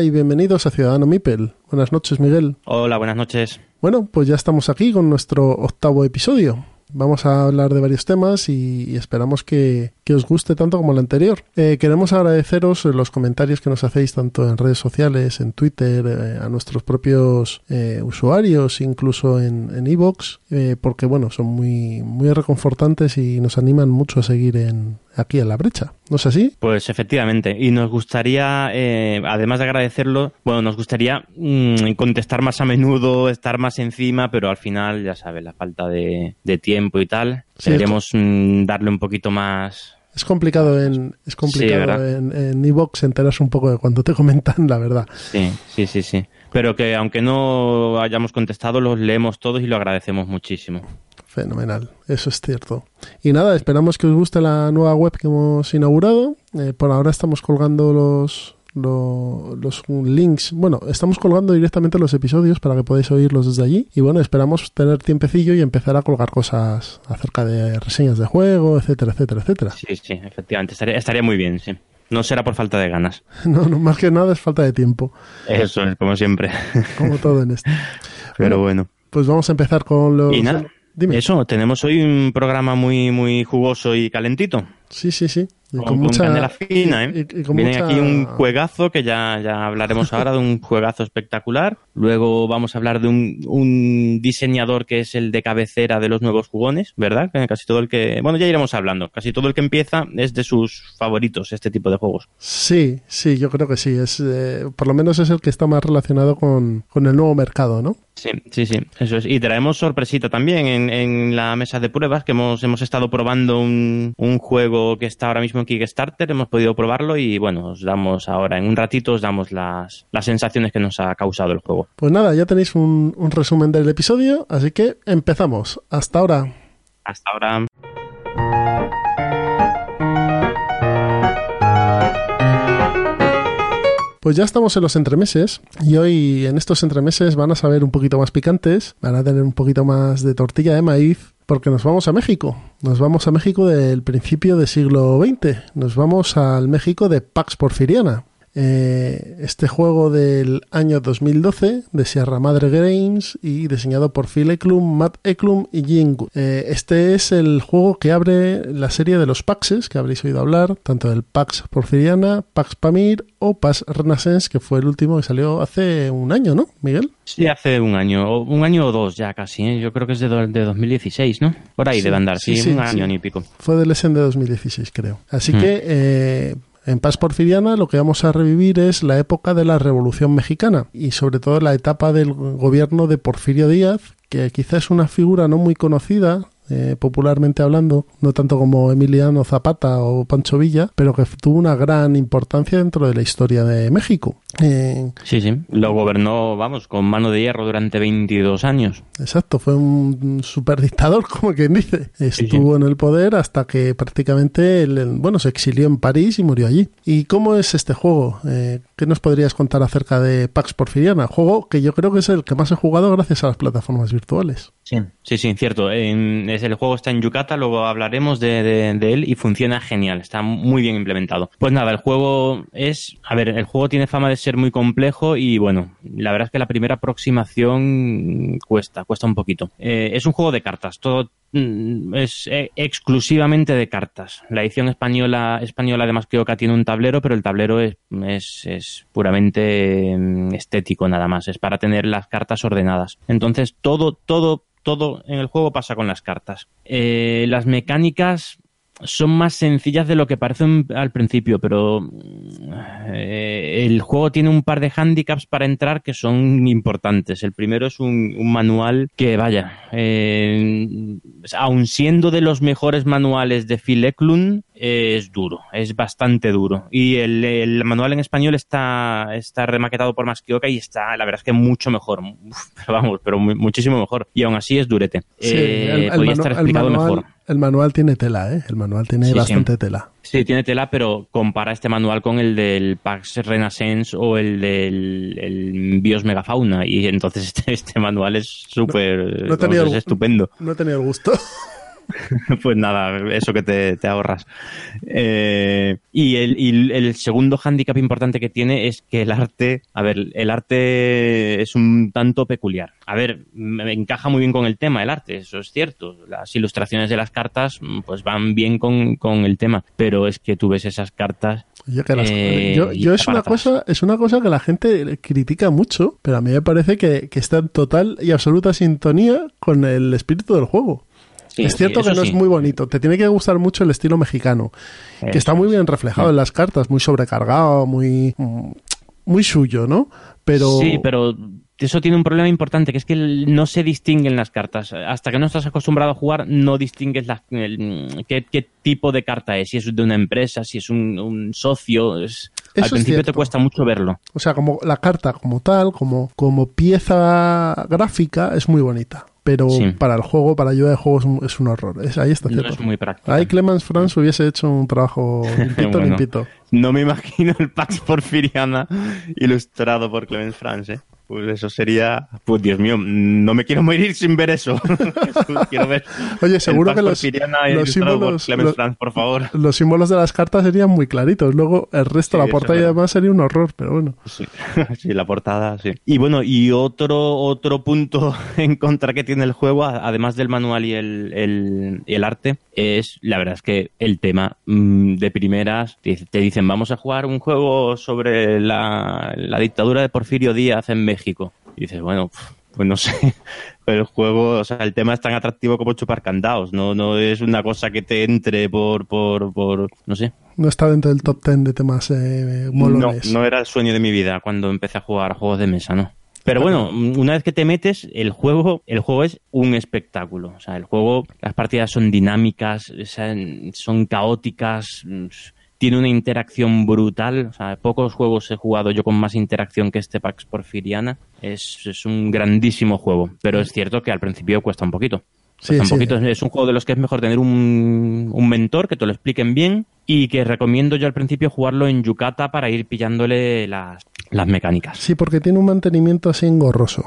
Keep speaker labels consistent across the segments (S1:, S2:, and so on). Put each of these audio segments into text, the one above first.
S1: Hola y bienvenidos a Ciudadano Mipel. Buenas noches, Miguel.
S2: Hola, buenas noches.
S1: Bueno, pues ya estamos aquí con nuestro octavo episodio. Vamos a hablar de varios temas y, y esperamos que, que, os guste tanto como el anterior. Eh, queremos agradeceros los comentarios que nos hacéis tanto en redes sociales, en Twitter, eh, a nuestros propios eh, usuarios, incluso en Evox, en porque bueno, son muy, muy reconfortantes y nos animan mucho a seguir en, aquí en la brecha. ¿No es así?
S2: Pues efectivamente. Y nos gustaría, eh, además de agradecerlo, bueno, nos gustaría mmm, contestar más a menudo, estar más encima, pero al final, ya sabes, la falta de, de tiempo y tal. Sí, Deberíamos mmm, darle un poquito más.
S1: Es complicado en es complicado sí, en, en Evox enterarse un poco de cuando te comentan, la verdad.
S2: Sí, sí, sí, sí. Pero que aunque no hayamos contestado, los leemos todos y lo agradecemos muchísimo.
S1: Fenomenal, eso es cierto. Y nada, esperamos que os guste la nueva web que hemos inaugurado. Eh, por ahora estamos colgando los, los, los, links. Bueno, estamos colgando directamente los episodios para que podáis oírlos desde allí. Y bueno, esperamos tener tiempecillo y empezar a colgar cosas acerca de reseñas de juego, etcétera, etcétera, etcétera.
S2: Sí, sí, efectivamente. Estaría, estaría muy bien, sí. No será por falta de ganas.
S1: No, no, más que nada es falta de tiempo.
S2: Eso es, como siempre.
S1: Como todo en esto.
S2: Pero bueno.
S1: Pues vamos a empezar con los...
S2: Y nada.
S1: Dime.
S2: Eso, tenemos hoy un programa muy, muy jugoso y calentito.
S1: Sí, sí, sí.
S2: Y con, con, mucha fina, ¿eh?
S1: Y, y con
S2: Viene
S1: mucha...
S2: aquí un juegazo que ya, ya hablaremos ahora de un juegazo espectacular. Luego vamos a hablar de un, un, diseñador que es el de cabecera de los nuevos jugones, ¿verdad? Casi todo el que. Bueno, ya iremos hablando. Casi todo el que empieza es de sus favoritos, este tipo de juegos.
S1: Sí, sí, yo creo que sí. Es, eh, por lo menos es el que está más relacionado con, con el nuevo mercado, ¿no?
S2: Sí, sí, sí, eso es. Y traemos sorpresita también en, en la mesa de pruebas que hemos, hemos estado probando un, un juego que está ahora mismo en Kickstarter, hemos podido probarlo y bueno, os damos ahora, en un ratito os damos las, las sensaciones que nos ha causado el juego.
S1: Pues nada, ya tenéis un, un resumen del episodio, así que empezamos. Hasta ahora.
S2: Hasta ahora.
S1: Pues ya estamos en los entremeses y hoy en estos entremeses van a saber un poquito más picantes, van a tener un poquito más de tortilla de maíz porque nos vamos a México. Nos vamos a México del principio del siglo XX. Nos vamos al México de Pax Porfiriana. Eh, este juego del año 2012 de Sierra Madre Games y diseñado por Phil Eklum, Matt Eklum y Jim Good. Eh, este es el juego que abre la serie de los Paxes que habréis oído hablar, tanto del Pax Porfiriana, Pax Pamir o Pax Renaissance, que fue el último que salió hace un año, ¿no, Miguel?
S2: Sí, hace un año, un año o dos ya casi, ¿eh? yo creo que es de, de 2016, ¿no? Por ahí
S1: sí,
S2: debe andar, sí,
S1: sí
S2: un año ni pico.
S1: Fue del SN de 2016, creo. Así mm. que eh, en Paz Porfiriana lo que vamos a revivir es la época de la Revolución Mexicana y sobre todo la etapa del gobierno de Porfirio Díaz, que quizás es una figura no muy conocida, eh, popularmente hablando, no tanto como Emiliano Zapata o Pancho Villa, pero que tuvo una gran importancia dentro de la historia de México.
S2: Eh, sí, sí, lo gobernó, vamos, con mano de hierro durante 22 años.
S1: Exacto, fue un superdictador, como quien dice. Estuvo sí, sí. en el poder hasta que prácticamente, el, bueno, se exilió en París y murió allí. ¿Y cómo es este juego? Eh, ¿Qué nos podrías contar acerca de Pax Porfiriana? Juego que yo creo que es el que más he jugado gracias a las plataformas virtuales.
S2: Sí, sí, sí cierto. En, el juego está en Yucata, luego hablaremos de, él y funciona genial, está muy bien implementado. Pues nada, el juego es, a ver, el juego tiene fama de ser muy complejo y bueno, la verdad es que la primera aproximación cuesta, cuesta un poquito. Eh, es un juego de cartas, todo mm, es eh, exclusivamente de cartas. La edición española, española de Masquioca tiene un tablero, pero el tablero es, es, es puramente mm, estético nada más, es para tener las cartas ordenadas. Entonces todo, todo todo en el juego pasa con las cartas. Eh, las mecánicas son más sencillas de lo que parecen al principio, pero eh, el juego tiene un par de handicaps para entrar que son importantes. El primero es un, manual que, vaya, eh, aun siendo de los mejores manuales de Phil Eklund, es duro, es bastante duro. Y el, el manual en español está, está remaquetado por Maskioka y está, la verdad es que mucho mejor. Uf, pero vamos, pero muy- muchísimo mejor. Y aún así es durete.
S1: Sí,
S2: Eh,
S1: el, el
S2: podía
S1: manu-
S2: estar explicado
S1: manual,
S2: mejor.
S1: el manual tiene tela, ¿eh? El manual tiene
S2: Sí, sí.
S1: bastante tela.
S2: Sí, tiene tela, pero compara este manual con el del Pax Renaissance o el del el Bios Megafauna. Y entonces este, este manual es súper.
S1: no el-
S2: es estupendo.
S1: No he tenido el gusto.
S2: Pues nada, eso que te, te ahorras. Eh, y, el, y el segundo hándicap importante que tiene es que el arte, a ver, el arte es un tanto peculiar. A ver, me encaja muy bien con el tema, el arte, eso es cierto. Las ilustraciones de las cartas, mm, pues van bien con, con el tema, pero es que tú ves esas cartas
S1: Yo, que las-
S2: Eh,
S1: yo- es una cosa, es una cosa que la gente critica mucho, pero a mí me parece que, que está en total y absoluta sintonía con el espíritu del juego.
S2: Sí,
S1: es
S2: sí,
S1: cierto que no
S2: sí.
S1: es muy bonito. Te tiene que gustar mucho el estilo mexicano, que está muy bien reflejado en las cartas, muy sobrecargado, muy mm, muy suyo, ¿no? Pero
S2: Sí, pero eso tiene un problema importante, que es que no se distinguen las cartas. Hasta que no estás acostumbrado a jugar, no distingues la- el- qué, qué tipo de carta es. Si es de una empresa, si es un, un socio. es-
S1: Eso
S2: al principio
S1: cierto.
S2: te cuesta mucho verlo.
S1: O sea, como la carta como tal, como, como pieza gráfica, es muy bonita. Pero
S2: Sí.
S1: para el juego, para ayuda de juego, es un, horror. Es- ahí está
S2: No
S1: cierto.
S2: es muy práctico.
S1: Ahí Clemens Franz hubiese hecho un trabajo limpito,
S2: Bueno.
S1: limpito.
S2: No me imagino el Pax Porfiriana ilustrado por Clemens France. ¿eh? Pues eso sería. Pues Dios mío, no me quiero morir sin ver eso. quiero ver.
S1: Oye, seguro que los, los símbolos, los,
S2: por favor.
S1: los símbolos de las cartas serían muy claritos. Luego el resto,
S2: Sí,
S1: la portada y
S2: verdad.
S1: demás sería un horror, pero bueno.
S2: Sí, sí, la portada, sí. Y bueno, y otro, otro punto en contra que tiene el juego, además del manual y el, el, arte, es, la verdad es que el tema mm, de primeras, te, te dicen, vamos a jugar un juego sobre la, la dictadura de Porfirio Díaz en México. Y dices, bueno, pues no sé, pero el juego, o sea, el tema es tan atractivo como chupar candados, no, no es una cosa que te entre por, por, por, no sé,
S1: No está dentro del top 10 de temas eh,
S2: no,
S1: molones.
S2: no era el sueño de mi vida cuando empecé a jugar juegos de mesa, ¿no? Pero bueno, una vez que te metes, el juego, el juego es un espectáculo. O sea, el juego, las partidas son dinámicas, son caóticas, mm, tiene una interacción brutal. O sea, pocos juegos he jugado yo con más interacción que este Pax Porfiriana. Es, es un grandísimo juego, pero es cierto que al principio cuesta un poquito.
S1: Sí,
S2: un
S1: sí.
S2: poquito. Es un juego de los que es mejor tener un, un mentor que te lo expliquen bien y que recomiendo yo al principio jugarlo en Yucata para ir pillándole las, las mecánicas.
S1: Sí, porque tiene un mantenimiento así engorroso,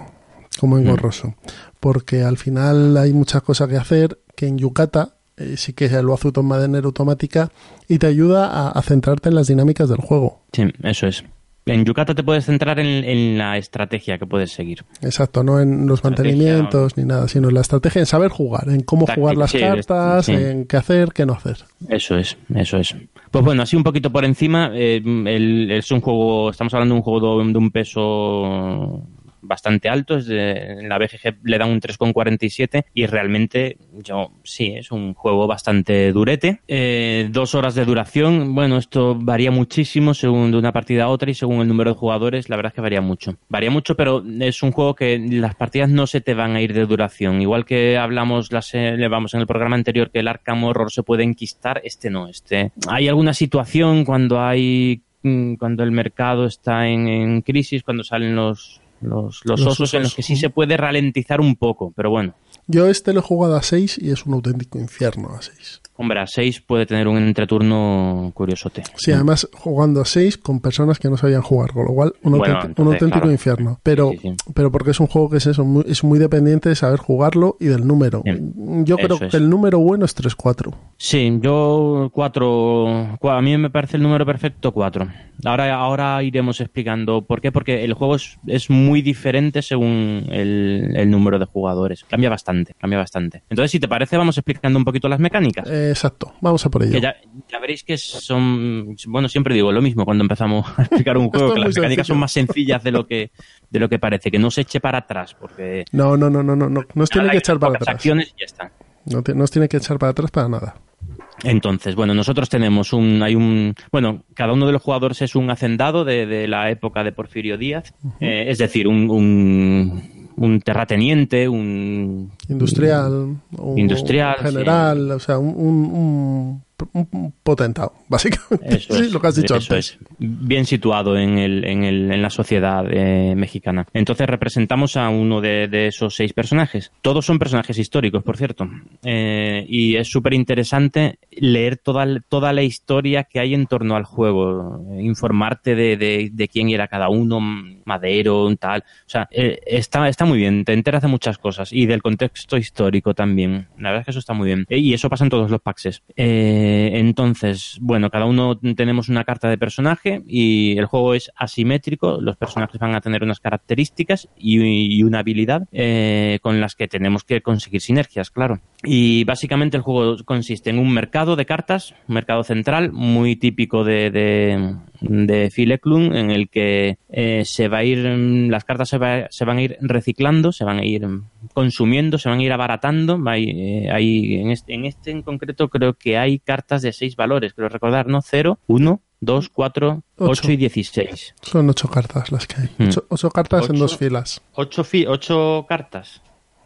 S1: como
S2: Mm.
S1: engorroso. Porque al final hay muchas cosas que hacer que en Yucata eh, sí que lo hace de manera automática y te ayuda a, a centrarte en las dinámicas del juego.
S2: Sí, eso es. En Yucata te puedes centrar en, en la estrategia que puedes seguir.
S1: Exacto, no en los
S2: Estrategia.
S1: mantenimientos ni nada, sino en la estrategia, en saber jugar, en cómo jugar las
S2: sí,
S1: cartas,
S2: sí.
S1: en qué hacer, qué no hacer.
S2: Eso es, eso es. Pues bueno, así un poquito por encima, eh, el- es un juego, estamos hablando de un juego de, de un peso bastante alto, es de, en la BGG le dan un 3,47 y realmente yo sí, es un juego bastante durete. Eh, dos horas de duración, bueno, esto varía muchísimo según de una partida a otra y según el número de jugadores, la verdad es que varía mucho. Varía mucho, pero es un juego que las partidas no se te van a ir de duración. Igual que hablamos las, eh, vamos, en el programa anterior que el Arkham Horror se puede enquistar, este no, este. Hay alguna situación cuando hay mm, cuando el mercado está en, en crisis, cuando salen los, los, los,
S1: Los
S2: osos, en los que sí se puede ralentizar un poco, pero bueno.
S1: Yo este lo he jugado a 6 y es un auténtico infierno a 6.
S2: Hombre, a 6 puede tener un entreturno curiosote.
S1: Sí, además jugando a 6 con personas que no sabían jugar, con lo cual un,
S2: Bueno,
S1: auténtico, un
S2: entonces,
S1: auténtico
S2: claro.
S1: infierno. Pero,
S2: Sí, sí.
S1: pero porque es un juego que es eso, muy, es muy dependiente de saber jugarlo y del número.
S2: Bien,
S1: Yo creo
S2: es.
S1: que el número bueno es 3-4.
S2: Sí, yo 4. A mí me parece el número perfecto 4. Ahora, ahora iremos explicando por qué. Porque el juego es, es muy diferente según el, el número de jugadores. Cambia bastante, cambia bastante. Entonces, si te parece, vamos explicando un poquito las mecánicas.
S1: Eh, exacto, vamos a por ello.
S2: Que ya, ya veréis que son, bueno, siempre digo lo mismo cuando empezamos a explicar un juego, que las mecánicas
S1: sencillo.
S2: son más sencillas de lo que, de lo que parece, que no se eche para atrás, porque
S1: No, no, no, no, no, no, no os tiene que echar para atrás.
S2: acciones y ya está.
S1: No, te- no os tiene que echar para atrás para nada.
S2: Entonces, bueno, nosotros tenemos un, hay un, bueno, cada uno de los jugadores es un hacendado de, de la época de Porfirio Díaz, eh, es decir, un, un, un terrateniente, un,
S1: Industrial, o
S2: Industrial,
S1: general, o sea, un, un- un un potentado, básicamente.
S2: Eso
S1: sí,
S2: es,
S1: lo que has dicho
S2: eso
S1: antes.
S2: es. Bien situado en, el, en, el, en la sociedad eh, mexicana. Entonces representamos a uno de, de esos seis personajes. Todos son personajes históricos, por cierto. Eh, y es súper interesante leer toda, toda la historia que hay en torno al juego. eh, informarte de, de, de quién era cada uno, Madero, tal. O sea, eh, está, está muy bien. Te enteras de muchas cosas. Y del contexto histórico también. La verdad es que eso está muy bien. Y eso pasa en todos los paxes. Eh, entonces, bueno, cada uno tenemos una carta de personaje y el juego es asimétrico. Los personajes van a tener unas características y, y una habilidad eh, con las que tenemos que conseguir sinergias, claro. Y básicamente el juego consiste en un mercado de cartas, un mercado central muy típico de, de, de Phil Eklund, en el que eh, se va a ir, las cartas se, va- se van a ir reciclando, se van a ir consumiendo, se van a ir abaratando. Hay, eh, hay- en, este, en este en concreto creo que hay cartas de seis valores, creo recordar, ¿no? 0, 1, 2, 4,
S1: Ocho.
S2: 8 y 16.
S1: Son ocho cartas las que hay.
S2: Mm.
S1: Ocho, ocho cartas en dos filas.
S2: 8, ocho cartas.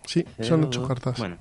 S1: Sí, son ocho cartas.
S2: Bueno.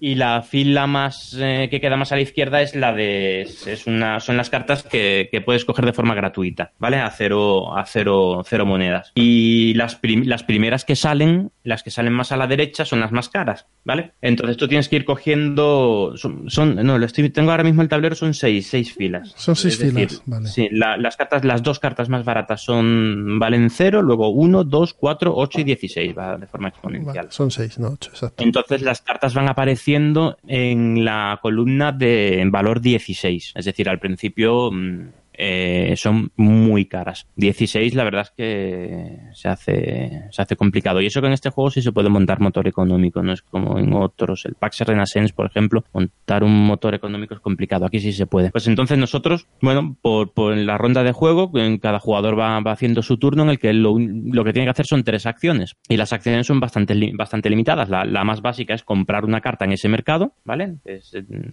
S2: Y la fila más eh, que queda más a la izquierda es la de es una son las cartas que, que puedes coger de forma gratuita, ¿vale? A cero a cero, cero monedas. Y las prim- las primeras que salen, las que salen más a la derecha son las más caras, ¿vale? Entonces tú tienes que ir cogiendo son, son- no, lo estoy tengo ahora mismo el tablero son seis seis filas.
S1: Son seis
S2: decir,
S1: filas, vale.
S2: Sí, la- las cartas las dos cartas más baratas son valen cero, luego 1, 2, 4, 8 y 16, va de forma exponencial.
S1: Vale, son seis, no ocho, exacto.
S2: Entonces las cartas van apareciendo en la columna de valor 16. Es decir, al principio mm, eh, son muy caras. 16 la verdad es que se hace, se hace complicado. Y eso que en este juego sí se puede montar motor económico, no es como en otros. El Pax Renaissance, por ejemplo, montar un motor económico es complicado. Aquí sí se puede. Pues entonces nosotros, bueno, por, por la ronda de juego, cada jugador va, haciendo su turno en el que lo, lo que tiene que hacer son tres acciones. Y las acciones son bastante, bastante limitadas. La, más básica es comprar una carta en ese mercado, ¿vale?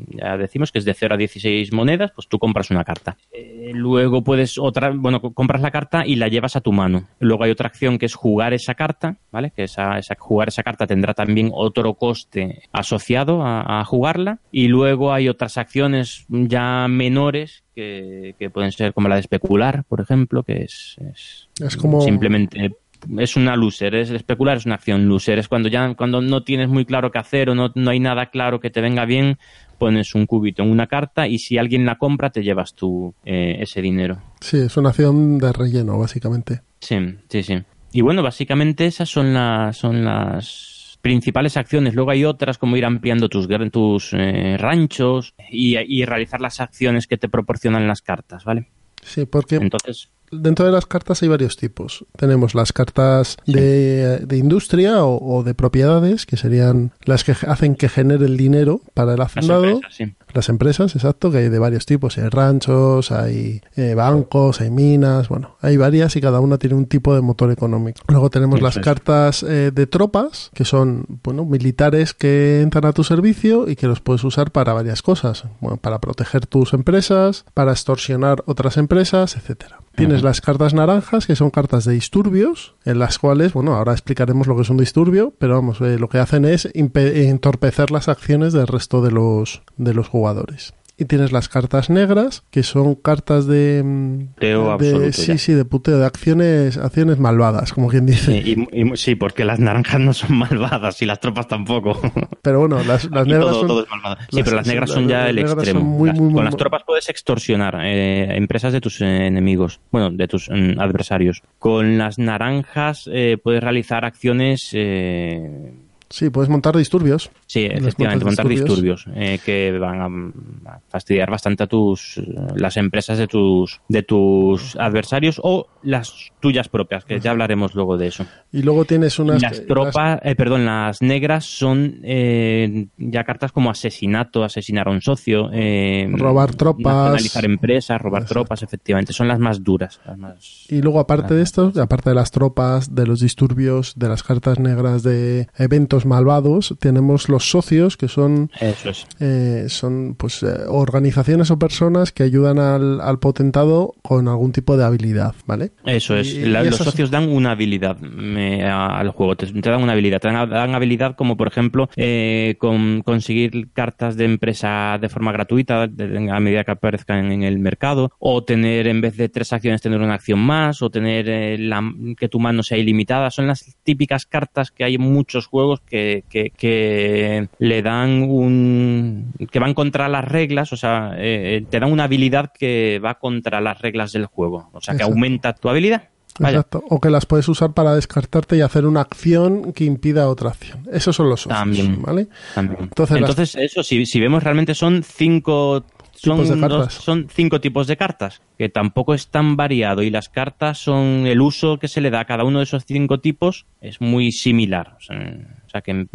S2: Ya decimos que es de 0 a 16 monedas, pues tú compras una carta. Eh, luego puedes otra, bueno, co- compras la carta y la llevas a tu mano. Luego hay otra acción que es jugar esa carta, ¿vale? Que esa, esa- jugar esa carta tendrá también otro coste asociado a, a jugarla. Y luego hay otras acciones ya menores que, que pueden ser como la de especular, por ejemplo, que es, es
S1: Es como-
S2: simplemente es una loser, es especular es una acción loser, es cuando ya cuando no tienes muy claro qué hacer o no, no hay nada claro que te venga bien, pones un cubito en una carta y si alguien la compra te llevas tú eh, ese dinero.
S1: Sí, es una acción de relleno, básicamente.
S2: Sí, sí, sí. Y bueno, básicamente esas son las son las principales acciones. Luego hay otras como ir ampliando tus tus eh, ranchos y, y realizar las acciones que te proporcionan las cartas, ¿vale?
S1: Sí, porque
S2: Entonces,
S1: dentro de las cartas hay varios tipos. Tenemos las cartas de, de industria o, o de propiedades, que serían las que hacen que genere el dinero para el
S2: las
S1: hacendado.
S2: empresas, sí.
S1: Las empresas, exacto, que hay de varios tipos. Hay ranchos, hay eh, bancos, hay minas, bueno, hay varias y cada una tiene un tipo de motor económico. Luego tenemos las
S2: es.
S1: cartas eh, de tropas, que son, bueno, militares que entran a tu servicio y que los puedes usar para varias cosas. Bueno, para proteger tus empresas, para extorsionar otras empresas, etcétera. Tienes las cartas naranjas, que son cartas de disturbios, en las cuales, bueno, ahora explicaremos lo que es un disturbio, pero vamos, eh, lo que hacen es entorpecer las acciones del resto de los, de los jugadores. Y tienes las cartas negras, que son cartas de... mm,
S2: Puteo
S1: de-
S2: absoluto,
S1: sí,
S2: ya.
S1: sí, de puteo, de acciones, acciones malvadas, como quien dice.
S2: Sí, y- y- sí, porque las naranjas no son malvadas y las tropas tampoco.
S1: Pero bueno, las, negras
S2: todo,
S1: son...
S2: todo es malvado. Sí,
S1: las-
S2: pero las negras son ya
S1: las
S2: el extremo.
S1: muy,
S2: Las-
S1: muy, muy
S2: con las tropas puedes extorsionar eh, empresas de tus eh, enemigos, bueno, de tus mm, adversarios. Con las naranjas eh, puedes realizar acciones, eh,
S1: Sí, puedes montar disturbios.
S2: sí, efectivamente, montar
S1: disturbios.
S2: disturbios eh, que van a, fastidiar bastante a tus las empresas de tus de tus adversarios o las tuyas propias, que ya hablaremos luego de eso.
S1: Y luego tienes unas...
S2: las tropas, eh, perdón, las negras son eh, ya cartas como asesinato, asesinar a un socio, eh,
S1: Robar tropas.
S2: nacionalizar empresas, robar
S1: Exacto.
S2: tropas, efectivamente, son las más duras. Las más...
S1: Y luego, aparte de esto, aparte de las tropas, de los disturbios, de las cartas negras, de eventos malvados, tenemos los socios, que son,
S2: Eso es.
S1: eh, son pues, eh, organizaciones o personas que ayudan al, al potentado con algún tipo de habilidad, ¿vale?
S2: Eso es. los socios dan una habilidad al juego, te, dan una habilidad. Te dan, habilidad como, por ejemplo, eh, con, conseguir cartas de empresa de forma gratuita a medida que aparezcan en, el mercado, o tener, en vez de tres acciones, tener una acción más, o tener eh, que tu mano sea ilimitada. Son las típicas cartas que hay en muchos juegos que, que, le dan un... que van contra las reglas, o sea, eh, te dan una habilidad que va contra las reglas del juego. O sea, que aumenta tu habilidad.
S1: Exacto. O que las puedes usar para descartarte y hacer una acción que impida otra acción. Esos son los socios,
S2: También.
S1: ¿vale?
S2: Entonces, eso, si, si vemos realmente son cinco son, son cinco tipos de cartas, que tampoco es tan variado y las cartas son el uso que se le da a cada uno de esos cinco tipos es muy similar. O sea, que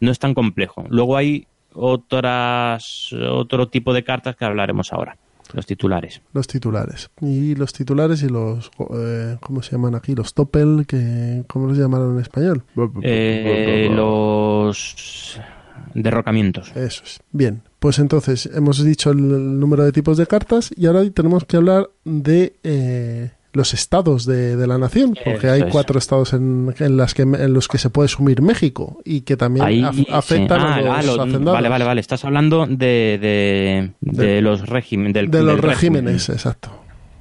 S2: no es tan complejo. Luego hay otras otro tipo de cartas que hablaremos ahora. Los titulares.
S1: Los titulares. Y los titulares y los, eh, ¿cómo se llaman aquí? Los topel, que, ¿cómo los llamaron en español?
S2: Eh, los derrocamientos.
S1: Eso es. Bien, pues entonces hemos dicho el, número de tipos de cartas y ahora tenemos que hablar de eh, los estados de, la nación, porque hay cuatro estados en, las que, en los que se puede sumir México y que también afectan a ah, los, hacendados.
S2: Vale, vale, vale. Estás hablando de, de, los regímenes.
S1: de los regímenes, exacto.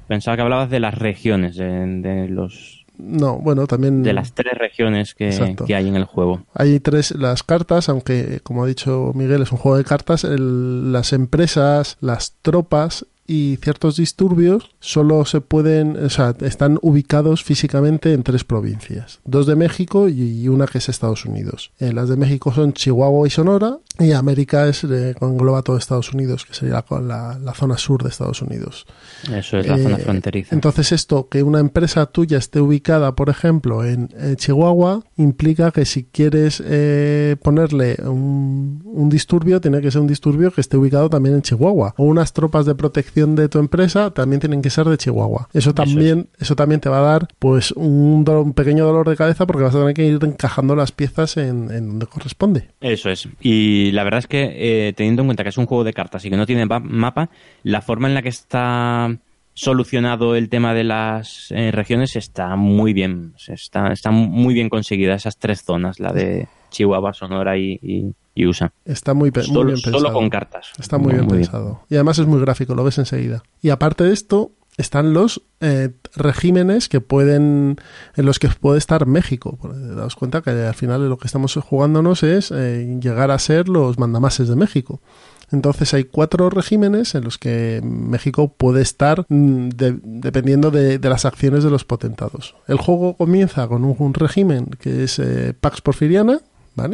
S2: Pensaba que hablabas de las regiones, de, los
S1: no, bueno, también.
S2: De las tres regiones que, que, hay en el juego.
S1: Hay tres, las cartas, aunque como ha dicho Miguel, es un juego de cartas, las empresas, las tropas y ciertos disturbios solo se pueden, o sea, están ubicados físicamente en tres provincias, dos de México y una que es Estados Unidos. Eh, las de México son Chihuahua y Sonora y América es eh, engloba todo Estados Unidos, que sería la, la, zona sur de Estados Unidos.
S2: Eso es la zona eh, fronteriza.
S1: Entonces esto, que una empresa tuya esté ubicada, por ejemplo, en Chihuahua, implica que si quieres ponerle un, un disturbio, tiene que ser un disturbio que esté ubicado también en Chihuahua. O unas tropas de protección de tu empresa también tienen que ser de Chihuahua. Eso también, eso, también te va a dar pues un, un, pequeño dolor de cabeza porque vas a tener que ir encajando las piezas en, donde corresponde.
S2: Eso es. Y la verdad es que eh, teniendo en cuenta que es un juego de cartas y que no tiene mapa, la forma en la que está solucionado el tema de las eh, regiones está muy bien. Está, está muy bien conseguida esas tres zonas, la de Chihuahua, Sonora y y usa.
S1: Está muy, bien pensado.
S2: Solo con cartas.
S1: Está muy, bien pensado. Y además es muy gráfico, lo ves enseguida. Y aparte de esto, están los eh, regímenes que pueden en los que puede estar México. Daos cuenta que al final lo que estamos jugándonos es eh, llegar a ser los mandamases de México. Entonces hay cuatro regímenes en los que México puede estar mm, dependiendo de, las acciones de los potentados. El juego comienza con un, régimen que es eh, Pax Porfiriana,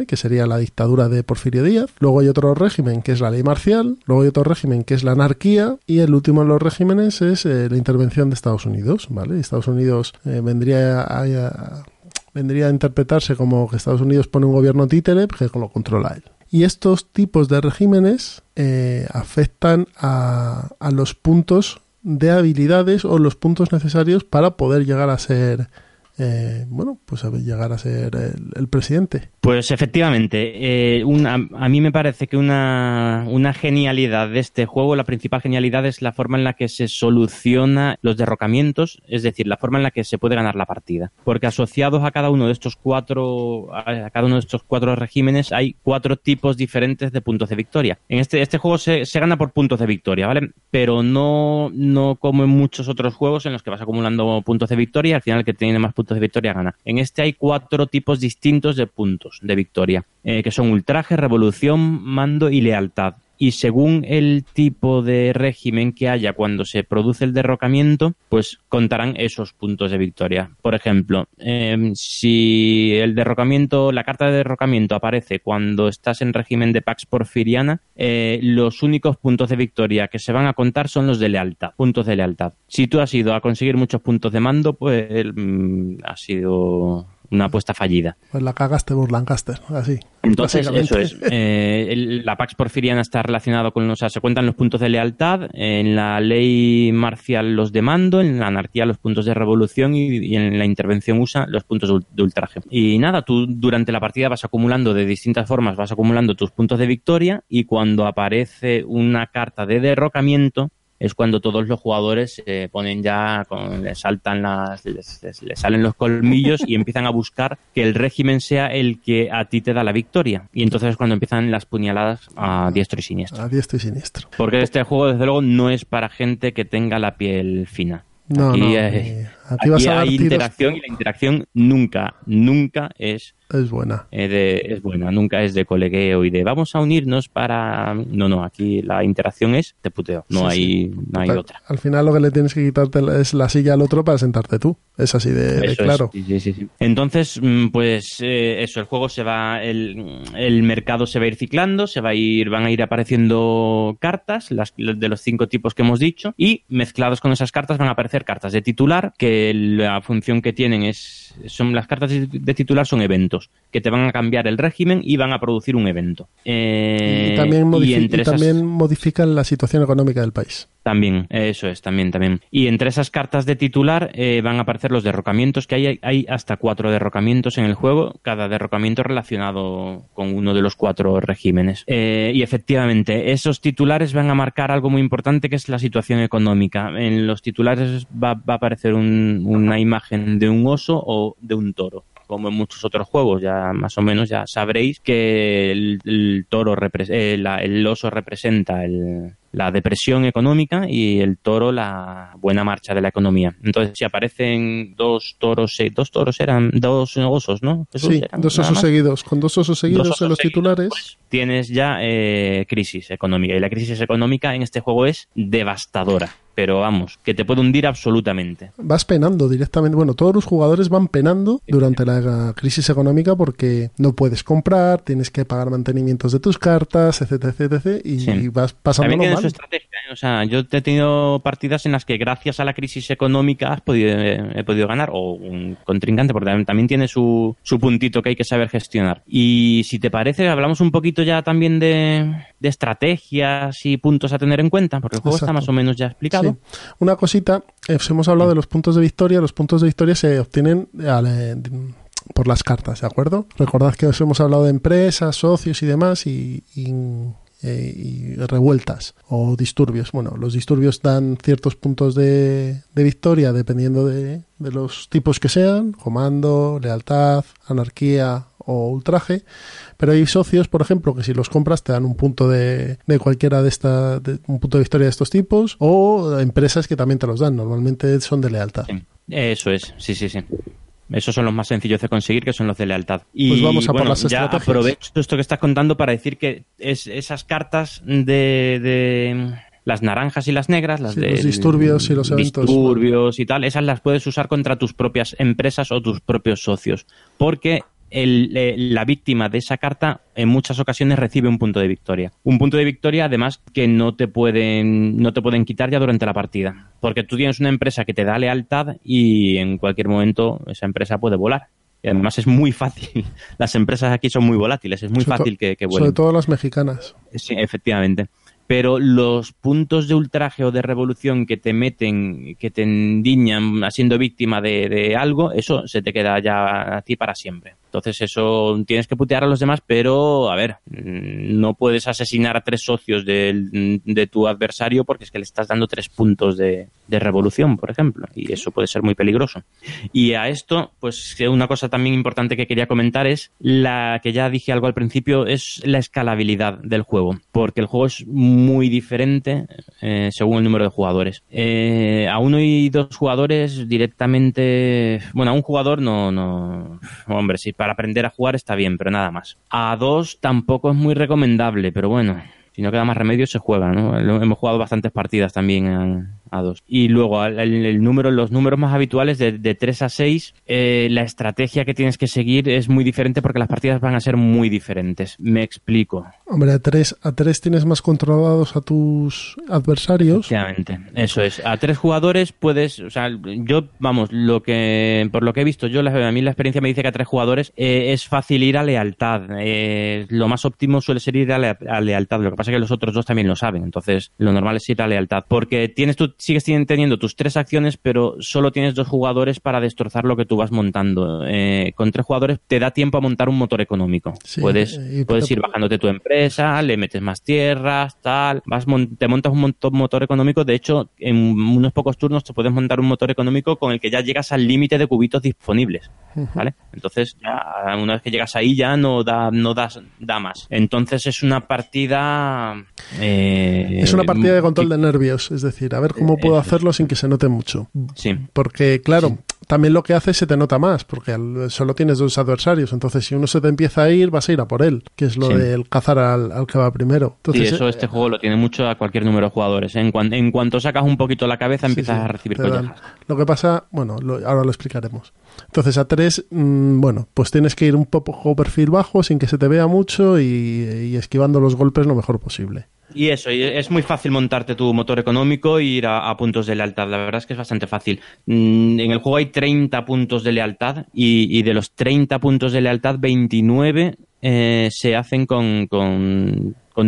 S1: que sería la dictadura de Porfirio Díaz. Luego hay otro régimen que es la ley marcial, luego hay otro régimen que es la anarquía y el último de los regímenes es eh, la intervención de Estados Unidos. ¿vale? Estados Unidos eh, vendría a, vendría a interpretarse como que Estados Unidos pone un gobierno títere que lo controla él. Y estos tipos de regímenes eh, afectan a, a los puntos de habilidades o los puntos necesarios para poder llegar a ser eh, bueno, pues llegar a ser el, presidente.
S2: Pues efectivamente, eh, a mí me parece que una, una, genialidad de este juego, la principal genialidad es la forma en la que se soluciona los derrocamientos, es decir, la forma en la que se puede ganar la partida. Porque asociados a cada uno de estos cuatro, a cada uno de estos cuatro regímenes hay cuatro tipos diferentes de puntos de victoria. En este, este juego se, gana por puntos de victoria, ¿vale? Pero no, no como en muchos otros juegos en los que vas acumulando puntos de victoria y al final el que tiene más puntos de victoria gana. En este hay cuatro tipos distintos de puntos de victoria, eh, que son ultraje, revolución, mando y lealtad y según el tipo de régimen que haya cuando se produce el derrocamiento, pues contarán esos puntos de victoria. Por ejemplo, em, si el derrocamiento, la carta de derrocamiento aparece cuando estás en régimen de Pax Porfiriana, eh, los únicos puntos de victoria que se van a contar son los de lealtad, puntos de lealtad. Si tú has ido a conseguir muchos puntos de mando, pues mm, ha sido una apuesta fallida.
S1: Pues la cagaste por Lancaster, así.
S2: Entonces, eso es. Eh, la Pax Porfiriana está relacionado con, o sea, se cuentan los puntos de lealtad, en la ley marcial los de mando, en la anarquía los puntos de revolución y, en la intervención USA los puntos de ultraje. Y nada, tú durante la partida vas acumulando de distintas formas, vas acumulando tus puntos de victoria y cuando aparece una carta de derrocamiento, es cuando todos los jugadores se ponen ya, con, les saltan las, les, les salen los colmillos y empiezan a buscar que el régimen sea el que a ti te da la victoria. Y entonces es cuando empiezan las puñaladas a diestro y siniestro.
S1: A diestro y siniestro.
S2: Porque este juego, desde luego, no es para gente que tenga la piel fina.
S1: No,
S2: aquí
S1: no,
S2: hay,
S1: aquí vas a dar
S2: hay
S1: tiros.
S2: interacción y la interacción nunca, nunca es,
S1: Es buena.
S2: eh, de, es buena, nunca es de colegueo y de vamos a unirnos para... No, no, aquí la interacción es de puteo, no
S1: Sí,
S2: hay,
S1: sí.
S2: no hay otra.
S1: Al final lo que le tienes que quitarte es la silla al otro para sentarte tú. Es así de, de
S2: Eso es,
S1: claro.
S2: sí, sí, sí, sí. Entonces, mm, pues eh, eso, el juego se va, el, el mercado se va a ir ciclando, se va a ir, van a ir apareciendo cartas, las de los cinco tipos que hemos dicho, y mezclados con esas cartas van a aparecer cartas de titular, que la función que tienen es, son las cartas de titular son eventos, que te van a cambiar el régimen y van a producir un evento. Eh,
S1: y también, modifi-
S2: y esas-
S1: también modifican la situación económica del país.
S2: también, eso es, también, también. Y entre esas cartas de titular eh, van a aparecer los derrocamientos, que hay, hay hasta cuatro derrocamientos en el juego, cada derrocamiento relacionado con uno de los cuatro regímenes. Eh, y efectivamente, esos titulares van a marcar algo muy importante que es la situación económica. En los titulares va, va a aparecer un- una imagen de un oso o de un toro como en muchos otros juegos, ya más o menos ya sabréis que el, el toro eh, el oso representa el- la depresión económica y el toro la buena marcha de la economía. Entonces, si aparecen dos toros, dos toros eran dos osos, ¿no? Jesús,
S1: Sí,
S2: eran
S1: dos osos seguidos. Con dos osos seguidos
S2: Dos
S1: en los
S2: seguidos,
S1: titulares.
S2: pues, tienes ya eh, crisis económica. Y la crisis económica en este juego es devastadora. Pero vamos, que te puede hundir absolutamente.
S1: vas penando directamente. Bueno, todos los jugadores van penando durante la crisis económica porque no puedes comprar, tienes que pagar mantenimientos de tus cartas, etc, etc, etc, y
S2: Sí.
S1: vas
S2: tiene
S1: mal.
S2: Su estrategia. ¿eh? O sea, yo he tenido partidas en las que gracias a la crisis económica has podido, he podido ganar, o un contrincante, porque también, también tiene su, su puntito que hay que saber gestionar. Y si te parece, hablamos un poquito ya también de, de estrategias y puntos a tener en cuenta, porque el juego está más o menos ya explicado.
S1: Sí. Una cosita, eh, os hemos hablado de los puntos de victoria. Los puntos de victoria se obtienen al, eh, por las cartas, ¿de acuerdo? Recordad que os hemos hablado de empresas, socios y demás y, y, eh, y revueltas o disturbios. Bueno, los disturbios dan ciertos puntos de, de victoria dependiendo de, de los tipos que sean, comando, lealtad, anarquía o ultraje, pero hay socios, por ejemplo, que si los compras te dan un punto de, de cualquiera de esta, un punto de victoria de estos tipos, o empresas que también te los dan, normalmente son de lealtad.
S2: Eso es, sí, sí, sí. Esos son los más sencillos de conseguir, que son los de lealtad. Y
S1: Pues vamos a por
S2: bueno,
S1: las
S2: ya
S1: estrategias.
S2: aprovecho esto que estás contando para decir que es, esas cartas de, de las naranjas y las negras, las
S1: Sí,
S2: de
S1: los disturbios y los eventos.
S2: disturbios y tal, esas las puedes usar contra tus propias empresas o tus propios socios, porque el- eh, la víctima de esa carta en muchas ocasiones recibe un punto de victoria. Un punto de victoria, además, que no te pueden, no te pueden quitar ya durante la partida. Porque tú tienes una empresa que te da lealtad y en cualquier momento esa empresa puede volar. Y además es muy fácil. Las empresas aquí son muy volátiles, es muy
S1: Sobre
S2: fácil que, que
S1: Sobre
S2: vuelen.
S1: todo las mexicanas.
S2: Sí, efectivamente. Pero los puntos de ultraje o de revolución que te meten, que te endiñan siendo víctima de, de algo, eso se te queda ya a ti para siempre. Entonces eso tienes que putear a los demás, pero a ver, mm, no puedes asesinar a tres socios del- de, tu adversario porque es que le estás dando tres puntos de, de revolución, por ejemplo, y eso puede ser muy peligroso. Y a esto, pues una cosa también importante que quería comentar es la que ya dije algo al principio, es la escalabilidad del juego, porque el juego es muy diferente eh, según el número de jugadores. Eh, a uno y dos jugadores directamente, bueno, a un jugador no, no, hombre, sí, para aprender a jugar está bien, pero nada más. A dos tampoco es muy recomendable, pero bueno. Si no queda más remedio, se juega, ¿no? Hemos jugado bastantes partidas también a, a dos. Y luego, el, el número, los números más habituales de, de 3 a 6, eh, la estrategia que tienes que seguir es muy diferente porque las partidas van a ser muy diferentes. Me explico.
S1: Hombre, a tres, a tres tienes más controlados a tus adversarios.
S2: Efectivamente, eso es. A tres jugadores puedes, o sea, yo, vamos, lo que, por lo que he visto yo, a mí la experiencia me dice que a tres jugadores eh, es fácil ir a lealtad. Eh, lo más óptimo suele ser ir a, lea- a lealtad. Lo que pasa pasa es que los otros dos también lo saben. Entonces, lo normal es ir a lealtad. Porque tienes tú, sigues teniendo tus tres acciones, pero solo tienes dos jugadores para destrozar lo que tú vas montando. Eh, con tres jugadores te da tiempo a montar un motor económico. puedes puedes ir bajándote tu empresa, le metes más tierras, tal. Vas te montas un motor económico. De hecho, en unos pocos turnos te puedes montar un motor económico con el que ya llegas al límite de cubitos disponibles. ¿Vale? Entonces, ya, una vez que llegas ahí, ya no da, no das, da más. Entonces, es una partida.
S1: Eh, es una partida de control de nervios. Es decir, a ver cómo puedo hacerlo sin que se note mucho.
S2: Sí.
S1: Porque, claro, también lo que hace se te nota más, porque solo tienes dos adversarios. Entonces, si uno se te empieza a ir, vas a ir a por él, que es lo del cazar al, que va primero. Entonces,
S2: eso este juego lo tiene mucho a cualquier número de jugadores. ¿eh? En, en cuanto sacas un poquito la cabeza, empiezas a recibir collejas.
S1: Lo que pasa, bueno, ahora lo explicaremos. Entonces, a tres, mm, bueno, pues tienes que ir un poco perfil bajo, sin que se te vea mucho y, y esquivando los golpes lo mejor posible.
S2: Y eso, es muy fácil montarte tu motor económico e ir a, puntos de lealtad. La verdad es que es bastante fácil. Mm, en el juego hay 30 puntos de lealtad y, de los 30 puntos de lealtad, 29 eh, se hacen con,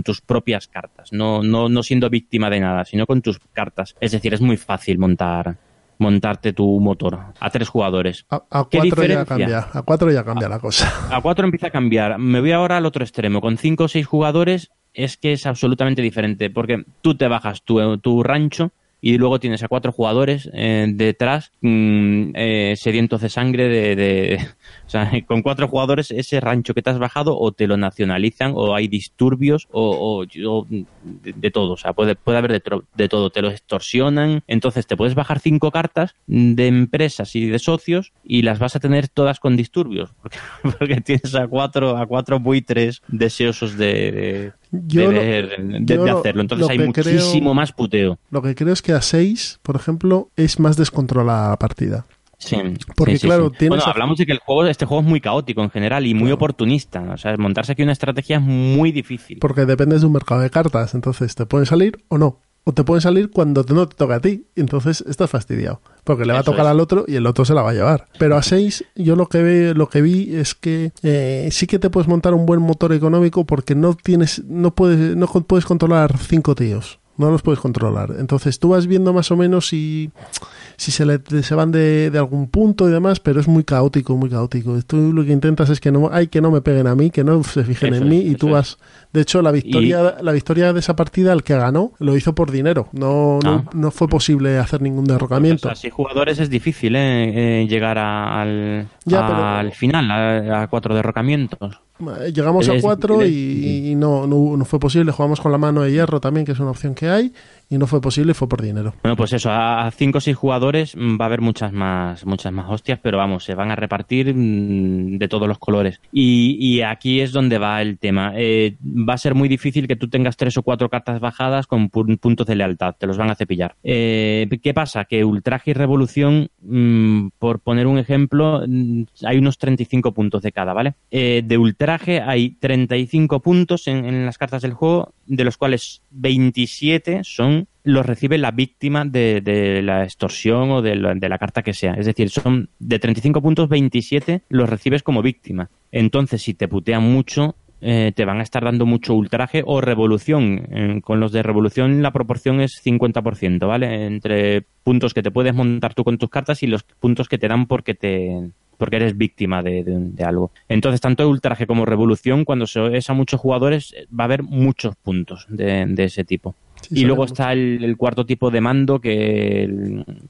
S2: tus propias cartas. No, no, no siendo víctima de nada, sino con tus cartas. Es decir, es muy fácil montar, montarte tu motor a tres jugadores.
S1: A, cuatro ya cambia, a cuatro ya cambia la cosa.
S2: A cuatro empieza a cambiar. Me voy ahora al otro extremo. Con cinco o seis jugadores es que es absolutamente diferente, porque tú te bajas tu, tu rancho y luego tienes a cuatro jugadores eh, detrás mm, eh, sedientos de sangre de, o sea, con cuatro jugadores ese rancho que te has bajado o te lo nacionalizan o hay disturbios o, de, todo, o sea, puede, puede haber de, todo, te lo extorsionan, entonces te puedes bajar cinco cartas de empresas y de socios y las vas a tener todas con disturbios, porque, porque tienes a cuatro, a cuatro buitres deseosos de, de, hacerlo. Entonces hay muchísimo más puteo.
S1: Lo que creo es que a 6, por ejemplo, es más descontrolada la partida.
S2: Sí,
S1: porque claro,
S2: Bueno, hablamos de que el juego, este juego es muy caótico en general y muy oportunista. O sea, montarse aquí una estrategia es muy difícil.
S1: Porque depende de un mercado de cartas. Entonces, te pueden salir o no. O te pueden salir cuando no te toca a ti. Entonces, estás fastidiado. Porque le va a tocar al otro y el otro se la va a llevar. Pero a 6, yo lo que, ve, lo que vi es que eh, sí que te puedes montar un buen motor económico porque no tienes, no puedes, no puedes controlar cinco tíos no los puedes controlar. Entonces tú vas viendo más o menos si, si se, le, se van de, de, algún punto y demás, pero es muy caótico, muy caótico. Tú lo que intentas es que no, hay que no me peguen a mí, que no se fijen en mí y tú vas... De hecho, la victoria, la victoria de esa partida, el que ganó, lo hizo por dinero. No, no, ah. no, fue posible hacer ningún derrocamiento.
S2: Así jugadores es difícil ¿eh? eh llegar al, al final, a cuatro derrocamientos.
S1: Llegamos a cuatro y, no, no, fue posible. Jugamos con la mano de hierro también, que es una opción que hay y no fue posible, fue por dinero.
S2: Bueno, pues eso, a cinco o seis jugadores mm, va a haber muchas más, muchas más hostias, pero vamos, se van a repartir mm, de todos los colores. Y, aquí es donde va el tema. Eh, va a ser muy difícil que tú tengas tres o cuatro cartas bajadas con puntos de lealtad, te los van a cepillar. Eh, ¿Qué pasa? Que Ultraje y Revolución, mm, por poner un ejemplo, hay unos 35 puntos de cada, ¿vale? Eh, de Ultraje hay 35 puntos en las cartas del juego, de los cuales 27 son los recibe la víctima de, la extorsión o de la, carta que sea. Es decir, son de 35 puntos, 27 los recibes como víctima. Entonces, si te putean mucho, eh, te van a estar dando mucho ultraje o revolución. con los de revolución la proporción es 50%, ¿vale? Entre puntos que te puedes montar tú con tus cartas y los puntos que te dan porque te porque eres víctima de, algo. Entonces, tanto ultraje como revolución, cuando se es a muchos jugadores, va a haber muchos puntos de ese tipo y luego está el, cuarto tipo de mando, que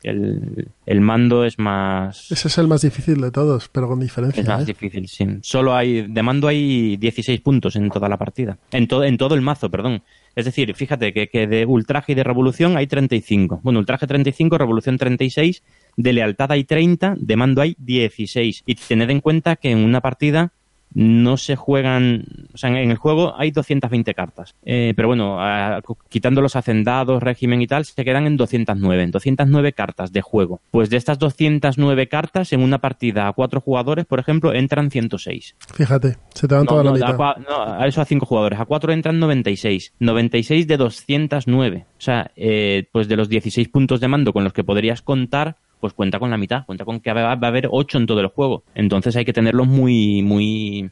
S2: el, mando es más...
S1: Ese es el más difícil de todos, pero con diferencia.
S2: Es más ¿eh? difícil, sí. Solo hay, de mando hay 16 puntos en toda la partida. En, todo en todo el mazo, perdón. Es decir, fíjate que, que de ultraje y de revolución hay 35. Bueno, ultraje 35, revolución 36, de lealtad hay 30, de mando hay 16. Y tened en cuenta que en una partida no se juegan, o sea, en el juego hay 220 cartas, eh, pero bueno, quitando los hacendados, régimen y tal, se quedan en 209, en 209 cartas de juego. Pues de estas 209 cartas, en una partida a cuatro jugadores, por ejemplo, entran 106.
S1: Fíjate, se te van toda la mitad.
S2: A, a eso a cinco jugadores, a cuatro entran 96, 96 de 209. O sea, eh, pues de los 16 puntos de mando con los que podrías contar, pues cuenta con la mitad, cuenta con que va a haber 8 en todo el juego. Entonces hay que tenerlos muy, muy...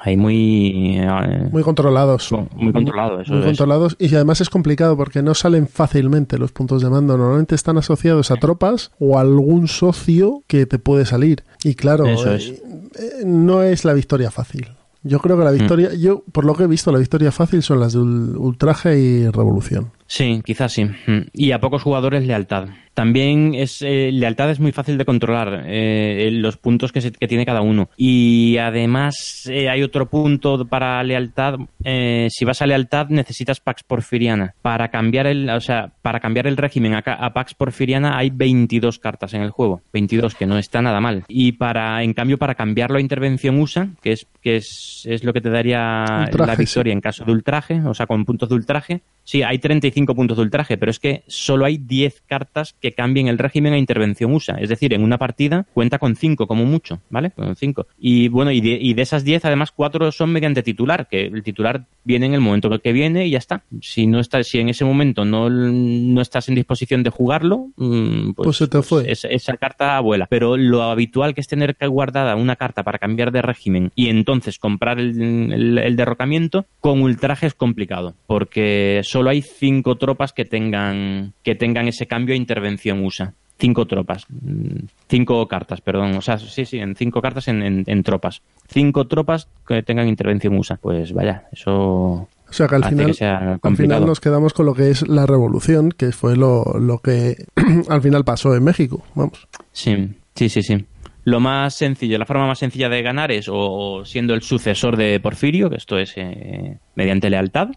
S2: Hay muy... eh,
S1: Muy controlados.
S2: muy controlado, eso
S1: Muy
S2: es.
S1: controlados y además es complicado porque no salen fácilmente los puntos de mando. Normalmente están asociados a tropas o a algún socio que te puede salir. Y claro,
S2: Eso
S1: eh,
S2: es.
S1: eh, no es la victoria fácil. Yo creo que la victoria, yo por lo que he visto, la victoria fácil son las de ul- ultraje y revolución.
S2: Sí, quizás sí. Mm. Y a pocos jugadores lealtad. También es eh, lealtad es muy fácil de controlar eh, los puntos que, se- que tiene cada uno. Y además eh, hay otro punto para lealtad. eh, si vas a lealtad necesitas Pax Porfiriana. Para cambiar el, o sea, para cambiar el régimen a, a Pax Porfiriana hay 22 cartas en el juego. 22 que no está nada mal. Y para, en cambio, para cambiarlo a intervención USA, que es que es, es lo que te daría
S1: Ultraje,
S2: la
S1: sí.
S2: victoria en caso de ultraje, o sea, con puntos de ultraje. Sí, hay 35 puntos de ultraje, pero es que solo hay 10 cartas que cambien el régimen a intervención USA. Es decir, en una partida cuenta con 5 como mucho, ¿vale? Con 5. Y bueno, y de, y de esas 10, además, 4 son mediante titular, que el titular viene en el momento que viene y ya está. Si no estás, si en ese momento no, no estás en disposición de jugarlo, mm, pues,
S1: Pues se te fue.
S2: es- esa carta vuela. Pero lo habitual que es tener que guardada una carta para cambiar de régimen y entonces comprar el, el- el derrocamiento, con ultraje es complicado, porque solo hay cinco tropas que tengan, que tengan ese cambio a intervención USA. Cinco tropas, mm, cinco cartas, perdón, o sea, sí, sí, en cinco cartas en, en- en tropas. Cinco tropas que tengan intervención USA. Pues vaya, eso
S1: O sea que al final,
S2: que
S1: al final nos quedamos con lo que es la revolución, que fue lo, lo que al final pasó en México. Vamos.
S2: Sí, sí, sí, sí. Lo más sencillo, la forma más sencilla de ganar es o siendo el sucesor de Porfirio, que esto es eh, mediante lealtad,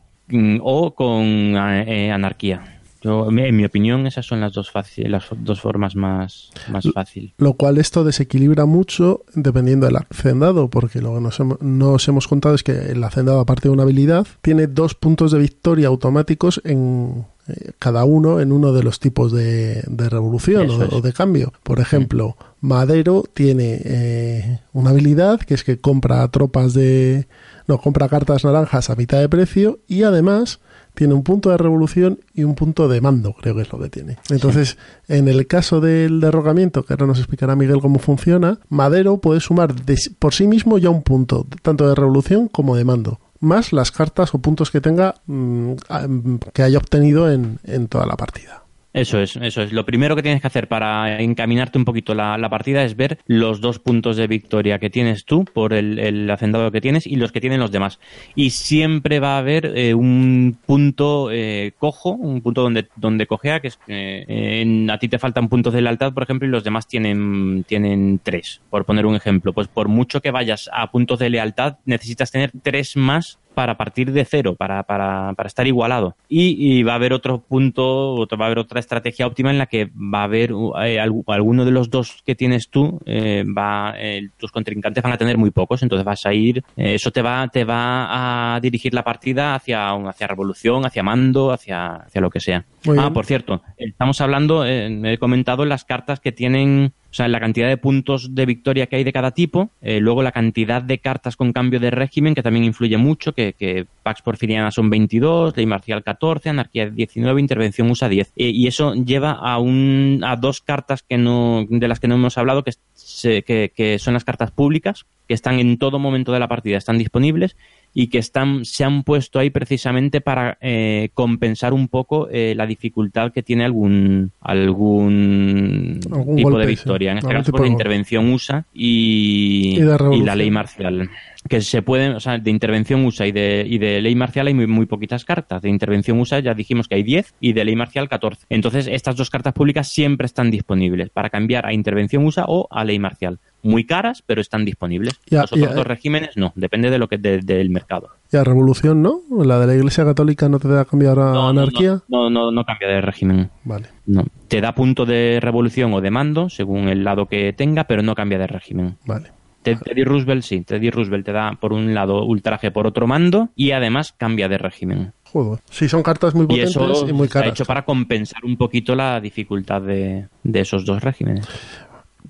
S2: o con eh, anarquía. Yo, en mi opinión, esas son las dos, faci- las dos formas más, más fácil.
S1: Lo cual esto desequilibra mucho dependiendo del hacendado, porque lo que nos, hem- nos hemos contado es que el hacendado, aparte de una habilidad, tiene dos puntos de victoria automáticos en eh, cada uno en uno de los tipos de, de revolución o de cambio. Por ejemplo, Madero tiene eh, una habilidad que es que compra tropas de... No, compra cartas naranjas a mitad de precio y además tiene un punto de revolución y un punto de mando, creo que es lo que tiene. Entonces, en el caso del derrocamiento, que ahora nos explicará Miguel cómo funciona, Madero puede sumar de por sí mismo ya un punto, tanto de revolución como de mando, más las cartas o puntos que tenga mm, mm, que haya obtenido en, en toda la partida.
S2: Eso es, eso es. Lo primero que tienes que hacer para encaminarte un poquito la, la partida es ver los dos puntos de victoria que tienes tú por el, el hacendado que tienes y los que tienen los demás. Y siempre va a haber eh, un punto eh, cojo, un punto donde, donde cojea, que es que eh, en- a ti te faltan puntos de lealtad, por ejemplo, y los demás tienen, tienen tres, por poner un ejemplo. Pues por mucho que vayas a puntos de lealtad, necesitas tener tres más para partir de cero, para, para, para estar igualado. Y, y va a haber otro punto, otro- va a haber otra estrategia óptima en la que va a haber eh, algu- alguno de los dos que tienes tú, eh, va, eh, tus contrincantes van a tener muy pocos, entonces vas a ir, eh, eso te va, te va a dirigir la partida hacia, hacia revolución, hacia mando, hacia, hacia lo que sea.
S1: Muy
S2: ah,
S1: bien.
S2: por cierto, estamos hablando, eh, he comentado las cartas que tienen, o sea, la cantidad de puntos de victoria que hay de cada tipo, eh, luego la cantidad de cartas con cambio de régimen, que también influye mucho, que, que Pax Porfiriana son 22, Ley Marcial 14, Anarquía 19, Intervención USA 10. Eh, y eso lleva a, un, a dos cartas que no, de las que no hemos hablado, que, se- que, que son las cartas públicas, que están en todo momento de la partida, están disponibles y que están se han puesto ahí precisamente para eh, compensar un poco eh, la dificultad que tiene algún algún,
S1: Algún
S2: tipo
S1: golpe,
S2: de
S1: sí.
S2: victoria en este caso por
S1: golpe.
S2: intervención USA y,
S1: Y de
S2: y la ley marcial que se pueden, o sea, de intervención USA y de, y de ley marcial hay muy, muy poquitas cartas. De intervención USA ya dijimos que hay 10 y de ley marcial 14. Entonces, estas dos cartas públicas siempre están disponibles para cambiar a intervención USA o a ley marcial. Muy caras, pero están disponibles.
S1: Ya,
S2: Los otros
S1: ya,
S2: dos
S1: eh.
S2: regímenes no, depende de lo que de- del mercado.
S1: Y a revolución, ¿no? La de la Iglesia Católica no te da cambiar a
S2: No,
S1: anarquía.
S2: No, no, no cambia de régimen.
S1: Vale.
S2: No. Te da punto de revolución o de mando, según el lado que tenga, pero no cambia de régimen.
S1: Vale.
S2: Ted- Teddy Roosevelt sí, Teddy Roosevelt te da por un lado ultraje por otro mando y además cambia de régimen.
S1: Joder. Sí, son cartas muy
S2: Y
S1: potentes
S2: eso
S1: y muy
S2: está
S1: caras.
S2: hecho para compensar un poquito la dificultad de, de esos dos regímenes.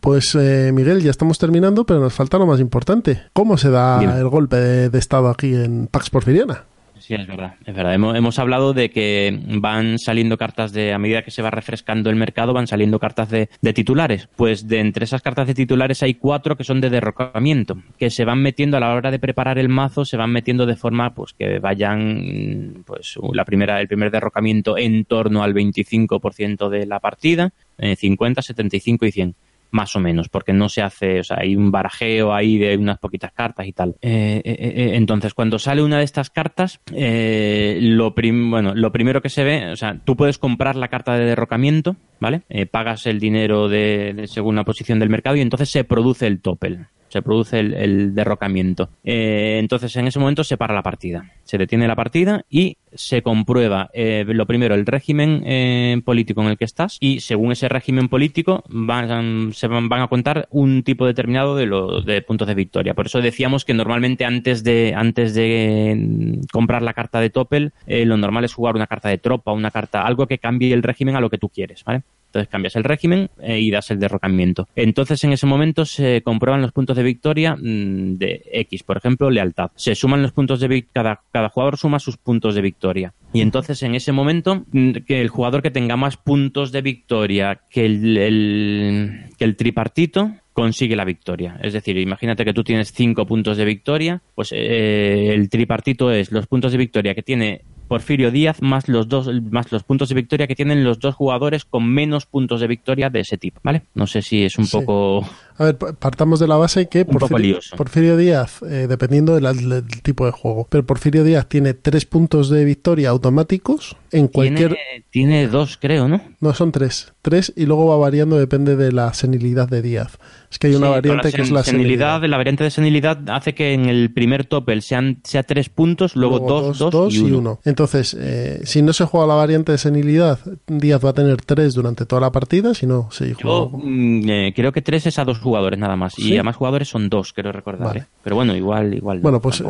S1: Pues eh, Miguel, ya estamos terminando, pero nos falta lo más importante. ¿Cómo se da el golpe de, de estado aquí en Pax Porfiriana?
S2: Sí, es verdad. Es verdad. Hemos, hemos, hablado de que van saliendo cartas de, a medida que se va refrescando el mercado, van saliendo cartas de, de, titulares. Pues de entre esas cartas de titulares hay cuatro que son de derrocamiento, que se van metiendo a la hora de preparar el mazo, se van metiendo de forma pues que vayan, pues la primera, el primer derrocamiento en torno al 25% de la partida, eh, 50, 75 y 100 más o menos, porque no se hace, o sea, hay un barajeo ahí de unas poquitas cartas y tal. Eh, eh, eh, entonces, cuando sale una de estas cartas, lo, bueno, lo primero que se ve, o sea, tú puedes comprar la carta de derrocamiento, ¿vale? pagas el dinero de, según la posición del mercado y entonces se produce el topel se produce el, derrocamiento. Eh, entonces, en ese momento se para la partida. Se detiene la partida y se comprueba, eh, lo primero, el régimen eh, político en el que estás y según ese régimen político se van, a contar un tipo determinado de puntos de victoria. Por eso decíamos que normalmente antes de, antes de mm, comprar la carta de Topel, lo normal es jugar una carta de tropa, una carta, algo que cambie el régimen a lo que tú quieres, ¿vale? Entonces cambias el régimen eh, y das el derrocamiento. Entonces en ese momento se comprueban los puntos de victoria mm, de X, por ejemplo, lealtad. Se suman los puntos de victoria, cada, jugador suma sus puntos de victoria. Y entonces en ese momento mm, que el jugador que tenga más puntos de victoria que el, que el tripartito consigue la victoria. Es decir, imagínate que tú tienes cinco puntos de victoria, pues eh, el tripartito es los puntos de victoria que tiene Porfirio Díaz más los dos más los puntos de victoria que tienen los dos jugadores con menos puntos de victoria de ese tipo, ¿vale? No sé si es un poco
S1: a ver, partamos de la base que Porfirio, Porfirio Díaz, eh, dependiendo del, tipo de juego, pero Porfirio Díaz tiene tres puntos de victoria automáticos en cualquier...
S2: Tiene, dos, creo, ¿no?
S1: No, son tres. Tres y luego va variando, depende de la senilidad de Díaz. Es que hay una variante que es la senilidad.
S2: La variante de senilidad hace que en el primer topel sean, sea tres puntos, luego, dos, dos, y, uno.
S1: Entonces, eh, si no se juega la variante de senilidad, Díaz va a tener tres durante toda la partida, si no se
S2: juega... Mm, eh, creo que tres es a dos jugadores nada más. Y además jugadores son dos, quiero recordar. ¿eh? Pero bueno, igual, igual.
S1: Bueno, pues.
S2: Eh,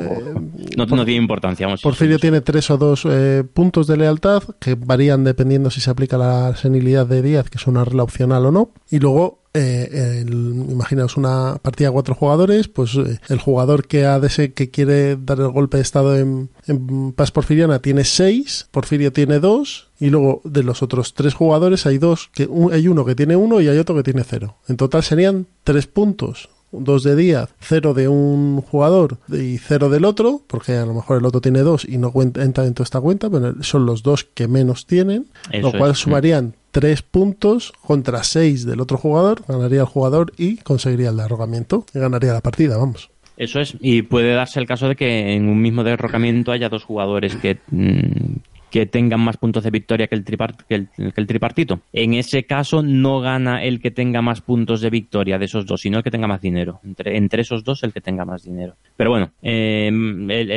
S2: no, tiene importancia. Vamos,
S1: Porfirio tiene tres o dos eh, puntos de lealtad que varían dependiendo si se aplica la senilidad de Díaz, que es una regla opcional o no. Y luego eh, imaginaos una partida de cuatro jugadores, pues el jugador que que quiere dar el golpe de estado en, en Paz Porfiriana tiene seis, Porfirio tiene dos, y luego de los otros tres jugadores hay dos, que hay uno que tiene uno y hay otro que tiene cero. En total serían tres puntos. Dos de Díaz, cero de un jugador y cero del otro, porque a lo mejor el otro tiene dos y no entra dentro de esta cuenta, pero son los dos que menos tienen, lo cual sumarían tres puntos contra seis del otro jugador, ganaría el jugador y conseguiría el derrocamiento y ganaría la partida, vamos.
S2: Eso es, y puede darse el caso de que en un mismo derrocamiento haya dos jugadores que, mm, que tengan más puntos de victoria que el, que, el, tripartito. En ese caso no gana el que tenga más puntos de victoria de esos dos, sino el que tenga más dinero. Entre, esos dos el que tenga más dinero. Pero bueno, eh,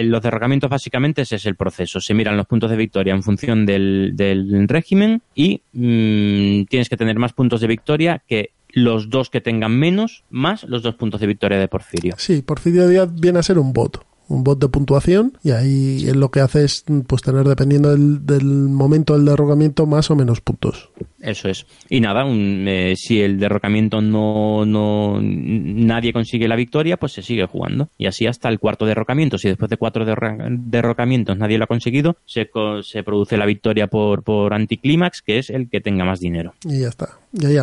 S2: los derrocamientos básicamente ese es el proceso. Se miran los puntos de victoria en función del, del régimen y mm, tienes que tener más puntos de victoria que los dos que tengan menos más los dos puntos de victoria de Porfirio.
S1: Sí, Porfirio Díaz viene a ser un voto un bot de puntuación y ahí lo que hace es pues tener dependiendo del, momento del derrocamiento más o menos puntos.
S2: Eso es. Y nada, eh, si el derrocamiento no, no nadie consigue la victoria, pues se sigue jugando. Y así hasta el cuarto derrocamiento. Si después de cuatro derrocamientos nadie lo ha conseguido, se, se produce la victoria por, por anticlímax, que es el que tenga más dinero.
S1: Y ya está. Y ahí,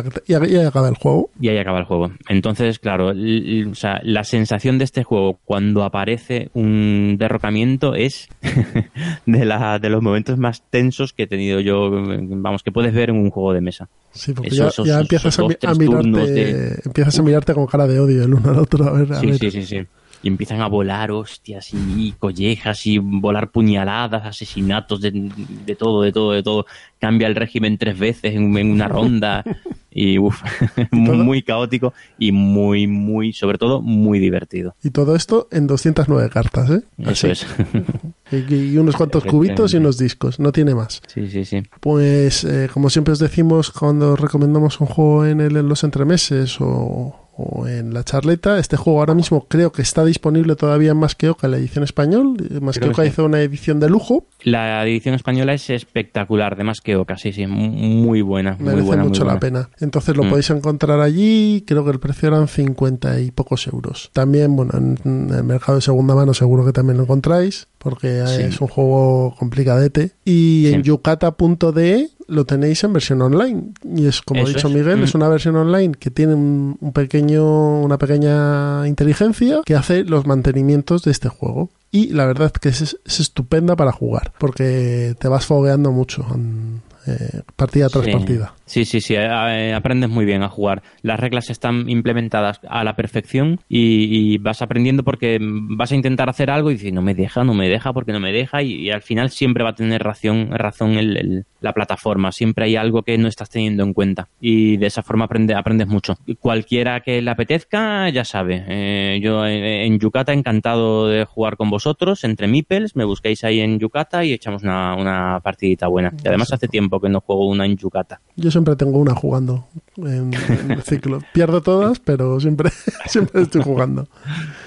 S1: acaba el juego.
S2: Y ahí acaba el juego. Entonces, claro, la sensación de este juego cuando aparece un derrocamiento es de, la, de los momentos más tensos que he tenido yo, vamos, que puedes ver en un juego de mesa.
S1: Sí, porque ya, empiezas, a, mirarte, empiezas a mirarte con cara de odio el uno al otro. A ver,
S2: sí, sí, sí, sí y empiezan a volar hostias y collejas y volar puñaladas, asesinatos de, de todo, de todo, de todo. Cambia el régimen tres veces en, una ronda y uff, muy caótico y muy, muy, sobre todo, muy divertido.
S1: Y todo esto en 209 cartas, ¿eh?
S2: Eso es.
S1: y, unos cuantos cubitos y unos discos, no tiene más.
S2: Sí, sí, sí.
S1: Pues, eh, como siempre os decimos cuando recomendamos un juego en, el, en los entremeses o o en la charleta. Este juego ahora mismo creo que está disponible todavía en Más que Oca, la edición español. Más que Oca hizo una edición de lujo.
S2: La edición española es espectacular, de Más que Oca, sí, sí, muy buena.
S1: Merece mucho la pena. Entonces lo mm. podéis encontrar allí, creo que el precio eran 50 y pocos euros. También, bueno, en el mercado de segunda mano seguro que también lo encontráis. Porque
S2: Sí.
S1: es un juego complicadete. Y en
S2: Sí.
S1: yucata.de lo tenéis en versión online. Y es, como ha dicho
S2: es.
S1: Miguel,
S2: Mm.
S1: es una versión online que tiene un, un pequeño, una pequeña inteligencia que hace los mantenimientos de este juego. Y la verdad que es, es estupenda para jugar, porque te vas fogueando mucho en, eh, partida tras
S2: Sí.
S1: partida.
S2: Sí, sí, sí, eh, aprendes muy bien a jugar. Las reglas están implementadas a la perfección y, y vas aprendiendo porque vas a intentar hacer algo y dices, no me deja, no me deja, porque no me deja y, y al final siempre va a tener razón, razón el- el- la plataforma, siempre hay algo que no estás teniendo en cuenta y de esa forma aprende, aprendes mucho. Cualquiera que le apetezca, ya sabe. Eh, yo eh, en Yucata encantado de jugar con vosotros, entre Mipels, me busquéis ahí en Yucata y echamos una, una partidita buena. Y además hace tiempo que no juego una en Yucata.
S1: Yo siempre tengo una jugando en, en el ciclo. Pierdo todas, pero siempre, siempre estoy jugando.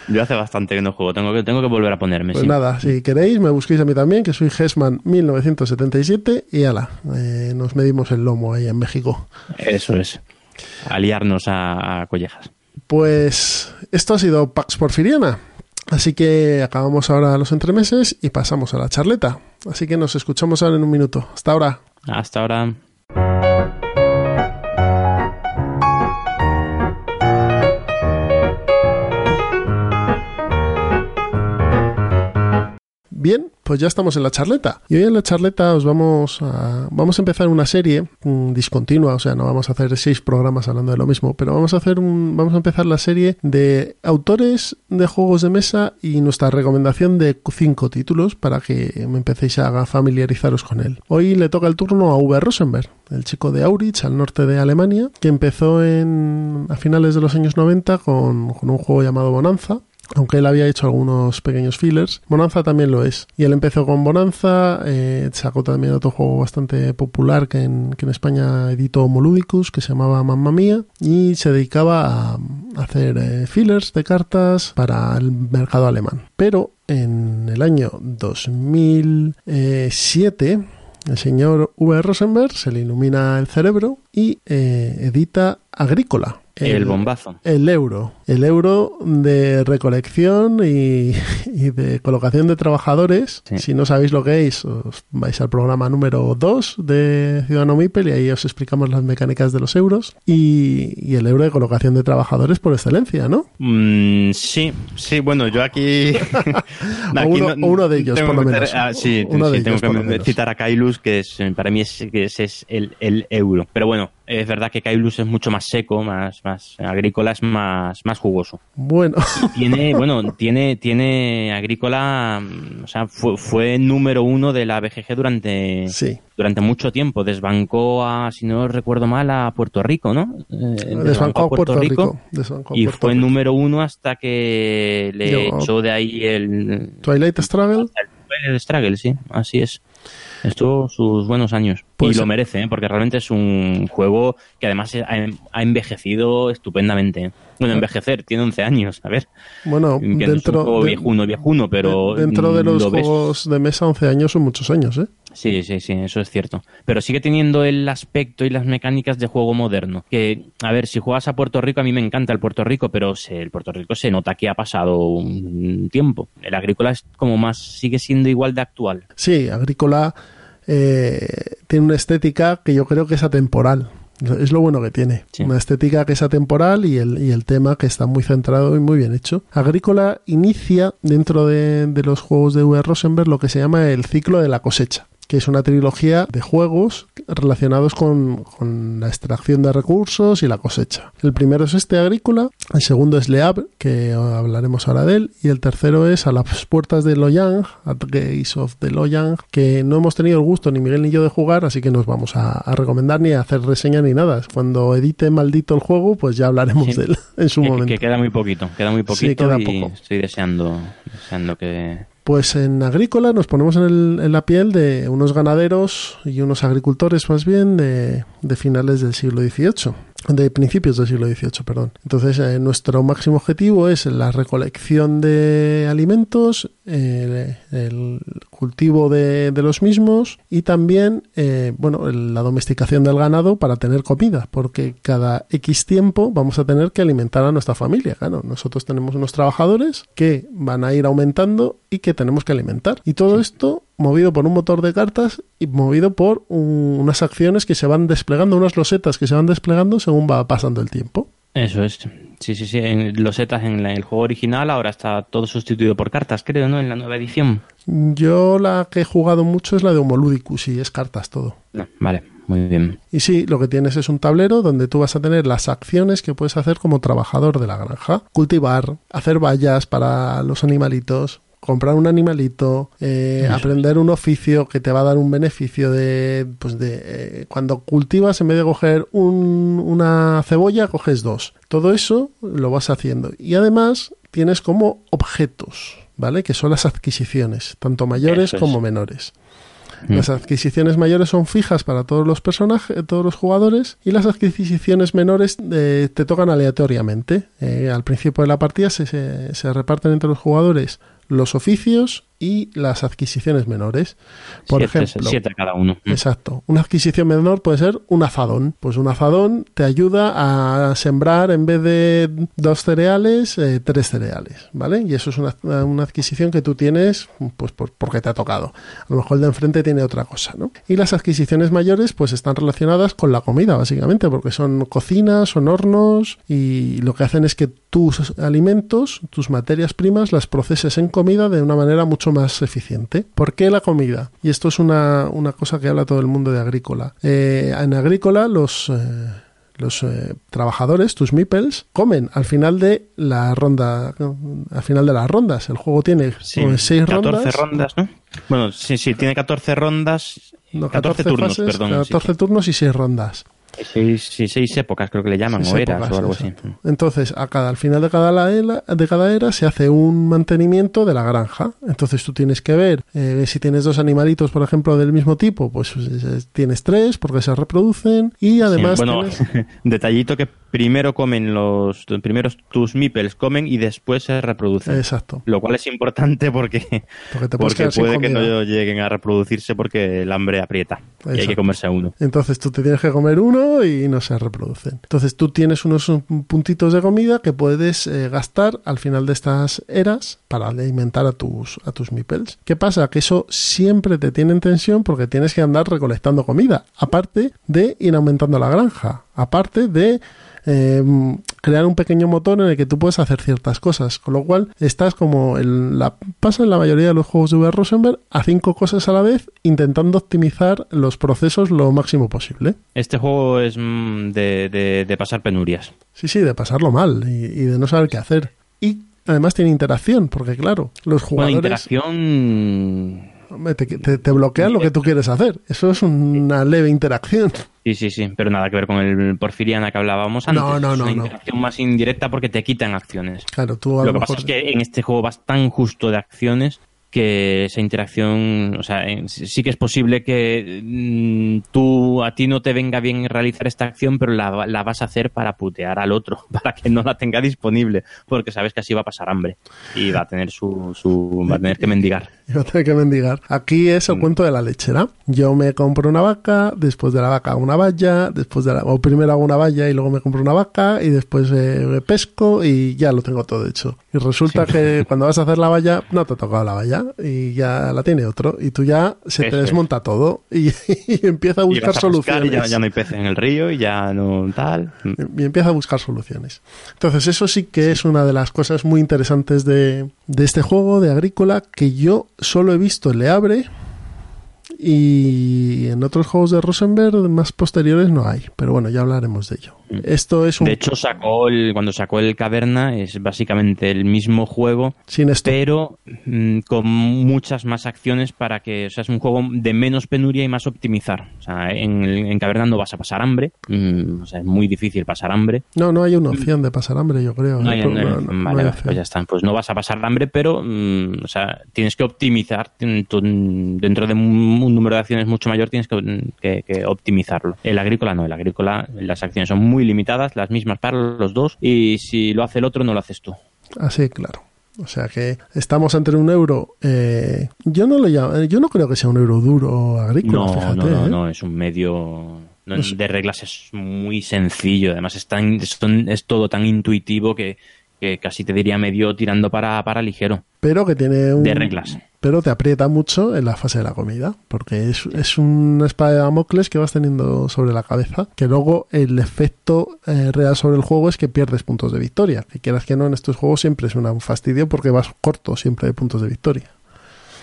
S2: Yo hace bastante que no juego, tengo que, tengo que volver a ponerme.
S1: Pues
S2: sí.
S1: nada, si queréis, me busquéis a mí también, que soy Hesman 1977 y ala, eh, nos medimos el lomo ahí en México.
S2: Eso es. Aliarnos a, a collejas.
S1: Pues esto ha sido Pax Porfiriana. Así que acabamos ahora los entremeses y pasamos a la charleta. Así que nos escuchamos ahora en un minuto. Hasta ahora.
S2: Hasta ahora.
S1: Bien, pues ya estamos en la charleta. Y hoy en la charleta os vamos a, vamos a empezar una serie mm, discontinua, o sea, no vamos a hacer seis programas hablando de lo mismo, pero vamos a hacer un, vamos a empezar la serie de autores de juegos de mesa y nuestra recomendación de cinco títulos para que me empecéis a familiarizaros con él. Hoy le toca el turno a Uwe Rosenberg, el chico de Aurich, al norte de Alemania, que empezó en, a finales de los años 90 con, con un juego llamado Bonanza, aunque él había hecho algunos pequeños fillers. Bonanza también lo es. Y él empezó con Bonanza, eh, sacó también otro juego bastante popular que en, España editó Moludicus, que se llamaba Mamma Mía, y se dedicaba a hacer eh, fillers de cartas para el mercado alemán. Pero en el año 2007 el señor V. Rosenberg se le ilumina el cerebro y eh, edita Agrícola.
S2: El, bombazo.
S1: El euro. El euro de recolección y, y de colocación de trabajadores.
S2: Sí.
S1: Si no sabéis lo que es, os vais al programa número 2 de Ciudadano Mipel y ahí os explicamos las mecánicas de los euros. Y, y el euro de colocación de trabajadores por excelencia, ¿no?
S2: Mm, sí, sí, bueno, yo aquí.
S1: O uno- de ellos, por lo menos.
S2: ah, sí,
S1: Uno de
S2: sí, tengo
S1: ellos,
S2: que citar a Kailus, que es, para mí es, que es el, el euro. Pero bueno, es verdad que Kailus es mucho más seco, más, más agrícola, es más, más jugoso.
S1: Bueno,
S2: Tiene, bueno, tiene, tiene agrícola, mm, o sea, fue, fue número uno de la BGG durante,
S1: sí.
S2: durante mucho tiempo. Desbancó a, si no recuerdo mal, a Puerto Rico, ¿no? Eh,
S1: Desbancó a Puerto Rico. Desbancó a
S2: y
S1: Puerto
S2: fue
S1: Rico.
S2: número uno hasta que le
S1: Yo-
S2: echó de ahí el,
S1: Twilight Struggle.
S2: el Struggle, sí, así es. Estuvo sus buenos años.
S1: Pues-
S2: y lo merece, ¿eh? porque realmente es un juego que además ha, ha envejecido estupendamente. Bueno, envejecer, tiene 11 años, a ver.
S1: Bueno,
S2: Que no es un
S1: dentro,
S2: juego
S1: de-
S2: viejuno, viejuno, pero.
S1: de- dentro de los
S2: lo ves.
S1: juegos de mesa, 11 años son muchos años, ¿eh?
S2: Sí, sí, sí, eso es cierto. Pero sigue teniendo el aspecto y las mecánicas de juego moderno. Que, a ver, si juegas a Puerto Rico, a mí me encanta el Puerto Rico, pero se- el Puerto Rico se nota que ha pasado un tiempo. El agrícola es como más, sigue siendo igual de actual.
S1: Sí, Agrícola eh, tiene una estética que yo creo que es atemporal. Es lo bueno que tiene.
S2: Sí.
S1: Una estética que es atemporal y el, y el tema que está muy centrado y muy bien hecho. Agrícola inicia dentro de, de los juegos de V. Rosenberg lo que se llama el ciclo de la cosecha que es una trilogía de juegos relacionados con, con la extracción de recursos y la cosecha. El primero es este agrícola, el segundo es Le Havre, que hablaremos ahora de él, y el tercero es A las puertas de Loyang, At Gates of the Loyang, que no hemos tenido el gusto ni Miguel ni yo de jugar, así que no os vamos a, a recomendar ni a hacer reseña ni nada. Cuando edite maldito el juego, pues ya hablaremos
S2: Sí.
S1: de él en su
S2: que,
S1: momento.
S2: que queda muy poquito, queda muy poquito
S1: Sí, queda
S2: y
S1: poco.
S2: estoy deseando, deseando que...
S1: Pues en agrícola nos ponemos en, el- en la piel de unos ganaderos y unos agricultores más bien de, de finales del siglo XVIII. De principios del siglo XVIII, perdón. Entonces, eh, nuestro máximo objetivo es la recolección de alimentos, eh, el cultivo de, de, los mismos y también, eh, bueno, la domesticación del ganado para tener comida, porque cada X tiempo vamos a tener que alimentar a nuestra familia. Claro, nosotros tenemos unos trabajadores que van a ir aumentando y que tenemos que alimentar. Y todo esto movido por un motor de cartas y movido por un, unas acciones que se van desplegando, unas losetas que se van desplegando según va pasando el tiempo.
S2: Eso es. Sí, sí, sí. En losetas en el juego original ahora está todo sustituido por cartas, creo, ¿no? En la nueva edición.
S1: Yo la que he jugado mucho es la de Homoludicus y es cartas todo.
S2: No, vale, muy bien.
S1: Y sí, lo que tienes es un tablero donde tú vas a tener las acciones que puedes hacer como trabajador de la granja. Cultivar, hacer vallas para los animalitos, comprar un animalito, eh, aprender un oficio que te va a dar un beneficio de, pues de eh, cuando cultivas en vez de coger un, una cebolla coges dos. Todo eso lo vas haciendo y además tienes como objetos, ¿vale? Que son las adquisiciones, tanto mayores es. como menores. Mm. Las adquisiciones mayores son fijas para todos los personajes, todos los jugadores, y las adquisiciones menores eh, te tocan aleatoriamente. Eh, al principio de la partida se, se, se reparten entre los jugadores los oficios y las adquisiciones menores. Por
S2: siete,
S1: ejemplo,
S2: siete cada uno.
S1: Exacto. Una adquisición menor puede ser un azadón. Pues un azadón te ayuda a sembrar en vez de dos cereales, eh, tres cereales, ¿vale? Y eso es una, una, adquisición que tú tienes, pues por, porque te ha tocado. A lo mejor el de enfrente tiene otra cosa, ¿no? Y las adquisiciones mayores, pues están relacionadas con la comida, básicamente, porque son cocinas, son hornos y lo que hacen es que tus alimentos, tus materias primas, las proceses en comida de una manera mucho más eficiente. ¿Por qué la comida? Y esto es una, una cosa que habla todo el mundo de agrícola. Eh, en agrícola los... Eh, los eh, trabajadores, tus meeples, comen al final de la ronda, al final de las rondas. El juego tiene
S2: Sí,
S1: seis
S2: 14
S1: rondas.
S2: rondas, ¿no? Bueno, sí, sí, tiene 14 rondas.
S1: No,
S2: 14, turnos,
S1: fases,
S2: perdón.
S1: 14
S2: sí.
S1: turnos y 6 rondas.
S2: Seis, seis épocas creo que le llaman,
S1: Seis
S2: o eras,
S1: épocas,
S2: o algo
S1: exacto.
S2: así.
S1: Entonces, a cada, al final de cada, la era, de cada era se hace un mantenimiento de la granja. Entonces tú tienes que ver eh, si tienes dos animalitos, por ejemplo, del mismo tipo, pues eh, tienes tres porque se reproducen y además
S2: Sí, bueno,
S1: tienes-
S2: detallito que primero comen los, primero tus meeples comen y después se reproducen.
S1: Exacto.
S2: Lo cual es importante porque,
S1: Porque te
S2: puede que no lleguen a reproducirse porque el hambre aprieta y hay que comerse a uno.
S1: Entonces tú te tienes que comer uno y no se reproducen. Entonces tú tienes unos puntitos de comida que puedes eh, gastar al final de estas eras para alimentar a tus, a tus meeples. ¿Qué pasa? Que eso siempre te tiene en tensión porque tienes que andar recolectando comida. Aparte de ir aumentando la granja. Aparte de eh, crear un pequeño motor en el que tú puedes hacer ciertas cosas. Con lo cual estás como en la, pasa en la mayoría de los juegos de V. Rosenberg a cinco cosas a la vez intentando optimizar los procesos lo máximo posible.
S2: Este juego es mm, de, de- de pasar penurias.
S1: Sí, sí, de pasarlo mal y, y de no saber qué hacer. Y además tiene interacción, porque claro, los
S2: Bueno,
S1: jugadores
S2: interacción...
S1: te, te- te bloquean lo que tú quieres hacer. Eso es una leve interacción.
S2: Sí, sí, sí, pero nada que ver con el Porfiriana que hablábamos antes.
S1: No, no,
S2: Es
S1: no,
S2: una
S1: no.
S2: interacción más indirecta porque te quitan acciones.
S1: Claro, tú a
S2: Lo
S1: lo,
S2: que pasa es que en este juego vas tan justo de acciones que esa interacción, o sea, sí que es posible que mm, tú a ti no te venga bien realizar esta acción, pero la, la vas a hacer para putear al otro, para que no la tenga disponible, porque sabes que así va a pasar hambre y va a tener su, su va a tener que mendigar.
S1: Iba a tener que mendigar. Aquí es
S2: Mm.
S1: el cuento de la lechera. Yo me compro una vaca, después de la vaca hago una valla, después de la, o primero hago una valla y luego me compro una vaca y después eh, pesco y ya lo tengo todo hecho. Y resulta que cuando vas a hacer la valla no te ha tocado la valla y ya la tiene otro y tú ya se te desmonta todo y, y empieza a buscar
S2: a
S1: soluciones.
S2: y ya, ya no hay peces en el río y ya no tal.
S1: Y empieza a buscar soluciones. Entonces, eso sí que es una de las cosas muy interesantes de, de este juego de Agrícola que yo solo he visto Le Abre y en otros juegos de Rosenberg más posteriores no hay. Pero bueno, ya hablaremos de ello. Esto es un
S2: Mm. De hecho, sacó el, cuando sacó el Caverna es básicamente el mismo juego,
S1: sin esto.
S2: pero mm, con muchas más acciones para que, o sea, es un juego de menos penuria y más optimizar. O sea, en, en Caverna no vas a pasar hambre, mm, o sea, es muy difícil pasar hambre.
S1: No, no hay una opción de pasar hambre, yo creo.
S2: No hay-
S1: No,
S2: no
S1: no,
S2: vale,
S1: hay
S2: pues ya está. Pues no vas a pasar hambre, pero, mm, o sea, tienes que optimizar dentro de un un número de acciones mucho mayor tienes que, que, optimizarlo. El agrícola no, el agrícola las acciones son muy limitadas, las mismas para los dos y si lo hace el otro no lo haces tú.
S1: Así, claro. O sea que estamos ante un euro. Eh, yo no lo llamo, yo no creo que sea un euro duro agrícola.
S2: No,
S1: fíjate,
S2: no, no,
S1: ¿eh?
S2: no, es un medio de reglas es muy sencillo. Además es, tan, es, todo tan intuitivo que, que, casi te diría medio tirando para, para ligero.
S1: Pero que tiene un,
S2: de reglas
S1: pero te aprieta mucho en la fase de la comida, porque es, es una espada de Damocles que vas teniendo sobre la cabeza, que luego el efecto eh, real sobre el juego es que pierdes puntos de victoria. Que quieras que no, en estos juegos siempre es un fastidio porque vas corto siempre de puntos de victoria.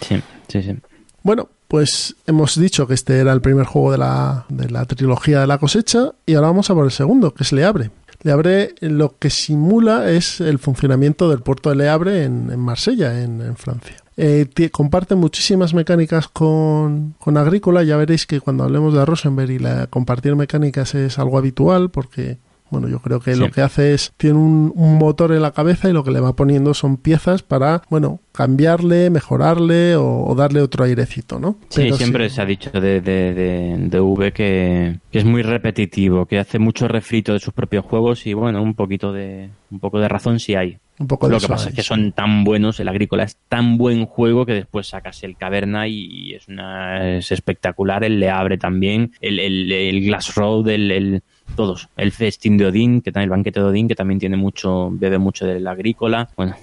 S2: Sí, sí, sí.
S1: Bueno, pues hemos dicho que este era el primer juego de la, de la trilogía de la cosecha y ahora vamos a por el segundo, que es Le Abre. Le Abre lo que simula es el funcionamiento del puerto de Le Abre en, Marsella, en Francia. Eh, comparte muchísimas mecánicas con, con, Agrícola. Ya veréis que cuando hablemos de Rosenberg y la compartir mecánicas es algo habitual porque bueno, yo creo que lo que hace es, tiene un, motor en la cabeza y lo que le va poniendo son piezas para, bueno, cambiarle, mejorarle o, darle otro airecito, ¿no?
S2: Sí, siempre se ha dicho de, de, de, V que, es muy repetitivo, que hace mucho refrito de sus propios juegos y, bueno, un poquito de, un poco de razón sí hay.
S1: Un poco de
S2: Lo que pasa es que son tan buenos, el Agrícola es tan buen juego que después sacas el Caverna y es, una, es espectacular, el Le Abre también, el, el, el Glass Road, el todos. El festín de Odín, que también el banquete de Odín, que también tiene mucho, bebe mucho del agrícola. Bueno.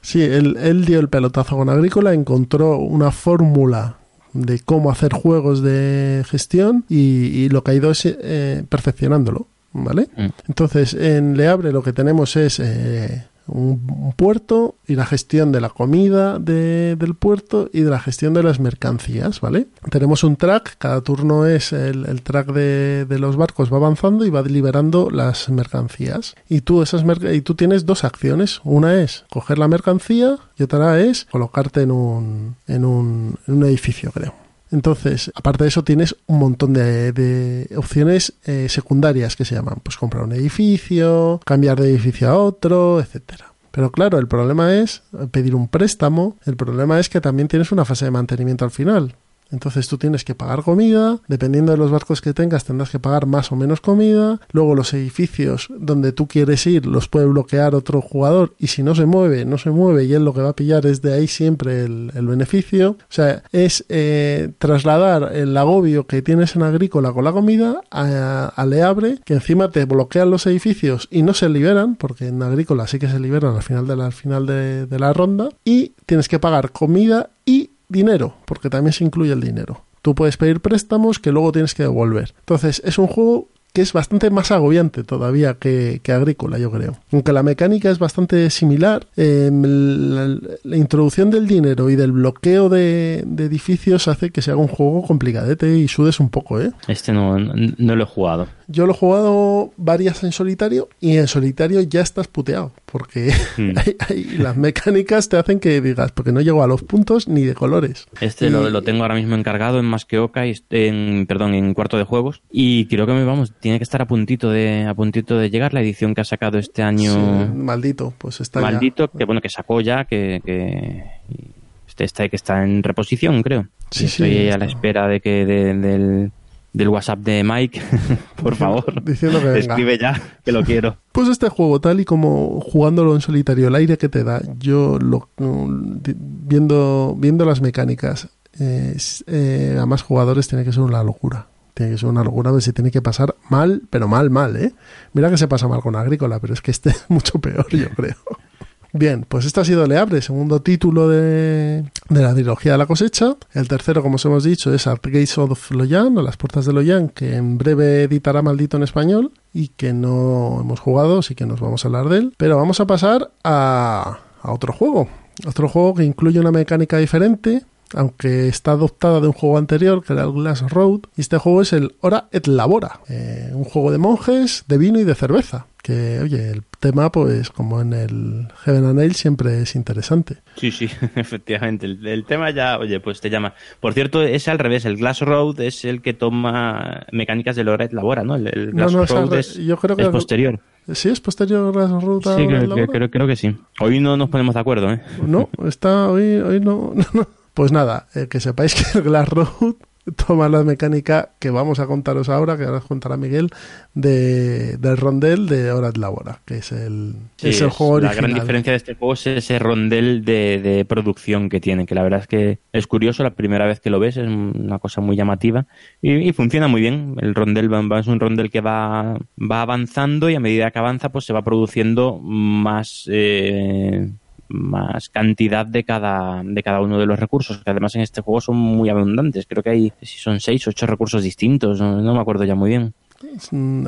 S1: Sí, él, dio el pelotazo con agrícola, encontró una fórmula de cómo hacer juegos de gestión y, lo que ha ido es eh, perfeccionándolo, ¿vale? Mm. Entonces, en Le Abre lo que tenemos es eh, un, puerto y la gestión de la comida del puerto y de la gestión de las mercancías, ¿vale? Tenemos un track, cada turno es el, track de, los barcos va avanzando y va liberando las mercancías. Y tú, esas y tú tienes dos acciones, una es coger la mercancía y otra es colocarte en un, en un, en un edificio, creo. Entonces, aparte de eso, tienes un montón de, opciones eh, secundarias que se llaman, pues comprar un edificio, cambiar de edificio a otro, etcétera. Pero claro, el problema es pedir un préstamo, el problema es que también tienes una fase de mantenimiento al final. Entonces tú tienes que pagar comida, dependiendo de los barcos que tengas tendrás que pagar más o menos comida, luego los edificios donde tú quieres ir los puede bloquear otro jugador y si no se mueve, no se mueve y él lo que va a pillar es de ahí siempre el, beneficio. O sea, es eh, trasladar el agobio que tienes en agrícola con la comida a, a Leabre, que encima te bloquean los edificios y no se liberan, porque en agrícola sí que se liberan al final de la, al final de, la ronda, y tienes que pagar comida dinero, porque también se incluye el dinero. Tú puedes pedir préstamos que luego tienes que devolver. Entonces, es un juego que es bastante más agobiante todavía que, agrícola, yo creo. Aunque la mecánica es bastante similar, em, la, introducción del dinero y del bloqueo de, edificios hace que se haga un juego complicadete y sudes un poco, ¿eh?
S2: Este no, no, lo he jugado.
S1: Yo lo he jugado varias en solitario y en solitario ya estás puteado, porque hmm. las mecánicas te hacen que digas, porque no llego a los puntos ni de colores.
S2: Este lo, lo, tengo ahora mismo encargado en Más que Oca, y en, perdón, en cuarto de juegos, y creo que me vamos tiene que estar a puntito de a puntito de llegar la edición que ha sacado este año.
S1: maldito, pues está
S2: maldito que bueno que sacó ya que, que este está que está en reposición creo.
S1: Sí,
S2: estoy a la espera de que del del WhatsApp de Mike, por favor.
S1: Diciendo que
S2: Escribe ya, que lo quiero.
S1: Pues este juego, tal y como jugándolo en solitario, el aire que te da, yo lo, viendo, viendo las mecánicas, eh, a más jugadores tiene que ser una locura. Tiene que ser una locura, ver si tiene que pasar mal, pero mal, mal, ¿eh? Mira que se pasa mal con Agrícola, pero es que este es mucho peor, yo creo. Bien, pues esto ha sido Le Abre, segundo título de, de, la trilogía de la cosecha. El tercero, como os hemos dicho, es At Gates of Loyan, o Las Puertas de Loyan, que en breve editará Maldito en español y que no hemos jugado, así que nos vamos a hablar de él. Pero vamos a pasar a, a otro juego. Otro juego que incluye una mecánica diferente, aunque está adoptada de un juego anterior que era el Glass Road. Y este juego es el Hora et Labora, eh, un juego de monjes, de vino y de cerveza. Que, oye, el tema, pues como en el Heaven and Ale, siempre es interesante.
S2: Sí, sí, efectivamente. El, tema ya, oye, pues te llama. Por cierto, es al revés. El Glass Road es el que toma mecánicas de Hora et Labora, ¿no? El, Glass Road es, yo creo que posterior.
S1: ¿Sí es posterior Glass Road
S2: Sí, creo, creo, creo, que sí. Hoy no nos ponemos de acuerdo, ¿eh?
S1: No, está, hoy, hoy no Pues nada, eh, que sepáis que el Glass Road toma la mecánica que vamos a contaros ahora, que ahora os contará Miguel, de, del rondel de Horas Labora, que es el,
S2: Sí,
S1: es el
S2: es
S1: juego
S2: la
S1: original.
S2: gran diferencia de este juego es ese rondel de, de producción que tiene, que la verdad es que es curioso, la primera vez que lo ves es una cosa muy llamativa y, y funciona muy bien. El rondel va- va- es un rondel que va, va avanzando y a medida que avanza pues se va produciendo más... eh, más cantidad de cada, de cada uno de los recursos, que además en este juego son muy abundantes. Creo que hay, si son seis o ocho recursos distintos, no, no me acuerdo ya muy bien.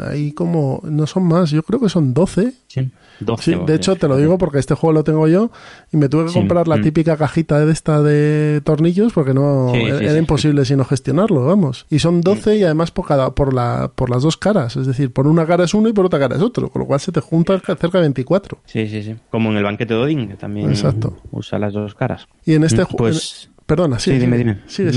S1: Ahí como, no son más, yo creo que son 12.
S2: Sí, 12.
S1: Sí, de hecho te lo digo porque este juego lo tengo yo y me tuve que
S2: Sí,
S1: comprar la
S2: mm.
S1: típica cajita de esta de tornillos porque no
S2: Sí,
S1: era imposible sino gestionarlo, vamos. Y son 12 y además por cada por la por las dos caras, es decir, por una cara es uno y por otra cara es otro, con lo cual se te junta cerca de 24.
S2: Sí, sí, sí. Como en el banquete de Odín, que también
S1: Exacto.
S2: usa las dos caras.
S1: Y en este
S2: Mm,
S1: juego
S2: Pues.
S1: Perdona, sí,
S2: Sí, dime, dime.
S1: Sigue.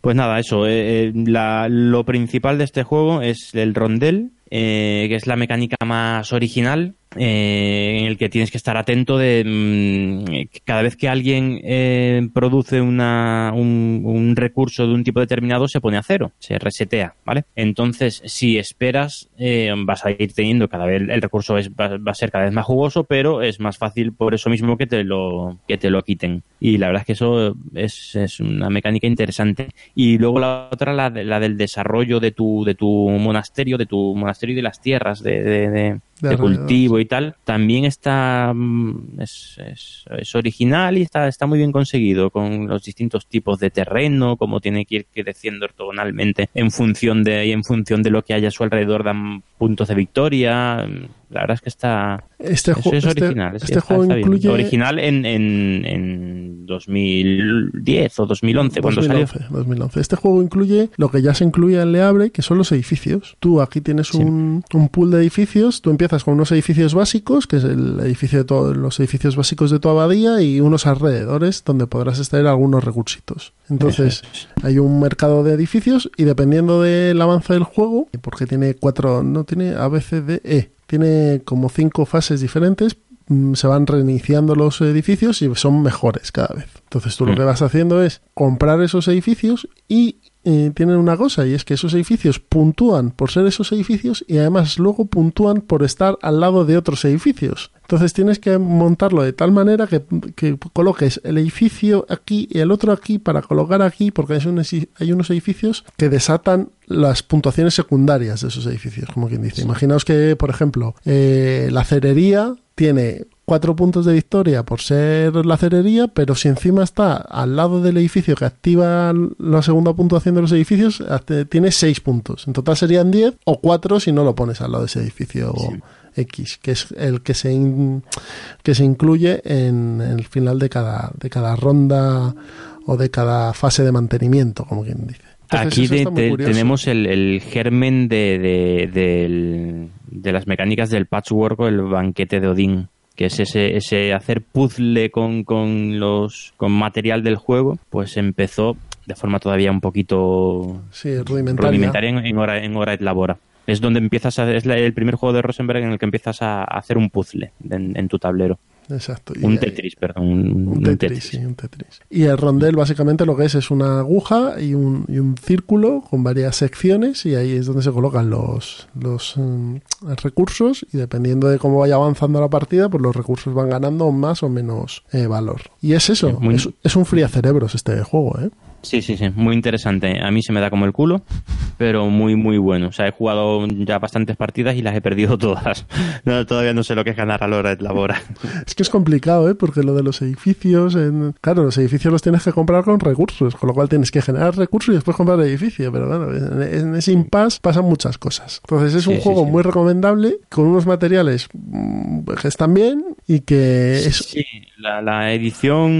S2: Pues nada, eso. eh, eh, la- lo principal de este juego es el rondel, eh, que es la mecánica más original, eh, en el que tienes que estar atento de mm, cada vez que alguien eh, produce una, un, un recurso de un tipo determinado se pone a cero, se resetea, ¿vale? Entonces, si esperas, eh, vas a ir teniendo cada vez el recurso es, va, va a ser cada vez más jugoso, pero es más fácil por eso mismo que te lo que te lo quiten. Y la verdad es que eso es, es una mecánica interesante. Y luego la otra, la, de- la del desarrollo de tu de tu monasterio, de tu monasterio y de las tierras de, de- de-
S1: De
S2: cultivo y tal, también está mm, es, es- es original y está, está muy bien conseguido con los distintos tipos de terreno, cómo tiene que ir creciendo ortogonalmente en función de y en función de lo que haya a su alrededor dan puntos de victoria. La verdad es que está
S1: Este,
S2: eso es
S1: este-
S2: original.
S1: este
S2: está-
S1: juego
S2: está
S1: incluye
S2: original en, en, en 2010 o 2011 cuando salió.
S1: 2011, 2011. Este juego incluye lo que ya se incluye en Le Havre, que son los edificios. Tú aquí tienes
S2: Sí.
S1: un, un pool de edificios, tú empiezas con unos edificios básicos, que es el edificio de todos los edificios básicos de tu abadía, y unos alrededores donde podrás extraer algunos recursitos. Entonces,
S2: es.
S1: hay un mercado de edificios y dependiendo del avance del juego, porque tiene cuatro, no tiene A, B, C, D, E, tiene como cinco fases diferentes, mm, se van reiniciando los edificios y son mejores cada vez. Entonces tú lo
S2: Mm.
S1: que vas haciendo es comprar esos edificios y eh, tienen una cosa y es que esos edificios puntúan por ser esos edificios y además luego puntúan por estar al lado de otros edificios. Entonces tienes que montarlo de tal manera que, que coloques el edificio aquí y el otro aquí para colocar aquí porque hay unos, hay unos edificios que desatan las puntuaciones secundarias de esos edificios, como quien dice. Imaginaos que, por ejemplo, eh, la cerería tiene cuatro puntos de victoria por ser la cerería, pero si encima está al lado del edificio que activa la segunda puntuación de los edificios, tiene seis puntos. En total serían 10 o 4 si no lo pones al lado de ese edificio
S2: Sí.
S1: X, que es el que se in- que se incluye en el final de cada de cada ronda o de cada fase de mantenimiento, como quien dice. Entonces,
S2: Aquí de-
S1: curioso.
S2: tenemos el, el germen de, de, de las mecánicas del patchwork o el banquete de Odín, que es ese, ese hacer puzzle con, con, los, con material del juego, pues empezó de forma todavía un poquito
S1: sí, rudimentaria.
S2: rudimentaria en, en hora, en hora et labora. Es donde empiezas a, es la- el primer juego de Rosenberg en el que empiezas a, a hacer un puzzle en, en tu tablero.
S1: Exacto. Y
S2: Un Tetris, perdón. Un,
S1: Tetris,
S2: Tetris.
S1: sí, un Tetris. Y el rondel básicamente lo que es es una aguja y un, y un círculo con varias secciones y ahí es donde se colocan los, los mm, recursos y dependiendo de cómo vaya avanzando la partida, pues los recursos van ganando más o menos eh, valor. Y es eso,
S2: muy-
S1: es, es un fría cerebros este juego, ¿eh?
S2: Sí, sí, sí, muy interesante. A mí se me da como el culo, pero muy, muy bueno. O sea, he jugado ya bastantes partidas y las he perdido todas. No, todavía no sé lo que es ganar a la hora de labora.
S1: Es que es complicado, ¿eh? Porque lo de los edificios, en... claro, los edificios los tienes que comprar con recursos, con lo cual tienes que generar recursos y después comprar el edificio. Pero bueno, en, ese impasse pasan muchas cosas. Entonces es
S2: Sí,
S1: un
S2: sí,
S1: juego
S2: sí.
S1: muy recomendable, con unos materiales mm, que están bien y que es...
S2: Sí, la, la edición,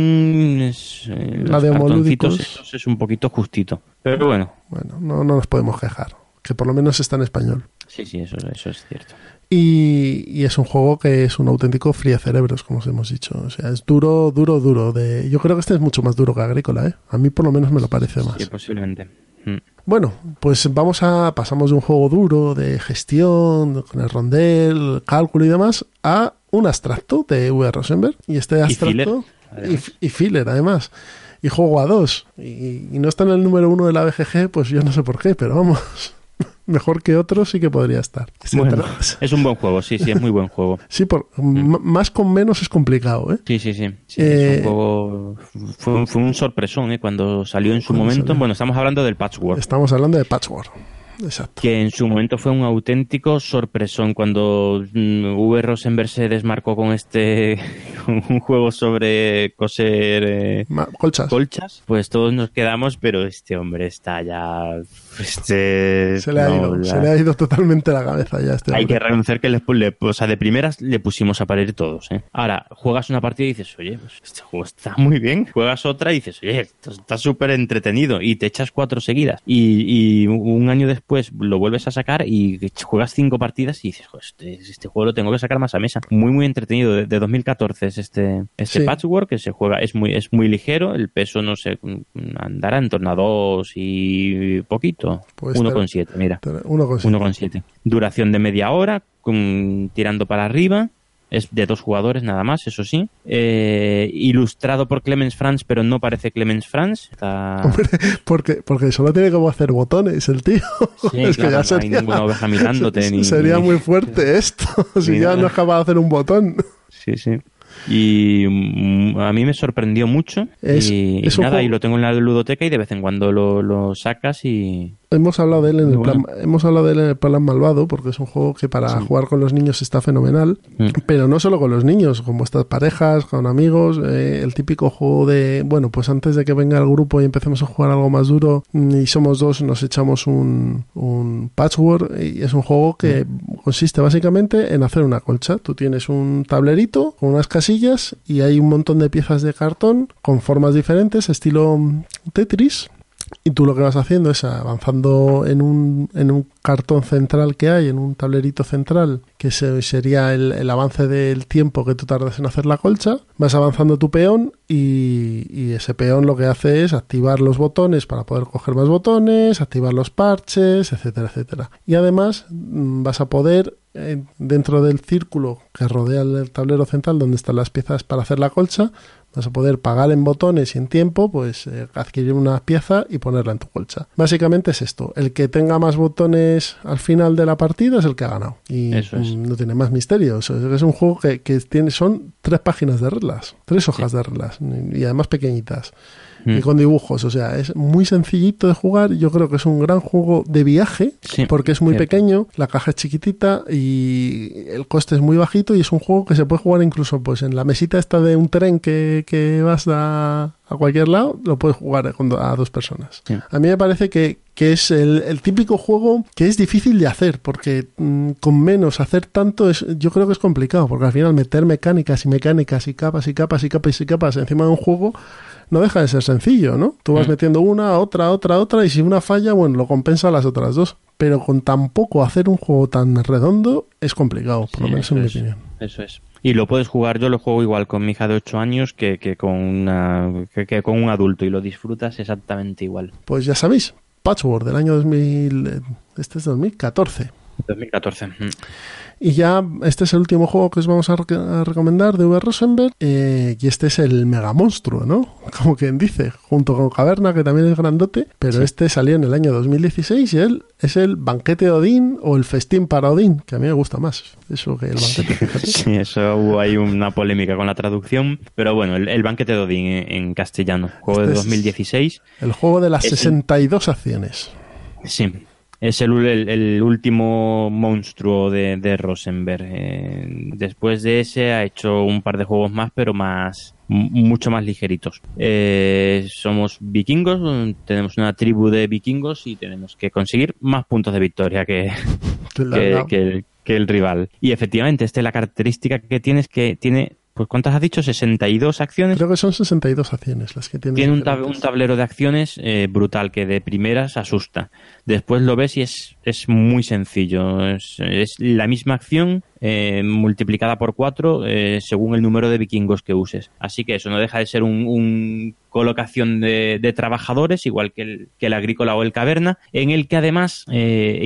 S2: es, eh,
S1: La de homolúdicos.
S2: Es un poquito justito. Pero bueno,
S1: Bueno, no, no nos podemos quejar, que por lo menos está en español.
S2: sí, sí, eso, eso es cierto.
S1: Y, y es un juego que es un auténtico fría cerebros, como os hemos dicho. O sea, es duro, duro, duro. De... Yo creo que este es mucho más duro que Agrícola, ¿eh? A mí por lo menos me lo parece más.
S2: Sí, posiblemente. Mm.
S1: Bueno, pues vamos a pasamos de un juego duro de gestión con el rondel, cálculo y demás a un abstracto de V. Rosenberg y este abstracto
S2: filler,
S1: y,
S2: además.
S1: y filler además. Y juego a dos y, y no está en el número uno de la BGG, pues yo no sé por qué, pero vamos. Mejor que otros sí que podría estar.
S2: Bueno, es un buen juego, sí, sí, es muy buen juego.
S1: Sí, por, más con menos es complicado, ¿eh?
S2: Sí, sí, sí. sí,
S1: Eh,
S2: es un juego. Fue, un- fue un sorpresón, ¿eh? Cuando salió en su momento.
S1: salió.
S2: Bueno, estamos hablando del Patchwork.
S1: Estamos hablando de Patchwork. Exacto.
S2: que en su momento fue un auténtico sorpresón cuando mm, V. Rosenberg se desmarcó con este un juego sobre coser eh,
S1: colchas.
S2: colchas, pues todos nos quedamos, pero este hombre está ya este
S1: se le ha
S2: no,
S1: ido,
S2: la-
S1: se le ha ido totalmente la cabeza ya este
S2: hay
S1: hombre.
S2: que reconocer que le, le- o sea, de primeras le pusimos a parir todos. ¿eh? Ahora, juegas una partida y dices, oye, pues este juego está muy bien. Juegas otra y dices, oye, esto está súper entretenido. Y te echas cuatro seguidas. Y, y un año después lo vuelves a sacar y juegas cinco partidas y dices, "Jo, este, este juego lo tengo que sacar más a mesa. Muy, muy entretenido. De, de 2014 es este, este
S1: Sí.
S2: patchwork que se juega, es muy, es muy ligero. El peso, no sé, andará en torno a dos y poquito.
S1: Pues
S2: 1,7, mira.
S1: Uno con siete.
S2: 1,7. Duración de media hora, con, tirando para arriba. Es de dos jugadores nada más, eso sí. Eh, ilustrado por Clemens Franz, pero no parece Clemens Franz. Está...
S1: Hombre, porque, porque solo tiene como hacer botones el tío.
S2: Sí,
S1: es que
S2: claro,
S1: ya
S2: no hay
S1: sería,
S2: ninguna oveja mirándote, ni-
S1: sería
S2: ni-
S1: muy fuerte esto. si ya no es capaz de hacer un botón.
S2: Sí, sí. Y mm, a mí me sorprendió mucho.
S1: Es-
S2: y,
S1: es
S2: nada,
S1: juego-
S2: y lo tengo en la ludoteca y de vez en cuando lo, lo sacas y.
S1: Hemos hablado de él en el plan, hemos hablado de él en el plan malvado, porque es un juego que para jugar con los niños está fenomenal.
S2: Mm.
S1: Pero no solo con los niños, con vuestras parejas, con amigos, eh, el típico juego de, bueno, pues antes de que venga el grupo y empecemos a jugar algo más duro mm, y somos dos, nos echamos un, un patchwork y es un juego que consiste básicamente en hacer una colcha. Tú tienes un tablerito con unas casillas y hay un montón de piezas de cartón con formas diferentes, estilo mm, Tetris. Y tú lo que vas haciendo es avanzando en un, en un cartón central que hay, en un tablerito central, que se- sería el, avance del tiempo que tú tardas en hacer la colcha. Vas avanzando tu peón y, y ese peón lo que hace es activar los botones para poder coger más botones, activar los parches, etcétera, etcétera. Y además mm, vas a poder eh, dentro del círculo que rodea el tablero central donde están las piezas para hacer la colcha, vas a poder pagar en botones y en tiempo, pues eh, adquirir una pieza y ponerla en tu colcha. Básicamente es esto, el que tenga más botones al final de la partida es el que ha ganado. Y
S2: Eso es.
S1: mm, no tiene más misterio, es, un juego que, que tiene, son tres páginas de reglas, tres hojas de reglas y además pequeñitas
S2: Mm.
S1: y con dibujos. O sea, es muy sencillito de jugar. Yo creo que es un gran juego de viaje
S2: Sí,
S1: porque es muy
S2: cierto.
S1: pequeño, la caja es chiquitita y el coste es muy bajito y es un juego que se puede jugar incluso pues en la mesita esta de un tren que, que vas a, a cualquier lado, lo puedes jugar a dos personas.
S2: Sí.
S1: A mí me parece que, que es el, el típico juego que es difícil de hacer porque mm, con menos hacer tanto es, yo creo que es complicado porque al final meter mecánicas y mecánicas y capas y capas y capas y capas encima de un juego no deja de ser sencillo, ¿no? Tú vas
S2: Mm.
S1: metiendo una, otra, otra, otra, y si una falla, bueno, lo compensa las otras dos. Pero con tan poco hacer un juego tan redondo es complicado, por lo menos en mi
S2: es.
S1: opinión.
S2: Eso es. Y lo puedes jugar, yo lo juego igual con mi hija de 8 años que, que con una, que, que con un adulto y lo disfrutas exactamente igual.
S1: Pues ya sabéis, Patchwork del año 2000, eh, este es 2014.
S2: 2014.
S1: Y ya este es el último juego que os vamos a, rec- a recomendar de V. Rosenberg. eh, y este es el mega monstruo, ¿no? Como quien dice, junto con Caverna, que también es grandote. Pero
S2: Sí.
S1: este salió en el año 2016 y él es el banquete de Odín o el festín para Odín, que a mí me gusta más. Eso que el banquete, fíjate.
S2: Sí, eso hubo ahí una polémica con la traducción, pero bueno, el, el banquete de Odín en, en castellano, juego
S1: Este
S2: de
S1: es-
S2: 2016,
S1: El juego de las
S2: Es el-
S1: 62 acciones.
S2: sí, es el, el- el último monstruo de, de Rosenberg. Eh, después de ese ha hecho un par de juegos más, pero más mucho más ligeritos. Eh, somos vikingos, tenemos una tribu de vikingos y tenemos que conseguir más puntos de victoria que, que, que el rival. Y efectivamente, esta es la característica que tiene es que tiene, pues ¿cuántas has dicho? 62 acciones.
S1: Creo que son 62 acciones las que tiene.
S2: Tiene un, tab-
S1: diferentes.
S2: un tablero de acciones eh, brutal que de primeras asusta. Después lo ves y es, es muy sencillo. Es, es la misma acción eh, multiplicada por cuatro eh, según el número de vikingos que uses. Así que eso no deja de ser un, un colocación de, trabajadores, igual que el, que el agrícola o el caverna, en el que además eh,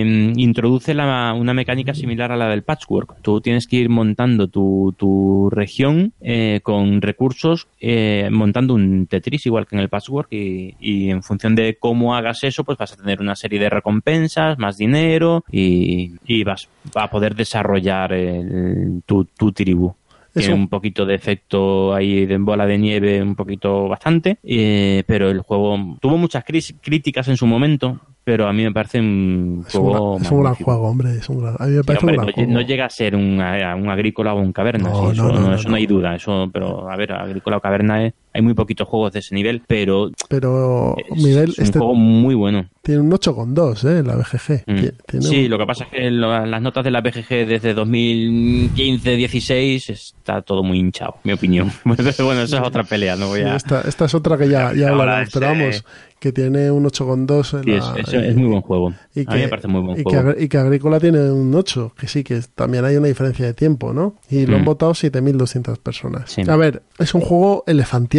S2: em, introduce la- una mecánica similar a la del patchwork. Tú tienes que ir montando tu, tu región eh, con recursos, eh, montando un Tetris igual que en el patchwork y, y en función de cómo hagas eso, pues vas a tener una serie de recompensas, más dinero y, y vas a poder desarrollar el- tu, tu tribu. Tiene un poquito de efecto ahí de bola de nieve, un poquito bastante, eh, pero el juego tuvo muchas críticas en su momento, pero a mí me parece un
S1: Es
S2: juego
S1: es un gran juego, hombre. Es un gran, a mí me
S2: Sí,
S1: parece
S2: hombre,
S1: un
S2: no,
S1: gran juego.
S2: no llega a ser un, un agrícola o un caverna,
S1: No,
S2: sí,
S1: no,
S2: eso,
S1: no, no,
S2: eso no hay duda, eso, pero a ver, agrícola o caverna es- hay muy poquitos juegos de ese nivel, pero
S1: Pero,
S2: es,
S1: Miguel,
S2: es un
S1: este
S2: juego muy bueno.
S1: tiene un 8,2, ¿eh? La BGG.
S2: Mm.
S1: Tie- Tiene
S2: Sí,
S1: un-
S2: lo que pasa es que lo- las notas de la BGG desde 2015-16 está todo muy hinchado, mi opinión. Bueno, esa es otra pelea, no voy
S1: sí,
S2: a...
S1: esta, esta es otra que ya, ya hablaremos, pero vamos,
S2: eh,
S1: que tiene un 8,2 en
S2: Sí, es, es- es muy buen juego.
S1: y
S2: a mí me parece muy buen
S1: y que,
S2: juego.
S1: Agri- y que Agrícola tiene un 8, que sí, que también hay una diferencia de tiempo, ¿no? Y lo han
S2: Mm.
S1: votado 7.200 personas.
S2: Sí.
S1: A ver, es un juego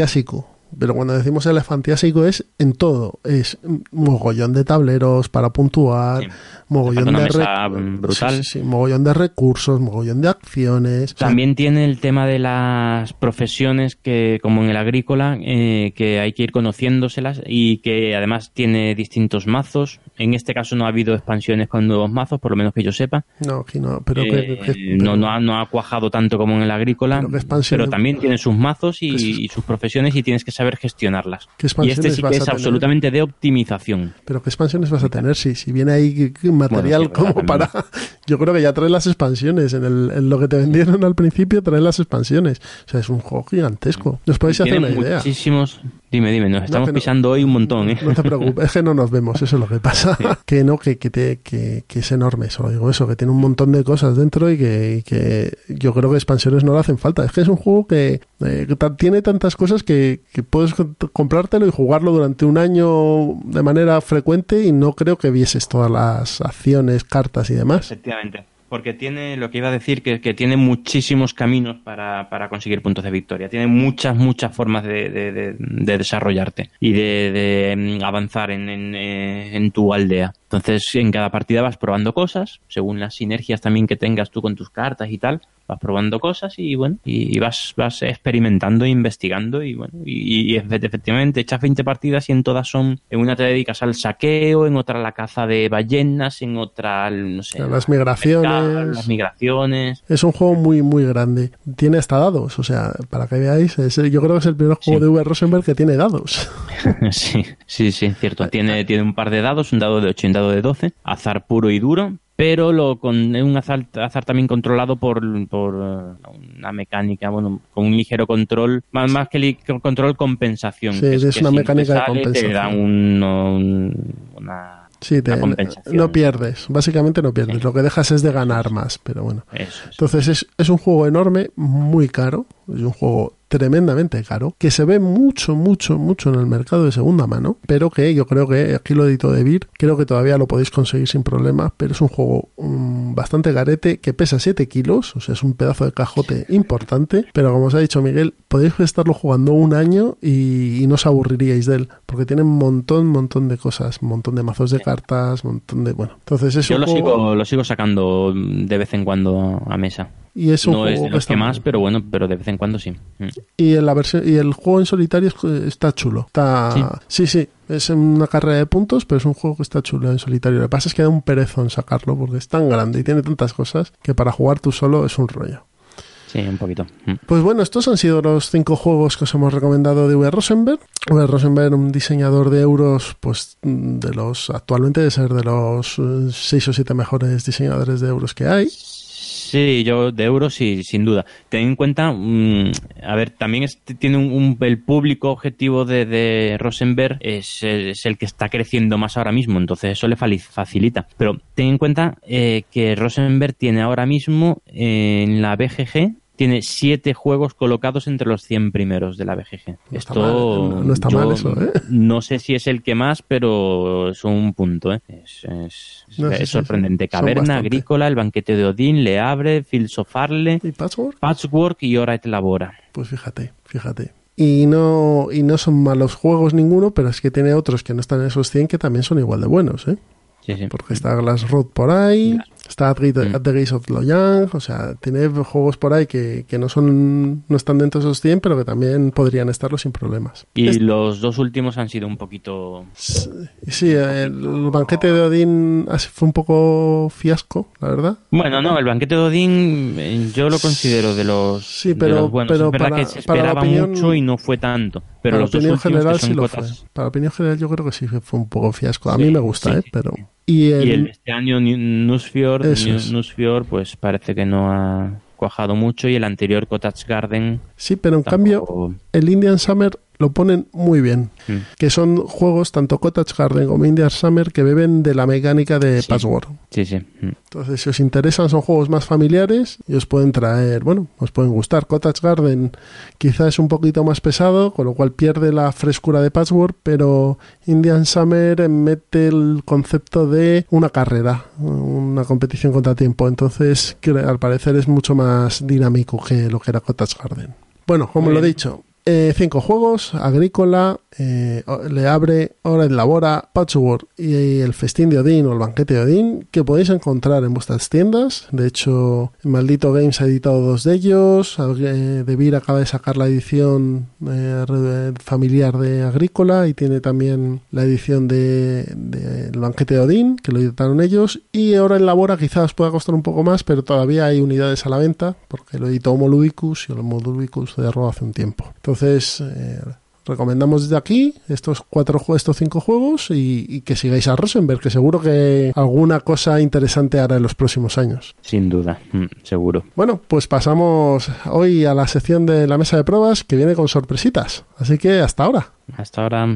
S1: elefantiásico. Pero cuando decimos elefantiásico es en todo. Es un mogollón de tableros para puntuar. Mogollón
S2: una
S1: de
S2: mesa, mm, brutal.
S1: sí, sí, sí, mogollón de recursos, mogollón de acciones. O sea,
S2: También tiene el tema de las profesiones que, como en el agrícola, eh, que hay que ir conociéndoselas y que además tiene distintos mazos. En este caso no ha habido expansiones con nuevos mazos, por lo menos que yo sepa.
S1: no, aquí no, pero,
S2: Eh,
S1: que- que-
S2: no,
S1: pero-
S2: no, ha, no ha cuajado tanto como en el agrícola,
S1: Pero
S2: pero también tiene sus mazos y, sus profesiones y tienes que saber gestionarlas.
S1: ¿Qué
S2: Y este sí que es absolutamente de optimización.
S1: Pero qué expansiones vas a tener si, si viene ahí material
S2: Bueno, sí,
S1: como para... Yo creo que ya trae las expansiones. En, el, en lo que te vendieron al principio trae las expansiones. O sea, es un juego gigantesco. Os podéis hacer una idea.
S2: muchísimos... Dime, dime, nos estamos
S1: no.
S2: pisando hoy un montón, ¿eh?
S1: No te preocupes, es que no nos vemos, eso es lo que pasa. que no, que, que, te- que, que es enorme, solo digo eso, que tiene un montón de cosas dentro y que, y que yo creo que expansiones no le hacen falta. Es que es un juego que, eh, tiene tantas cosas que, que puedes co- comprártelo y jugarlo durante un año de manera frecuente y no creo que vieses todas las acciones, cartas y demás.
S2: Efectivamente. Porque tiene lo que iba a decir, que, que tiene muchísimos caminos para, para conseguir puntos de victoria. Tiene muchas, muchas formas de, de- de- de desarrollarte y de, de, mm, avanzar en, en, eh, en tu aldea. Entonces, en cada partida vas probando cosas, según las sinergias también que tengas tú con tus cartas y tal, vas probando cosas y bueno, y, y vas, vas experimentando, e investigando y bueno, y, y efe- efectivamente echas 20 partidas y en todas son, en una te dedicas al saqueo, en otra a la caza de ballenas, en otra no sé,
S1: A las migraciones.
S2: pescar, las migraciones.
S1: Es un juego muy, muy grande. Tiene hasta dados, o sea, para que veáis, es- yo creo que es el primer juego
S2: Sí.
S1: de V. Rosenberg que tiene dados.
S2: sí, sí, sí, cierto. Tiene, tiene un par de dados, un dado de 8 y un dado de 12, azar puro y duro, pero lo con un azar, azar también controlado por, por eh, una mecánica, bueno, con un ligero control, más, más que li- control compensación.
S1: Sí,
S2: que
S1: es
S2: que
S1: una
S2: si
S1: mecánica de
S2: sale, Te
S1: compensación.
S2: da un, un- una,
S1: Sí, te-
S2: una compensación.
S1: no pierdes, básicamente no pierdes.
S2: Sí.
S1: Lo que dejas es de ganar más, pero bueno.
S2: Eso, eso.
S1: Entonces es, es un juego enorme, muy caro, es un juego tremendamente caro, que se ve mucho, mucho, mucho en el mercado de segunda mano, pero que yo creo que, aquí lo edito de Vir, creo que todavía lo podéis conseguir sin problema, pero es un juego mm, bastante garete, que pesa 7 kilos, o sea, es un pedazo de cajote importante, pero como os ha dicho Miguel, podéis estarlo jugando un año y, y no os aburriríais de él, porque tiene un montón, montón de cosas, un montón de mazos de cartas, un montón de, bueno, entonces es
S2: Yo
S1: un
S2: lo
S1: juego-
S2: sigo, lo sigo sacando de vez en cuando a mesa.
S1: Y es un
S2: No es
S1: juego
S2: de
S1: que
S2: los más, pero bueno, pero de vez en cuando sí. Mm.
S1: Y en la versión y el juego en solitario es- está chulo. Está sí, sí, es una carrera de puntos, pero es un juego que está chulo en solitario. Lo que pasa es que da un perezón sacarlo porque es tan grande y tiene tantas cosas que para jugar tú solo es un rollo.
S2: Sí, un poquito. Mm.
S1: Pues bueno, estos han sido los cinco juegos que os hemos recomendado de V. Rosenberg. V. Rosenberg, un diseñador de euros, pues de los actualmente de ser de los eh, seis o siete mejores diseñadores de euros que hay.
S2: Sí, yo de euros sí, sin duda. Ten en cuenta, mm, a ver, también tiene un, el público objetivo de, Rosenberg es, el que está creciendo más ahora mismo, entonces eso le facilita. Pero ten en cuenta eh, que Rosenberg tiene ahora mismo eh, en la BGG tiene siete juegos colocados entre los 100 primeros de la BGG.
S1: No
S2: Esto
S1: mal, no- no está mal eso, ¿eh?
S2: No sé si es el que más, pero es un punto, ¿eh? Es, es-
S1: No, sí,
S2: es
S1: sí,
S2: sorprendente.
S1: sí.
S2: Caverna. Agrícola, El banquete de Odín, Le Abre, Filsofarle,
S1: ¿Y Patchwork?
S2: Patchwork y Hora et Labora.
S1: Pues fíjate, fíjate. y no, y no son malos juegos ninguno, pero es que tiene otros que no están en esos 100 que también son igual de buenos, ¿eh?
S2: Sí, sí.
S1: Porque está Glass Road por ahí, está At,
S2: Mm.
S1: The Gates of Loyang, o sea, tiene juegos por ahí que, que no son no están dentro de esos 100, pero que también podrían estarlo sin problemas.
S2: Y los dos últimos han sido un poquito...
S1: sí, el banquete de Odín fue un poco fiasco, la verdad.
S2: Bueno, no, el banquete de Odín eh, yo lo considero de los,
S1: Sí,
S2: de
S1: pero-
S2: los buenos.
S1: pero
S2: es verdad
S1: para-
S2: que se esperaba
S1: opinión-
S2: mucho y no fue tanto. Pero
S1: Para
S2: los
S1: la
S2: dos
S1: opinión
S2: últimos
S1: general sí lo
S2: cotas-
S1: fue. Para opinión general yo creo que sí fue un poco fiasco. A
S2: Sí,
S1: mí me gusta,
S2: sí,
S1: ¿eh? Pero... Y el,
S2: Y el este año,
S1: es.
S2: Newsfjord, pues parece que no ha cuajado mucho. Y el anterior, Cottage Garden,
S1: Sí, pero en cambio
S2: tampoco-
S1: el Indian Summer lo ponen muy bien.
S2: Mm.
S1: Que son juegos, tanto Cottage Garden como Indian Summer, que beben de la mecánica de
S2: Sí.
S1: Password.
S2: Sí, sí. mm.
S1: Entonces, si os interesan, son juegos más familiares y os pueden traer, bueno, os pueden gustar. Cottage Garden quizá es un poquito más pesado, con lo cual pierde la frescura de Password, pero Indian Summer mete el concepto de una carrera, una competición contra tiempo. Entonces, que al parecer es mucho más dinámico que lo que era Cottage Garden. Bueno, como lo he dicho, eh, cinco juegos, Agrícola, eh, Le Abre, Hora en Labora, Patchwork y el Festín de Odín o el Banquete de Odín, que podéis encontrar en vuestras tiendas. De hecho, Maldito Games ha editado dos de ellos. eh, De Vir acaba de sacar la edición eh, familiar de Agrícola y tiene también la edición de, El Banquete de Odín, que lo editaron ellos. Y Hora en Labora quizás pueda costar un poco más, pero todavía hay unidades a la venta, porque lo editó Homoludicus y Homoludicus cerró hace un tiempo. Entonces, eh, recomendamos desde aquí estos cuatro estos cinco juegos y, y que sigáis a Rosenberg, que seguro que alguna cosa interesante hará en los próximos años.
S2: Sin duda, mm, seguro.
S1: Bueno, pues pasamos hoy a la sección de la mesa de pruebas que viene con sorpresitas. Así que hasta ahora.
S2: Hasta ahora.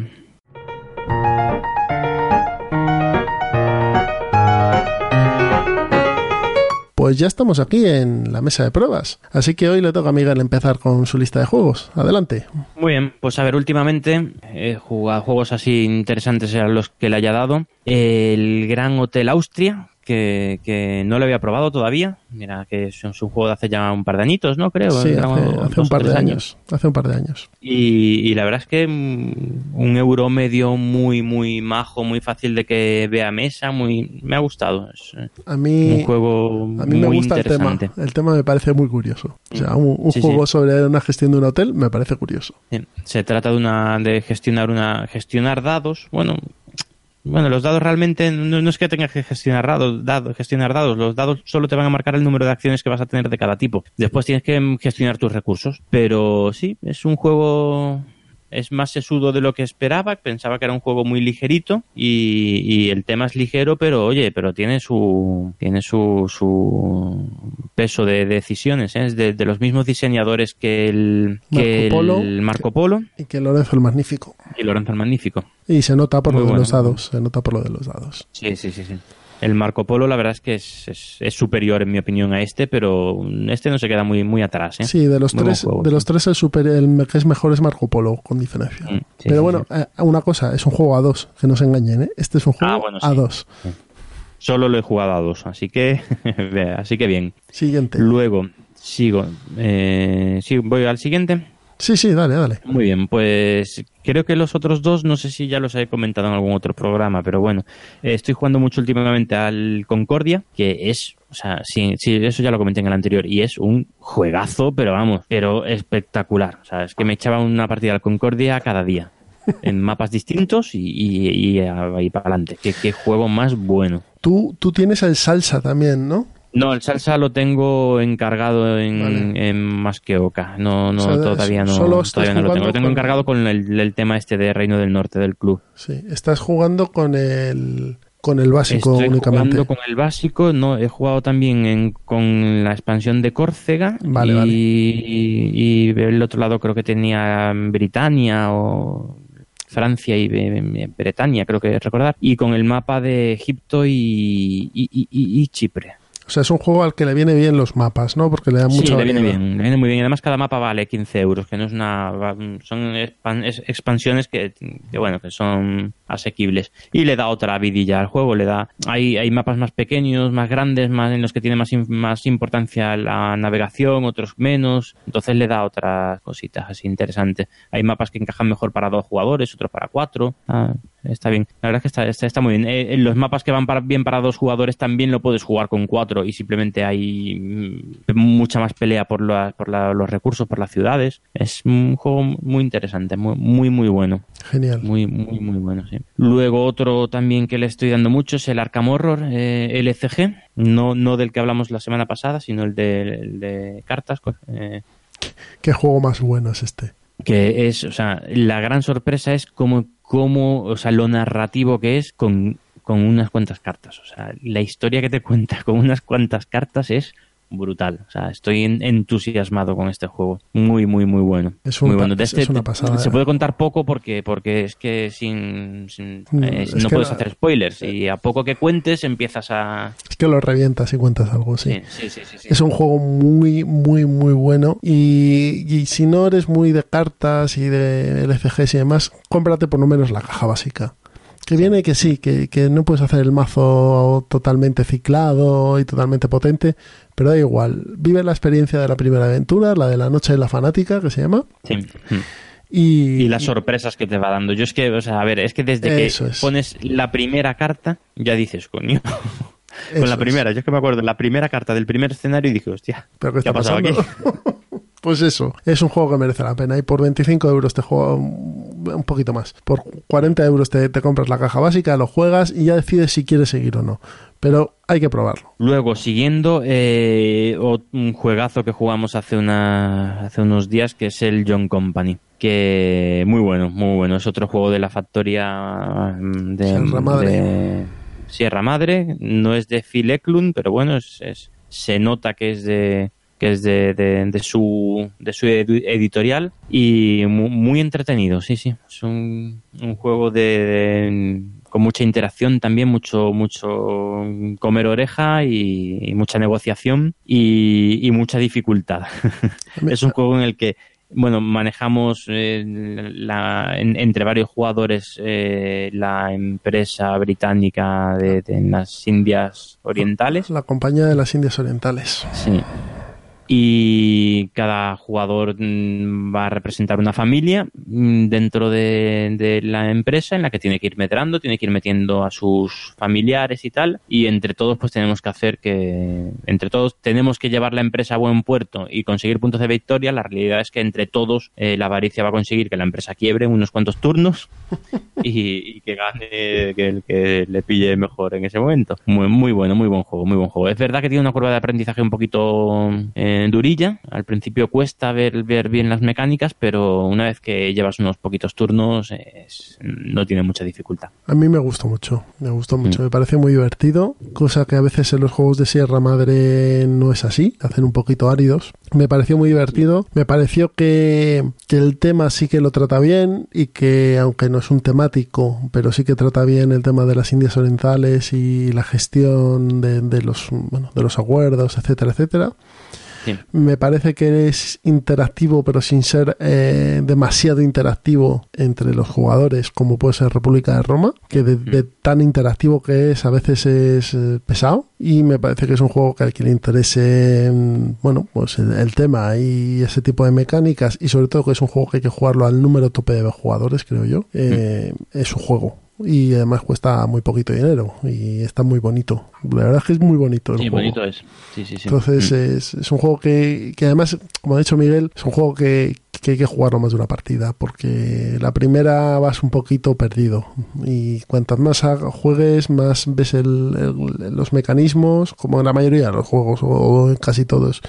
S1: Pues ya estamos aquí en la mesa de pruebas. Así que hoy le toca a Miguel empezar con su lista de juegos. Adelante.
S2: Muy bien, pues a ver, últimamente he jugado juegos así interesantes a los que le haya dado. El Gran Hotel Austria, que, que no lo había probado todavía. Mira, que es un, es un juego de hace ya un par de añitos, ¿no? Creo.
S1: Sí, hace, un par de años. Hace un par de años.
S2: Y, y la verdad es que mm, un euro medio muy, muy majo, muy fácil de que vea mesa, muy me ha gustado. Es eh,
S1: A mí,
S2: un juego
S1: a mí me
S2: muy
S1: gusta el tema. El tema me parece muy curioso. O sea, un, un
S2: Sí,
S1: juego
S2: sí.
S1: sobre una gestión de un hotel me parece curioso.
S2: Se trata de una de gestionar una gestionar dados. Bueno, bueno, los dados realmente no, es que tengas que gestionar dados, gestionar dados. Los dados solo te van a marcar el número de acciones que vas a tener de cada tipo. Después tienes que gestionar tus recursos. Pero sí, es un juego es más sesudo de lo que esperaba. Pensaba que era un juego muy ligerito y, y el tema es ligero, pero oye, pero tiene su tiene su, su peso de decisiones. ¿eh? Es de, de los mismos diseñadores que el que
S1: Marco Polo.
S2: el Marco Polo
S1: Y que Lorenzo el Magnífico.
S2: y Lorenzo el Magnífico.
S1: Y se nota por
S2: Muy
S1: lo de
S2: bueno.
S1: los dados. Se nota por lo de los dados.
S2: Sí, sí, sí, sí. El Marco Polo, la verdad es que es, es, es superior, en mi opinión, a este, pero este no se queda muy, muy atrás. ¿eh?
S1: Sí, de los
S2: Muy
S1: tres,
S2: juego,
S1: de
S2: sí.
S1: los tres el, super, el que es mejor es Marco Polo, con diferencia.
S2: Mm, sí,
S1: Pero
S2: sí,
S1: bueno, eh, una cosa, es un juego a dos, que no se engañen, ¿eh? Este es un juego
S2: Ah, bueno, sí.
S1: a dos.
S2: Solo lo he jugado a dos, así que, así que bien.
S1: Siguiente.
S2: Luego, sigo. Eh, sí, voy al siguiente.
S1: Sí, sí, dale, dale.
S2: Muy bien, pues creo que los otros dos, no sé si ya los he comentado en algún otro programa, pero bueno, eh, estoy jugando mucho últimamente al Concordia, que es, o sea, sí, sí, eso ya lo comenté en el anterior, y es un juegazo, pero vamos, pero espectacular. O sea, es que me echaba una partida al Concordia cada día, en mapas distintos y, y, y ahí para adelante. ¿Qué, qué juego más bueno.
S1: Tú, tú tienes el salsa también, ¿no?
S2: No, el salsa lo tengo encargado en,
S1: Vale.
S2: en más que Oca. No, no,
S1: O sea,
S2: todavía no,
S1: solo
S2: todavía no lo tengo. Lo tengo
S1: con-
S2: encargado con el, el tema este de Reino del Norte del club.
S1: Sí. Estás jugando con el, con el básico
S2: Estoy
S1: únicamente.
S2: jugando con el básico, no, he jugado también en- con la expansión de Córcega
S1: Vale,
S2: y,
S1: vale.
S2: y el otro lado creo que tenía Britania o Francia y Bretaña, creo que recordar, y con el mapa de Egipto y, y- y- y- y Chipre.
S1: O sea, es un juego al que le viene bien los mapas, ¿no? Porque le
S2: Sí,
S1: mucha
S2: le viene
S1: variedad.
S2: bien, le viene muy bien. Además, cada mapa vale 15 euros, que no es una. Son expan- es- expansiones que, que, bueno, que son asequibles. Y le da otra vidilla al juego, le da, hay, hay mapas más pequeños, más grandes, más en los que tiene más, más importancia la navegación, otros menos, entonces le da otras cositas así interesantes. Hay mapas que encajan mejor para dos jugadores, otros para cuatro. Ah, está bien. La verdad es que está, está, muy bien. Eh, en los mapas que van para, bien para dos jugadores también lo puedes jugar con cuatro y simplemente hay mm, mucha más pelea por, por los recursos, por las ciudades. Es un juego muy interesante, muy, muy, muy bueno.
S1: Genial.
S2: Muy, muy, muy bueno, sí. Luego otro también que le estoy dando mucho es el Arkham Horror eh, LCG. No, no del que hablamos la semana pasada, sino el de, cartas. Eh.
S1: ¿Qué juego más bueno es este?
S2: Que es, o sea, la gran sorpresa es cómo cómo, o sea, lo narrativo que es con, con unas cuantas cartas. O sea, la historia que te cuenta con unas cuantas cartas es brutal. O sea, estoy entusiasmado con este juego. Muy, muy, muy bueno.
S1: Es,
S2: muy
S1: bueno. este, una pasada.
S2: Se puede contar poco porque, porque es que sin, mm, eh, no puedes hacer spoilers. Y a poco que cuentes empiezas a...
S1: Es que lo revientas y cuentas algo, sí.
S2: Sí, sí, sí,
S1: es un juego muy, muy, muy bueno. Y, y, si no eres muy de cartas y de LCGs y demás, cómprate por lo menos la caja básica. Que viene que sí, que, que no puedes hacer el mazo totalmente ciclado y totalmente potente, pero da igual. Vive la experiencia de la primera aventura, la de la noche de la fanática, que se llama.
S2: Sí. Y, las sorpresas que te va dando. Yo es que, o sea, a ver, es que desde que pones la primera carta, ya dices, coño. Con la primera, yo es que me acuerdo, la primera carta del primer escenario y dije, hostia, ¿qué, ha pasado aquí?
S1: pues eso, es un juego que merece la pena. Y por 25 euros te juego un poquito más. Por 40 euros te, te compras la caja básica, lo juegas y ya decides si quieres seguir o no pero hay que probarlo.
S2: Luego, siguiendo eh, un juegazo que jugamos hace, una, hace unos días, que es el John Company, que muy bueno, muy bueno. Es otro juego de la factoría mm, de
S1: Sierra Madre.
S2: Sierra Madre. No es de Phil Eklund, pero bueno, es, se nota que es de que es de, de, su, de su editorial y muy, entretenido, sí, sí. Es un, un juego de con mucha interacción también, mucho, mucho comer oreja y, mucha negociación y, mucha dificultad. es un juego en el que bueno, manejamos eh, entre varios jugadores eh, la empresa británica de, de, las Indias Orientales.
S1: La compañía de las Indias Orientales.
S2: Sí y cada jugador mm, va a representar una familia mm, dentro de, la empresa en la que tiene que ir medrando, tiene que ir metiendo a sus familiares y tal y entre todos pues tenemos que hacer que entre todos tenemos que llevar la empresa a buen puerto y conseguir puntos de victoria. La realidad es que entre todos eh, la avaricia va a conseguir que la empresa quiebre unos cuantos turnos y, que gane que el que le pille mejor en ese momento. Muy, muy bueno muy buen juego muy buen juego. Es verdad que tiene una curva de aprendizaje un poquito eh, durilla. Al principio cuesta ver, ver bien las mecánicas, pero una vez que llevas unos poquitos turnos no tiene mucha dificultad.
S1: A mí me gustó mucho, me gustó mucho, mm. me parece muy divertido, cosa que a veces en los juegos de Sierra Madre no es así, hacen un poquito áridos. Me pareció muy divertido, me pareció que, el tema sí que lo trata bien y que aunque no es un temático, pero sí que trata bien el tema de las Indias Orientales y la gestión de, de los, bueno, de los acuerdos, etcétera, etcétera. Me parece que es interactivo, pero sin ser eh, demasiado interactivo entre los jugadores, como puede ser República de Roma, que de, tan interactivo que es, a veces es eh, pesado. Y me parece que es un juego que al que le interese, mm, bueno, pues el, tema y ese tipo de mecánicas, y sobre todo que es un juego que hay que jugarlo al número tope de jugadores, creo yo, eh, es un juego y además cuesta muy poquito dinero y está muy bonito. La verdad es que es muy bonito.
S2: El sí, bonito es. Sí, sí, sí.
S1: Entonces mm. es, es, un juego que, que además, como ha dicho Miguel, es un juego que, que hay que jugarlo más de una partida porque la primera vas un poquito perdido y cuantas más juegues más ves el, los mecanismos como en la mayoría de los juegos o en casi todos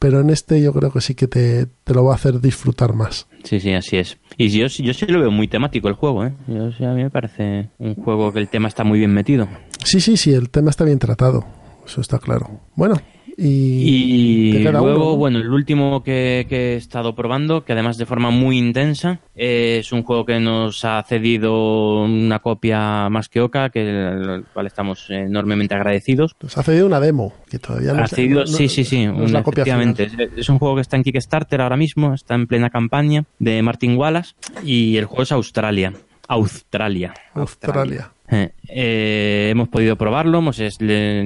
S1: pero en este yo creo que sí que te, te, lo va a hacer disfrutar más.
S2: Sí, sí, así es. Y yo, yo sí lo veo muy temático el juego, ¿eh? Yo, a mí me parece un juego que el tema está muy bien metido.
S1: Sí, sí, sí, el tema está bien tratado, eso está claro. Bueno, y,
S2: luego, bueno, el último que, he estado probando, que además de forma muy intensa, es un juego que nos ha cedido una copia más que oca, que el cual estamos enormemente agradecidos.
S1: Nos ha cedido una demo, que todavía no
S2: ha cedido, Sí, sí, sí, efectivamente. Es un juego que está en Kickstarter ahora mismo, está en plena campaña de Martin Wallace y el juego es Australia. Australia.
S1: Australia.
S2: Eh, eh, hemos podido probarlo, hemos le,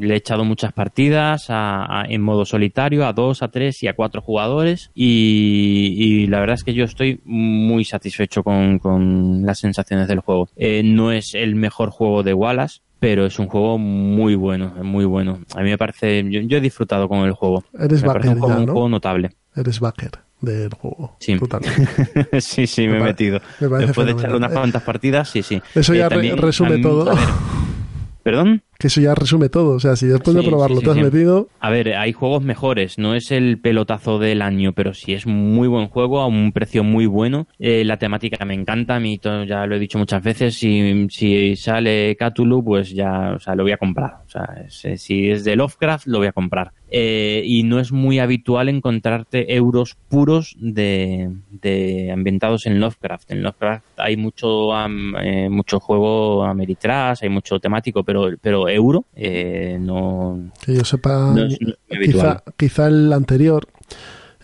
S2: le he echado muchas partidas a- a- en modo solitario, a dos, a tres y a cuatro jugadores y, y la verdad es que yo estoy muy satisfecho con, con las sensaciones del juego. Eh, no es el mejor juego de Wallace, pero es un juego muy bueno, muy bueno. A mí me parece, yo, yo he disfrutado con el juego.
S1: Eres
S2: me parece un juego,
S1: ya,
S2: un
S1: ¿no?
S2: juego notable.
S1: Eres backer del juego.
S2: Sí. Sí, sí, me,
S1: Me
S2: he metido.
S1: me
S2: Después de echarle
S1: fenomenal.
S2: unas cuantas partidas, sí, sí.
S1: Eso
S2: Eh,
S1: ya re-
S2: también,
S1: resume todo.
S2: ver, ¿Perdón?
S1: Que eso ya resume todo. O sea, si después de
S2: Sí,
S1: probarlo
S2: sí, sí,
S1: te has metido,
S2: A ver, hay juegos mejores, no es el pelotazo del año, pero sí es muy buen juego a un precio muy bueno. Eh, la temática me encanta, a mí ya lo he dicho muchas veces, si, si sale Cthulhu, pues ya, o sea, lo voy a comprar. O sea, es- si es de Lovecraft, lo voy a comprar. Eh, y no es muy habitual encontrarte euros puros de, de ambientados en Lovecraft. En Lovecraft hay mucho am- eh, mucho juego Ameritrash, hay mucho temático, pero pero euro eh, no,
S1: que yo sepa,
S2: no es, no es muy habitual.
S1: quizá, quizá el anterior.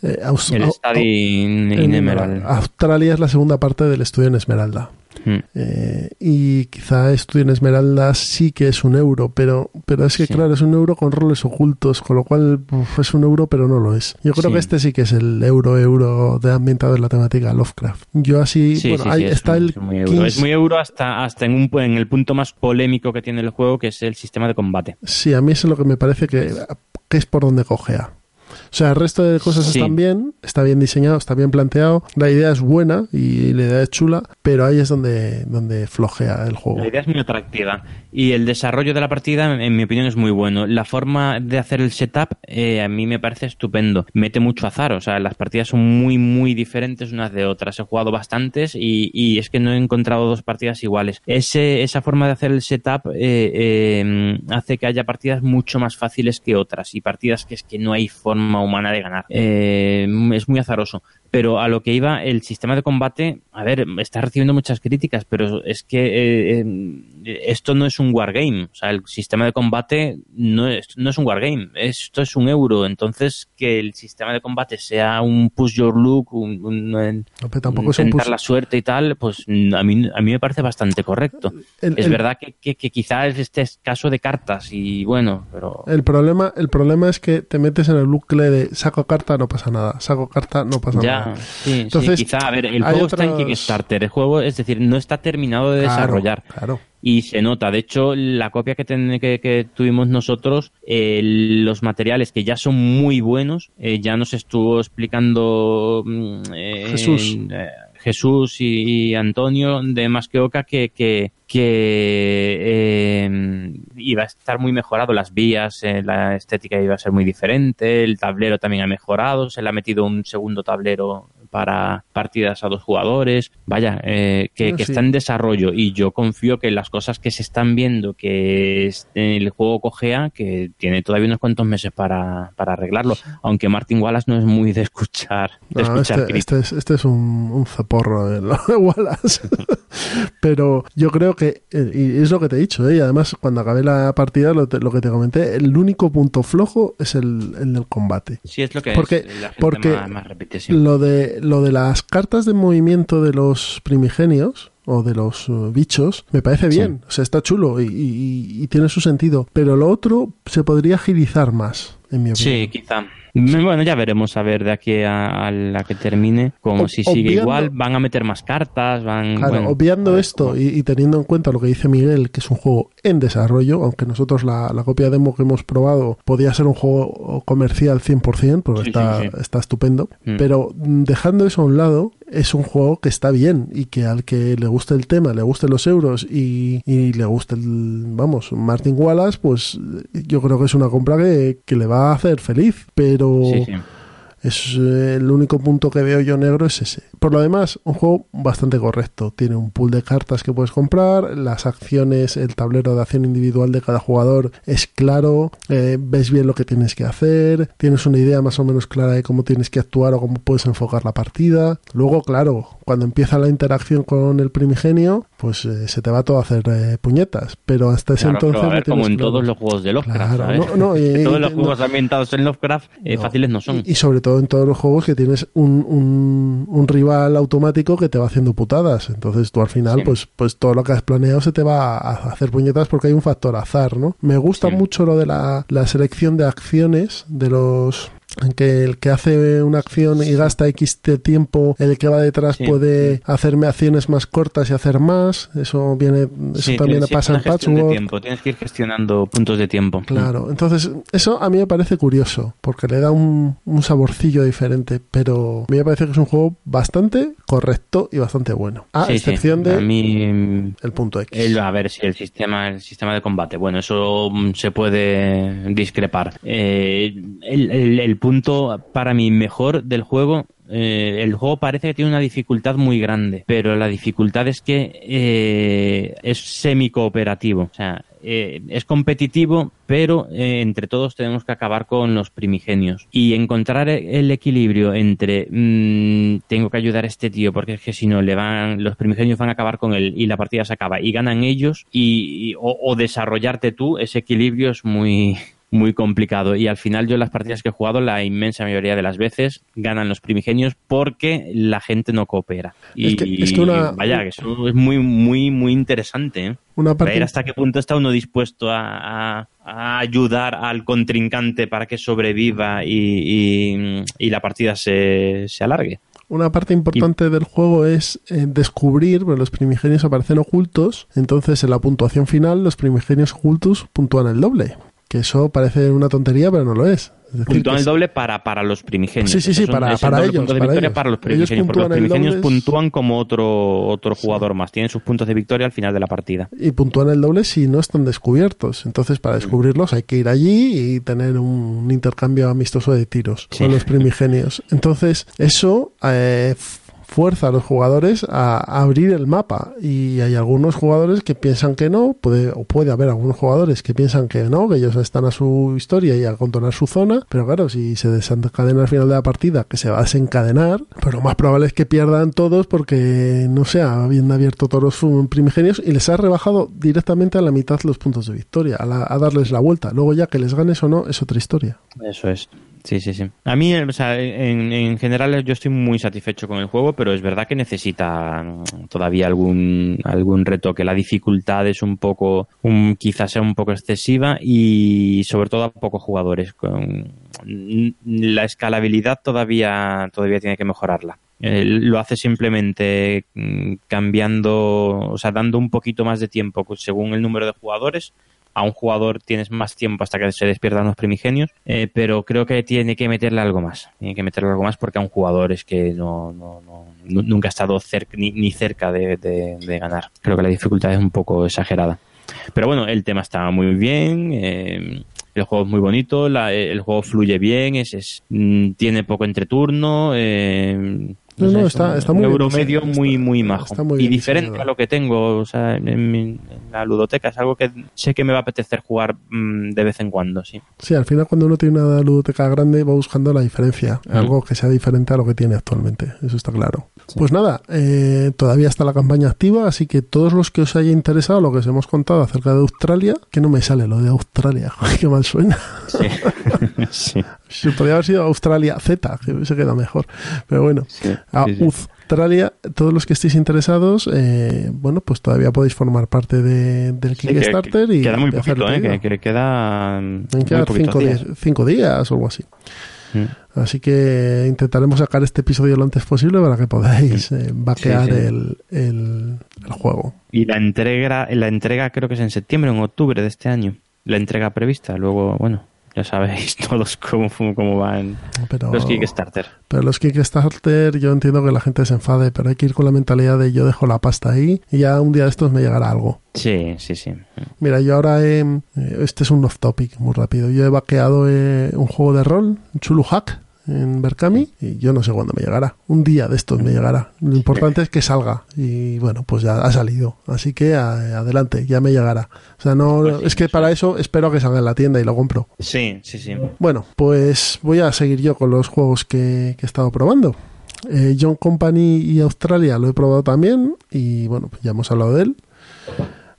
S1: eh,
S2: El
S1: en
S2: Emerald.
S1: Australia es la segunda parte del estudio en Esmeralda.
S2: Mm.
S1: Eh, y quizá Estudio en Esmeralda sí que es un euro, pero, pero es que
S2: Sí.
S1: claro, es un euro con roles ocultos, con lo cual uf, es un euro, pero no lo es. Yo creo
S2: Sí.
S1: que este sí que es el euro euro de ambientado en la temática Lovecraft. Yo así,
S2: Sí,
S1: bueno,
S2: sí,
S1: ahí
S2: sí, es
S1: está
S2: muy-
S1: el
S2: es muy euro.
S1: 15
S2: Es muy euro hasta, hasta en, un, en el punto más polémico que tiene el juego, que es el sistema de combate.
S1: Sí, a mí eso es lo que me parece que, que es por donde cojea. O sea, el resto de cosas
S2: Sí.
S1: están bien, está bien diseñado, está bien planteado, la idea es buena y la idea es chula, pero ahí es donde, donde flojea el juego.
S2: La idea es muy atractiva y el desarrollo de la partida, en- mi opinión, es muy bueno. La forma de hacer el setup eh, a mí me parece estupendo. Mete mucho azar, o sea, las partidas son muy, muy diferentes unas de otras. He jugado bastantes y, y es que no he encontrado dos partidas iguales. Ese, esa forma de hacer el setup eh, eh, hace que haya partidas mucho más fáciles que otras y partidas que es que no hay forma humana de ganar. Eh, es muy azaroso. Pero a lo que iba, el sistema de combate, a ver, está recibiendo muchas críticas, pero es que eh, eh, esto no es un wargame. O sea, el sistema de combate no es, no es un wargame. Esto es un euro. Entonces, que el sistema de combate sea un push your luck, un, un- un-
S1: No, pero tampoco es un
S2: intentar
S1: push-
S2: la suerte y tal, pues mm, a mí, a mí me parece bastante correcto.
S1: El-
S2: es
S1: el-
S2: verdad que, que, que quizás este es caso de cartas y bueno, pero...
S1: El problema, el problema es que te metes en el bucle de saco carta, no pasa nada, saco carta, no pasa
S2: Ya,
S1: nada.
S2: Sí,
S1: Entonces,
S2: sí, quizá, a ver, el juego está en Kickstarter, el juego, es decir, no está terminado de
S1: Claro,
S2: desarrollar.
S1: Claro.
S2: Y se nota, de hecho, la copia que, ten- que, que tuvimos nosotros, eh, los materiales que ya son muy buenos, eh, ya nos estuvo explicando mm, eh,
S1: Jesús.
S2: Jesús y, Antonio de Más que Oca que, que, que eh, iba a estar muy mejorado las vías, eh, la estética iba a ser muy diferente, el tablero también ha mejorado, se le ha metido un segundo tablero para partidas a dos jugadores, vaya, eh, que, que
S1: sí.
S2: está en desarrollo y yo confío que las cosas que se están viendo, que es- el juego cojea, que tiene todavía unos cuantos meses para, para arreglarlo, aunque Martin Wallace no es muy de escuchar, de
S1: No,
S2: escuchar
S1: este, este es, este es un, un zaporro de lo de Wallace. Pero yo creo que, eh, y es lo que te he dicho, ¿eh? y además cuando acabé la partida, lo, te- lo que te comenté, el único punto flojo es el, el del combate.
S2: Sí, es lo que
S1: porque-
S2: es, la gente
S1: porque
S2: más, más.
S1: Lo de, lo de las cartas de movimiento de los primigenios o de los uh, bichos me parece
S2: Sí.
S1: bien, o sea, está chulo y, y- y tiene su sentido, pero lo otro se podría agilizar más, en mi opinión.
S2: Sí, quizá. Bueno, ya veremos a ver de aquí a, a la que termine, como
S1: Ob-
S2: si sigue
S1: obviando-
S2: igual, van a meter más cartas, van...
S1: Claro,
S2: bueno,
S1: obviando esto y, y teniendo en cuenta lo que dice Miguel, que es un juego en desarrollo, aunque nosotros la, la copia demo que hemos probado podía ser un juego comercial 100%, porque
S2: Sí,
S1: está,
S2: sí, sí.
S1: está estupendo,
S2: Mm.
S1: pero mm, dejando eso a un lado, es un juego que está bien y que al que le guste el tema, le gusten los euros y, y le guste el, vamos, Martin Wallace, pues yo creo que es una compra que, que le va a hacer feliz, pero...
S2: Sí, sí.
S1: Es eh, el único punto que veo yo negro es ese. Por lo demás, un juego bastante correcto. Tiene un pool de cartas que puedes comprar, las acciones, el tablero de acción individual de cada jugador es claro, eh, ves bien lo que tienes que hacer, tienes una idea más o menos clara de cómo tienes que actuar o cómo puedes enfocar la partida. Luego, claro, cuando empieza la interacción con el primigenio, pues eh, se te va todo a hacer eh, puñetas. Pero hasta ese
S2: Claro,
S1: entonces.
S2: pero
S1: no
S2: como en todos los juegos de Lovecraft,
S1: Claro, no, no, y-
S2: todos los juegos ambientados en Lovecraft eh,
S1: No.
S2: fáciles no son.
S1: Y, y sobre todo en todos los juegos que tienes un, un, un rival automático que te va haciendo putadas. Entonces tú al final,
S2: Sí.
S1: pues, pues todo lo que has planeado se te va a hacer puñetas porque hay un factor azar, ¿no? Me gusta
S2: Sí.
S1: mucho lo de la, la selección de acciones de los que el que hace una acción y gasta X de tiempo, el que va detrás
S2: Sí.
S1: puede hacerme acciones más cortas y hacer más. Eso viene, eso
S2: Sí,
S1: también pasa en
S2: gestión de
S1: Patchwork.
S2: tiempo. Tienes que ir gestionando puntos de tiempo.
S1: Claro, entonces eso a mí me parece curioso, porque le da un, un saborcillo diferente, pero a mí me parece que es un juego bastante correcto y bastante bueno. A
S2: Sí,
S1: excepción
S2: A
S1: de
S2: mí, mm,
S1: el punto X.
S2: el- a ver si el sistema, el sistema de combate, bueno, eso mm, se puede discrepar. Eh, el, el- el punto para mí mejor del juego, eh, el juego parece que tiene una dificultad muy grande, pero la dificultad es que eh, es semi-cooperativo. O sea, eh, es competitivo, pero entre todos tenemos que acabar con los primigenios. Y encontrar el equilibrio entre mm, tengo que ayudar a este tío, porque es que si no, le van, los primigenios van a acabar con él y la partida se acaba y ganan ellos, y, o desarrollarte tú, ese equilibrio es muy muy complicado y al final yo en las partidas que he jugado la inmensa mayoría de las veces ganan los primigenios porque la gente no coopera y
S1: Es que- es que una-
S2: vaya que eso es muy muy muy interesante ¿eh?
S1: Una
S2: ver hasta qué punto está uno dispuesto a, a- a ayudar al contrincante para que sobreviva y, y- y la partida se, se alargue.
S1: Una parte importante del juego es eh, descubrir, bueno, los primigenios aparecen ocultos, entonces en la puntuación final los primigenios ocultos puntúan el doble. Que eso parece una tontería, pero no lo es. Es decir,
S2: Puntúan el doble para, para los primigenios.
S1: Sí, sí, sí,
S2: es un-
S1: para-
S2: es
S1: para ellos, para
S2: victoria
S1: ellos.
S2: para los
S1: Ellos
S2: primigenios, porque los primigenios
S1: doble,
S2: puntúan como otro, otro jugador más. Tienen sus puntos de victoria al final de la partida.
S1: y puntúan el doble si no están descubiertos. Entonces,
S2: Mm.
S1: para descubrirlos hay que ir allí y tener un intercambio amistoso de tiros
S2: Sí.
S1: con los primigenios. Entonces, eso eh, fuerza a los jugadores a, abrir el mapa. Y hay algunos jugadores que piensan que no, puede, o puede haber algunos jugadores que piensan que no, que ellos están a su historia y a controlar su zona. Pero claro, si se desencadena al final de la partida, que se va a desencadenar, pues lo más probable es que pierdan todos porque no sé, habiendo abierto fu- primigenios y les ha rebajado directamente a la mitad los puntos de victoria, a, la- a darles la vuelta. Luego ya que les ganes o no, es otra historia.
S2: Eso es. Sí, sí, sí. A mí, o sea, en, en general yo estoy muy satisfecho con el juego, pero es verdad que necesita mm, todavía algún, algún retoque. La dificultad es un poco, un, quizás sea un poco excesiva y sobre todo a pocos jugadores. Con, la escalabilidad todavía, todavía tiene que mejorarla. Eh, lo hace simplemente mm, cambiando, o sea, dando un poquito más de tiempo según el número de jugadores a un jugador tienes más tiempo hasta que se despiertan los primigenios, eh, pero creo que tiene que meterle algo más. Tiene que meterle algo más porque a un jugador es que no, no, no- nu- nunca ha estado ni, ni cerca de, ganar. Creo que la dificultad es un poco exagerada. Pero bueno, el tema está muy bien. eh, el juego es muy bonito, el juego fluye bien, es, es- mm, tiene poco entreturno. Eh,
S1: No, no,
S2: es
S1: está- está
S2: un
S1: muy
S2: euromedio muy,
S1: está-
S2: muy majo.
S1: está muy
S2: y diferente
S1: diseñado.
S2: a lo que tengo o sea, en, mi- en la ludoteca. Es algo que sé que me va a apetecer jugar mm, de vez en cuando, sí.
S1: Sí, al final cuando uno tiene una ludoteca grande va buscando la diferencia, algo que sea diferente a lo que tiene actualmente, eso está claro. Pues nada, eh, todavía está la campaña activa, así que todos los que os haya interesado lo que os hemos contado acerca de Australia, que no me sale lo de Australia, qué mal suena.
S2: Sí. sí.
S1: Si podría haber sido Australia Z, que se queda mejor. Pero bueno,
S2: Sí, sí, sí.
S1: Australia, todos los que estéis interesados, eh, bueno, pues todavía podéis formar parte de- del
S2: Sí, que-
S1: Kickstarter y
S2: queda muy poquito, ¿eh? que, que queda mm,
S1: que
S2: poquitos
S1: cinco
S2: días.
S1: días, cinco días o algo así.
S2: Mm.
S1: Así que intentaremos sacar este episodio lo antes posible para que podáis eh, vaquear
S2: Sí, sí.
S1: El, el- el juego.
S2: Y la entrega, la entrega creo que es en septiembre o en octubre de este año. La entrega prevista. Luego, bueno, ya sabéis todos cómo, cómo van
S1: Pero,
S2: los Kickstarter.
S1: pero los Kickstarter yo entiendo que la gente se enfade, pero hay que ir con la mentalidad de yo dejo la pasta ahí y ya un día de estos me llegará algo.
S2: Sí, sí, sí.
S1: Mira, yo ahora he, eh, este es un off topic muy rápido. Yo he vaqueado eh, un juego de rol, Chulu Hack, en Berkami, y yo no sé cuándo me llegará. Un día de estos me llegará. Lo importante es que salga. Y bueno, pues ya ha salido. Así que a- adelante, ya me llegará. O sea, no,
S2: Pues sí,
S1: es que
S2: sí.
S1: para eso espero que salga en la tienda y lo compro.
S2: Sí, sí, sí.
S1: Bueno, pues voy a seguir yo con los juegos que, que he estado probando. Eh, John Company y Australia lo he probado también y bueno, pues ya hemos hablado de él.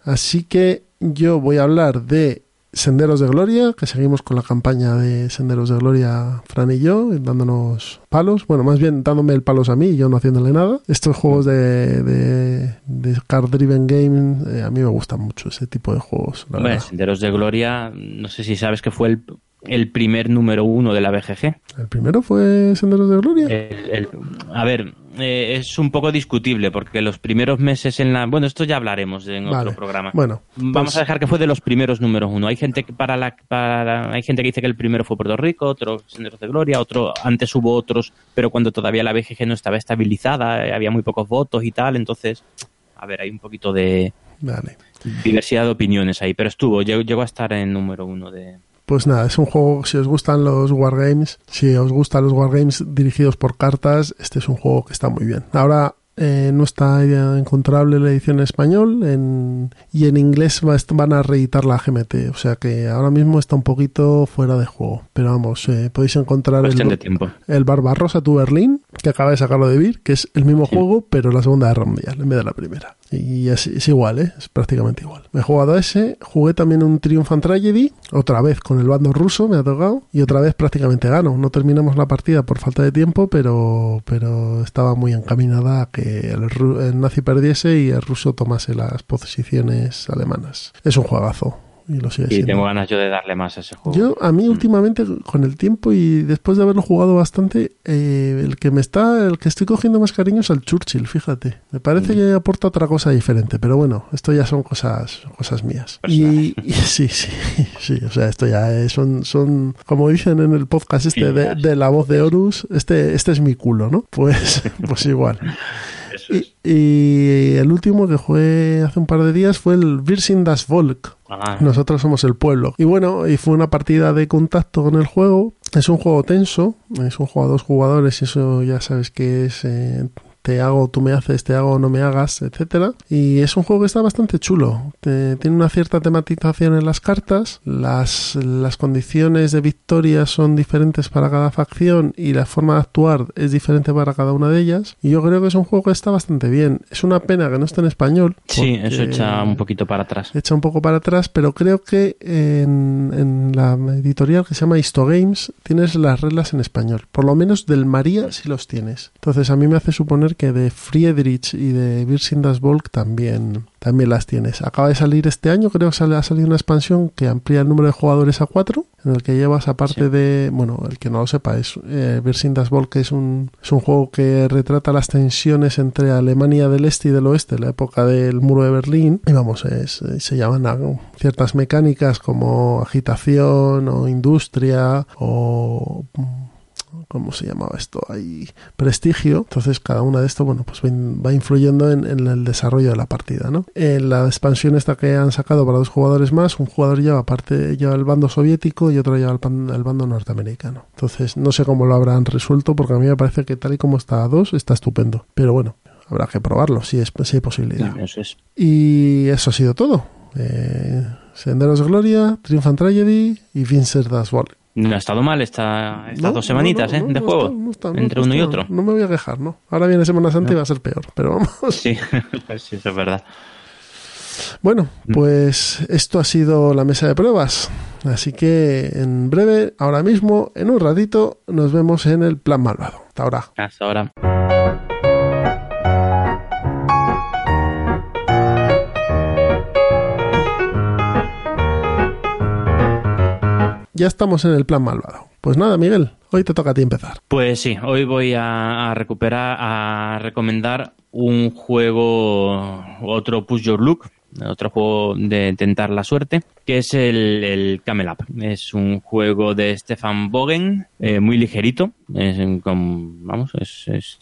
S1: Así que yo voy a hablar de Senderos de Gloria, que seguimos con la campaña de Senderos de Gloria, Fran y yo, dándonos palos. Bueno, más bien dándome el palos a mí y yo no haciéndole nada. Estos juegos de, de, de Car Driven Game, eh, a mí me gustan mucho ese tipo de juegos. La
S2: Bueno. Senderos de Gloria, no sé si sabes que fue el, el primer número uno de la BGG.
S1: ¿El primero fue Senderos de Gloria?
S2: El- el- a ver, eh, es un poco discutible porque los primeros meses en la... Bueno, esto ya hablaremos en
S1: Vale.
S2: otro programa.
S1: Bueno,
S2: Vamos
S1: pues-
S2: a dejar que fue de los primeros números uno. Hay gente que para la, para hay gente que dice que el primero fue Puerto Rico, otro Senderos de Gloria, otro antes hubo otros, pero cuando todavía la BGG no estaba estabilizada, eh, había muy pocos votos y tal, entonces a ver, hay un poquito de
S1: Vale.
S2: diversidad de opiniones ahí, pero estuvo, llegó a estar en número uno de
S1: Pues nada, es un juego, si os gustan los wargames, si os gustan los wargames dirigidos por cartas, este es un juego que está muy bien. Ahora eh, no está encontrable la edición en español en- y en inglés va- van a reeditar la GMT, o sea que ahora mismo está un poquito fuera de juego. Pero vamos, eh, podéis encontrar
S2: cuestión
S1: el,
S2: tiempo.
S1: el Barbarossa to Berlin, que acaba de sacarlo de Vir, que es el mismo
S2: Sí.
S1: juego, pero la segunda guerra mundial en vez de la primera. Y es, igual, ¿eh? es prácticamente igual. Me he jugado a ese, jugué también un Triumph and Tragedy, otra vez con el bando ruso, me ha tocado, y otra vez prácticamente gano. No terminamos la partida por falta de tiempo, pero, pero estaba muy encaminada a que el, el nazi perdiese y el ruso tomase las posiciones alemanas. Es un juegazo. Y lo sigue siendo.
S2: tengo ganas yo de darle más a ese juego.
S1: Yo, a mí últimamente, con el tiempo y después de haberlo jugado bastante, eh, el que me está, el que estoy cogiendo más cariño es al Churchill, fíjate. Me parece que aporta otra cosa diferente, pero bueno, esto ya son cosas, cosas mías. Y, y sí, sí, sí, o sea, esto ya es- son, son, como dicen en el podcast este de, de la voz de Horus, este, este es mi culo, ¿no? Pues, pues igual. Y, el último que jugué hace un par de días fue el Virsin das Volk,
S2: Ah,
S1: nosotros somos el pueblo. Y bueno, y fue una partida de contacto con el juego. Es un juego tenso, es un juego a dos jugadores y eso ya sabes que es eh, te hago, tú me haces, te hago, no me hagas, etcétera. Y es un juego que está bastante chulo. Te- tiene una cierta tematización en las cartas, las, las condiciones de victoria son diferentes para cada facción y la forma de actuar es diferente para cada una de ellas. Y yo creo que es un juego que está bastante bien. Es una pena que no esté en español.
S2: sí, eso echa un poquito para atrás.
S1: echa un poco para atrás, pero creo que en, en la editorial que se llama Histogames tienes las reglas en español. Por lo menos del María sí los tienes. Entonces a mí me hace suponer que de Friedrich y de Virsindas Volk también, también las tienes. Acaba de salir este año, creo que sale- ha salido una expansión que amplía el número de jugadores a cuatro, en el que llevas aparte
S2: Sí.
S1: de, bueno, el que no lo sepa, es eh, Volk, que es un, es un juego que retrata las tensiones entre Alemania del Este y del Oeste, la época del muro de Berlín. Y vamos, es, se llaman a- ciertas mecánicas como agitación o industria o... ¿Cómo se llamaba esto? Hay prestigio. Entonces, cada una de esto, bueno, pues va in- va influyendo en, en el desarrollo de la partida, ¿no? En la expansión esta que han sacado para dos jugadores más, un jugador lleva aparte lleva el bando soviético y otro lleva el, pan- el bando norteamericano. Entonces, no sé cómo lo habrán resuelto, porque a mí me parece que tal y como está a dos, está estupendo. Pero bueno, habrá que probarlo, si, es, si hay posibilidad.
S2: Eso es.
S1: Y eso ha sido todo. Eh, Senderos de Gloria, Triumph and Tragedy y Vincent Das Volk.
S2: No ha estado mal esta, estas
S1: No,
S2: dos semanitas
S1: no, no,
S2: ¿eh? de juego.
S1: está- está-
S2: entre uno y otro.
S1: No me voy a quejar, ¿no? Ahora viene Semana Santa y va a ser peor, pero vamos.
S2: Sí, sí, eso es verdad.
S1: Bueno, pues esto ha sido la mesa de pruebas. Así que en breve, ahora mismo, en un ratito, nos vemos en el plan malvado. Hasta ahora.
S2: Hasta ahora.
S1: Ya estamos en el plan malvado. Pues nada, Miguel, hoy te toca a ti empezar.
S2: Pues sí, hoy voy a, recuperar, a recomendar un juego, otro Push Your Luck, otro juego de tentar la suerte, que es el, el Camel Up. Es un juego de Stefan Bogen, eh, muy ligerito, es con- vamos, es, es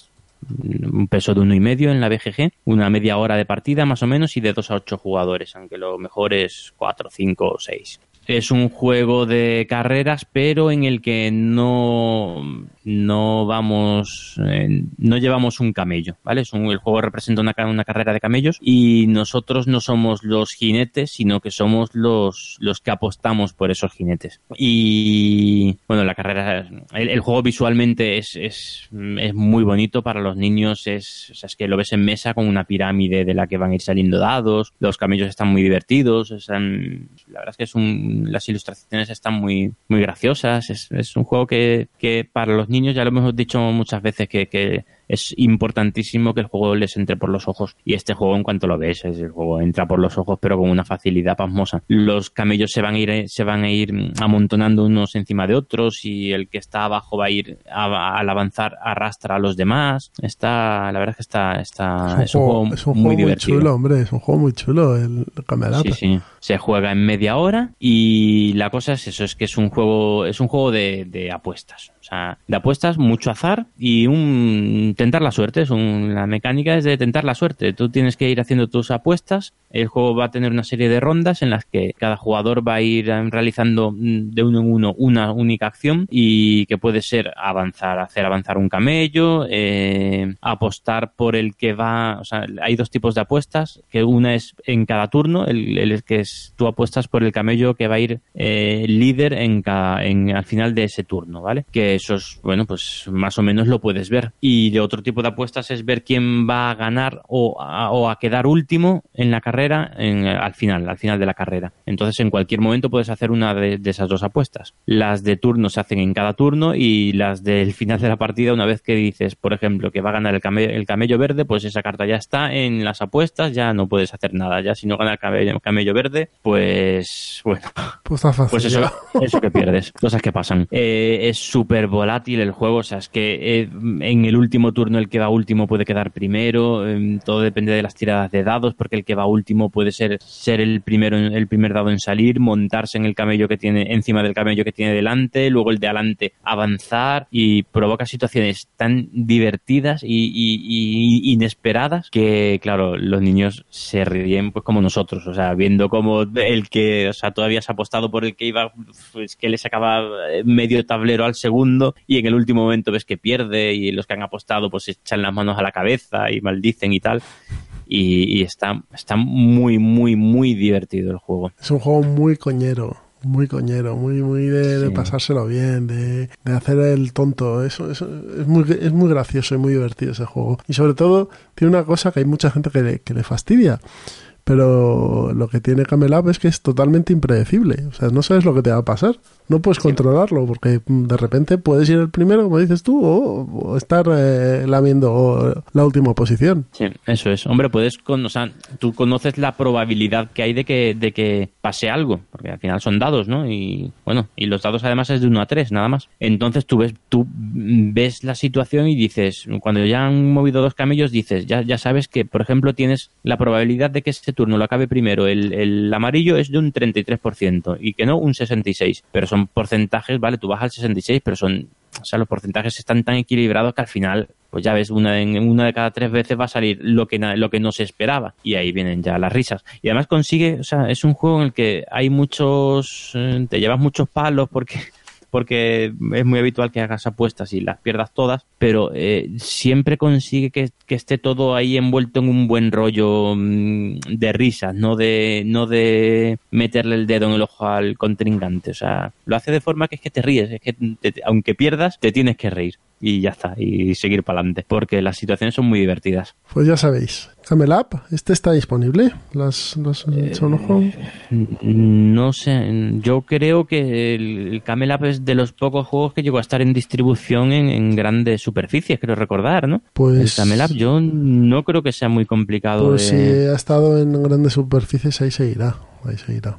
S2: un peso de uno y medio en la BGG, una media hora de partida más o menos y de dos a ocho jugadores, aunque lo mejor es cuatro, cinco o seis. Es un juego de carreras, pero en el que no, no vamos, eh, no llevamos un camello, ¿vale? Es un, el juego representa una, una carrera de camellos y nosotros no somos los jinetes, sino que somos los, los que apostamos por esos jinetes. Y bueno, la carrera, el, juego visualmente es, es, es, muy bonito para los niños, es, es que lo ves en mesa con una pirámide de la que van a ir saliendo dados, los camellos están muy divertidos, están, la verdad es que es un, las ilustraciones están muy, muy graciosas, es, es un juego que, que para los niños, ya lo hemos dicho muchas veces, que, que es importantísimo que el juego les entre por los ojos. Y este juego, en cuanto lo ves, es el juego entra por los ojos, pero con una facilidad pasmosa. Los camellos se van a ir, se van a ir amontonando unos encima de otros y el que está abajo va a ir a, al avanzar arrastra a los demás. Está, la verdad es que está, está
S1: es un, juego, es un juego, muy, chulo, hombre, es un juego muy chulo el Camel
S2: Sí, sí. Se juega en media hora y la cosa es eso, es que es un juego, es un juego de, de apuestas. O sea, de apuestas, mucho azar y un tentar la suerte. Es un, la mecánica es de tentar la suerte. Tú tienes que ir haciendo tus apuestas. El juego va a tener una serie de rondas en las que cada jugador va a ir realizando de uno en uno una única acción y que puede ser avanzar, hacer avanzar un camello, eh, apostar por el que va. O sea, hay dos tipos de apuestas, que una es en cada turno, el, el que es tú apuestas por el camello que va a ir eh, líder en, cada, en al final de ese turno, ¿vale? Que eso es, bueno, pues más o menos lo puedes ver. Y de otro tipo de apuestas es ver quién va a ganar o a, o a quedar último en la carrera en, al final, al final de la carrera. Entonces, en cualquier momento puedes hacer una de, de, esas dos apuestas. Las de turno se hacen en cada turno y las del final de la partida, una vez que dices, por ejemplo, que va a ganar el camello, el camello verde, pues esa carta ya está en las apuestas, ya no puedes hacer nada. Ya si no gana el camello, el camello verde, pues bueno,
S1: pues, fácil,
S2: pues eso, eso que pierdes, cosas que pasan. Eh, es súper volátil el juego, o sea, es que eh, en el último turno el que va último puede quedar primero, eh, todo depende de las tiradas de dados, porque el que va último puede ser, ser el primero el primer dado en salir, montarse en el camello que tiene, encima del camello que tiene delante, luego el de adelante avanzar y provoca situaciones tan divertidas y, y, inesperadas que, claro, los niños se ríen pues como nosotros, o sea, viendo como el que, o sea, todavía se ha apostado por el que iba, pues que le sacaba medio tablero al segundo y en el último momento ves que pierde y los que han apostado pues echan las manos a la cabeza y maldicen y tal. Y, y está, está muy, muy, muy divertido el juego.
S1: Es un juego muy coñero muy coñero, muy muy de, sí. de pasárselo bien, de, de, hacer el tonto. Eso, eso es muy es muy gracioso y muy divertido ese juego. Y sobre todo tiene una cosa que hay mucha gente que le, que le fastidia. Pero lo que tiene Camel Up es que es totalmente impredecible. O sea, no sabes lo que te va a pasar. No puedes sí. controlarlo porque de repente puedes ir el primero, como dices tú, o, o estar eh, lamiendo la última posición.
S2: Sí, eso es. Hombre, puedes, con, o sea, tú conoces la probabilidad que hay de que, de que pase algo, porque al final son dados, ¿no? Y bueno, y los dados además es de 1 a 3, nada más. Entonces tú ves, tú ves la situación y dices, cuando ya han movido dos camellos, dices, ya, ya sabes que, por ejemplo, tienes la probabilidad de que ese turno lo acabe primero el, el amarillo es de un 33% y que no un 66%. Pero son porcentajes, vale, tú vas al 66, pero son, o sea, los porcentajes están tan equilibrados que al final, pues ya ves, una, en una de cada tres veces va a salir lo que, lo que no se esperaba. Y ahí vienen ya las risas. Y además consigue, o sea, es un juego en el que hay muchos, eh, te llevas muchos palos porque porque es muy habitual que hagas apuestas y las pierdas todas, pero eh, siempre consigue que, esté todo ahí envuelto en un buen rollo mmm, de risas, no de, no de meterle el dedo en el ojo al contrincante. O sea, lo hace de forma que es que te ríes, es que te, aunque pierdas, te tienes que reír y ya está, y seguir para adelante, porque las situaciones son muy divertidas.
S1: Pues ya sabéis, Camel Up, ¿este está disponible? ¿Las, las eh, ojo?
S2: No sé, yo creo que el, el Camel es de los pocos juegos que llegó a estar en distribución en, en grandes superficies, creo recordar, ¿no?
S1: Pues...
S2: El Camel yo no creo que sea muy complicado.
S1: Pues de... si ha estado en grandes superficies, ahí seguirá, ahí seguirá.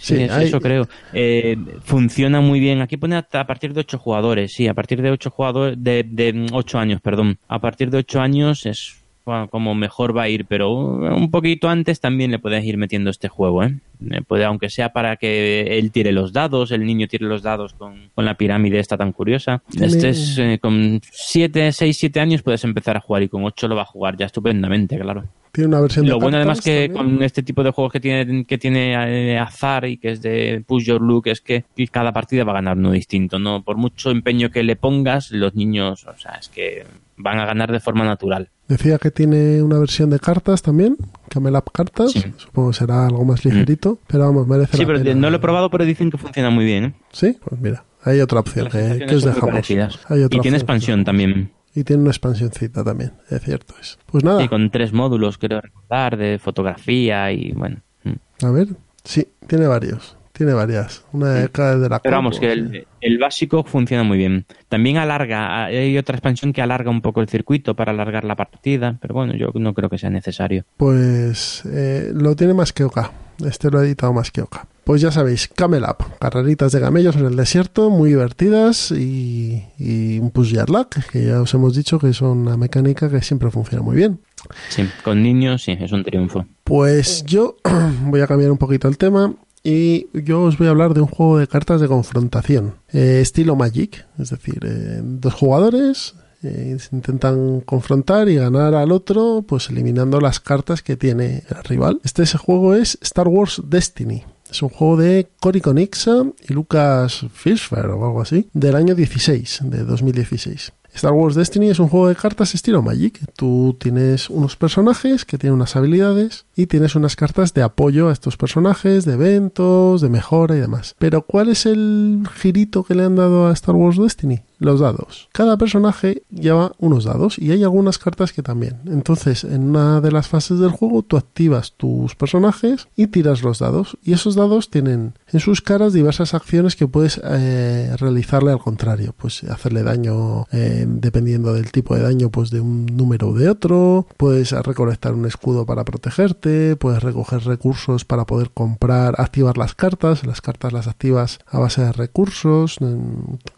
S2: Sí, eso, hay... eso, creo. Eh, funciona muy bien. Aquí pone hasta a partir de 8 jugadores, sí, a partir de 8 jugadores, de, de 8 años, perdón. A partir de 8 años es bueno, como mejor va a ir, pero un poquito antes también le puedes ir metiendo este juego, ¿eh? Puede, aunque sea para que él tire los dados, el niño tire los dados con, con la pirámide esta tan curiosa. Sí. Este es eh, con 7, 6, 7 años puedes empezar a jugar y con 8 lo va a jugar ya estupendamente, claro.
S1: Tiene una versión
S2: Lo
S1: de
S2: bueno además que
S1: también.
S2: con este tipo de juegos que tiene, que tiene eh, azar y que es de push your look es que cada partida va a ganar uno distinto, ¿no? Por mucho empeño que le pongas, los niños, o sea, es que van a ganar de forma natural.
S1: Decía que tiene una versión de cartas también, Camel Up Cartas.
S2: Sí.
S1: Supongo que será algo más ligerito, pero vamos, merece
S2: Sí,
S1: la
S2: pero
S1: pena.
S2: no lo he probado, pero dicen que funciona muy bien. ¿eh?
S1: Sí, pues mira, hay otra opción
S2: Las
S1: que, os dejamos.
S2: parecidas.
S1: Hay otra
S2: Y tiene
S1: opción.
S2: expansión también.
S1: Y tiene una expansioncita también, es cierto es. Pues nada,
S2: Y con tres módulos, quiero recordar, de fotografía y bueno. mm.
S1: a ver, sí, tiene varios, tiene varias. Una de cada de la
S2: Pero vamos, que el básico funciona muy bien. También alarga, hay otra expansión que alarga un poco el circuito para alargar la partida, pero bueno, yo no creo que sea necesario.
S1: Pues eh, lo tiene más que Oka. Este lo ha editado más que Oka. Pues ya sabéis, Camel Up, carreritas de camellos en el desierto, muy divertidas y, y un push your luck, que ya os hemos dicho que es una mecánica que siempre funciona muy bien.
S2: Sí, con niños sí, es un triunfo.
S1: Pues yo voy a cambiar un poquito el tema y yo os voy a hablar de un juego de cartas de confrontación, eh, estilo Magic, es decir, eh, dos jugadores eh, se intentan confrontar y ganar al otro, pues eliminando las cartas que tiene el rival. Este ese juego es Star Wars Destiny. Es un juego de Cory Conixa y Lucas Fischer o algo así, del año 16, de 2016. Star Wars Destiny es un juego de cartas estilo Magic. Tú tienes unos personajes que tienen unas habilidades y tienes unas cartas de apoyo a estos personajes, de eventos, de mejora y demás. Pero ¿cuál es el girito que le han dado a Star Wars Destiny? Los dados. Cada personaje lleva unos dados y hay algunas cartas que también. Entonces, en una de las fases del juego, tú activas tus personajes y tiras los dados. Y esos dados tienen en sus caras diversas acciones que puedes eh, realizarle al contrario. Pues hacerle daño eh, dependiendo del tipo de daño, pues de un número o de otro. Puedes recolectar un escudo para protegerte. Puedes recoger recursos para poder comprar, activar las cartas. Las cartas las activas a base de recursos,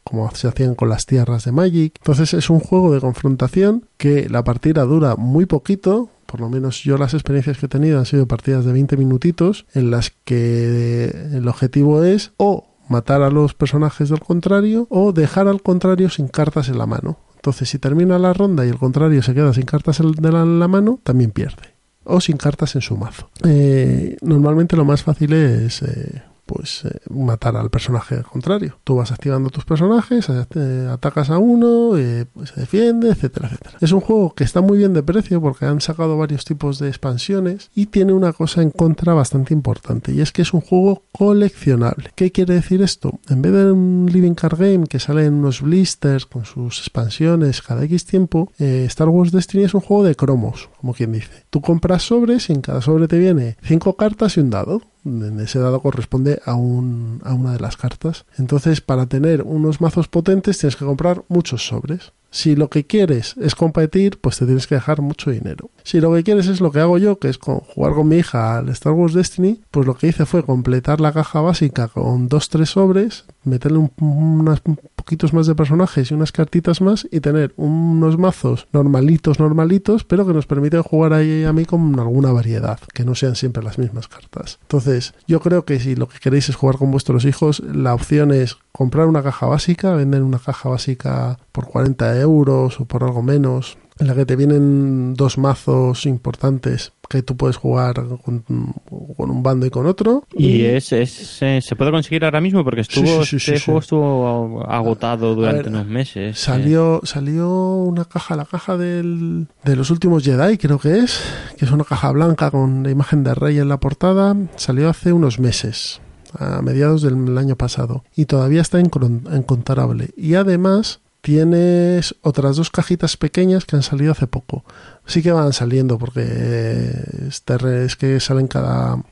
S1: como se hacían con las tierras de Magic. Entonces es un juego de confrontación que la partida dura muy poquito, por lo menos yo las experiencias que he tenido han sido partidas de 20 minutitos en las que el objetivo es o matar a los personajes del contrario o dejar al contrario sin cartas en la mano. Entonces si termina la ronda y el contrario se queda sin cartas en la, mano, también pierde. O sin cartas en su mazo. Eh, normalmente lo más fácil es eh, pues eh, matar al personaje contrario. Tú vas activando tus personajes, eh, atacas a uno, eh, pues se defiende, etcétera, etcétera. Es un juego que está muy bien de precio porque han sacado varios tipos de expansiones y tiene una cosa en contra bastante importante y es que es un juego coleccionable. ¿Qué quiere decir esto? En vez de un living card game que sale en unos blisters con sus expansiones cada X tiempo, Star Wars Destiny es un juego de cromos, como quien dice. Tú compras sobres y en cada sobre te viene cinco cartas y un dado. Ese dado corresponde a, un, a una de las cartas. Entonces, para tener unos mazos potentes tienes que comprar muchos sobres. Si lo que quieres es competir, pues te tienes que dejar mucho dinero. Si lo que quieres es lo que hago yo, que es jugar con mi hija al Star Wars Destiny, pues lo que hice fue completar la caja básica con dos, tres sobres, meterle un, unos poquitos más de personajes y unas cartitas más y tener unos mazos normalitos, normalitos, pero que nos permiten jugar ahí a mí con alguna variedad, que no sean siempre las mismas cartas. Entonces, yo creo que si lo que queréis es jugar con vuestros hijos, la opción es comprar una caja básica, vender una caja básica por 40 euros o por algo menos, en la que te vienen dos mazos importantes que tú puedes jugar con, con un bando y con otro.
S2: Y es, es eh, se puede conseguir ahora mismo porque estuvo
S1: Sí, sí, sí,
S2: este juego estuvo agotado durante
S1: ver,
S2: unos meses.
S1: Salió, salió una caja, la caja del, de los últimos Jedi, creo que es, que es una caja blanca con la imagen de Rey en la portada. Salió hace unos meses, a mediados del año pasado, y todavía está incontarable. Y además tienes otras dos cajitas pequeñas que han salido hace poco. Sí que van saliendo porque re- es que salen cada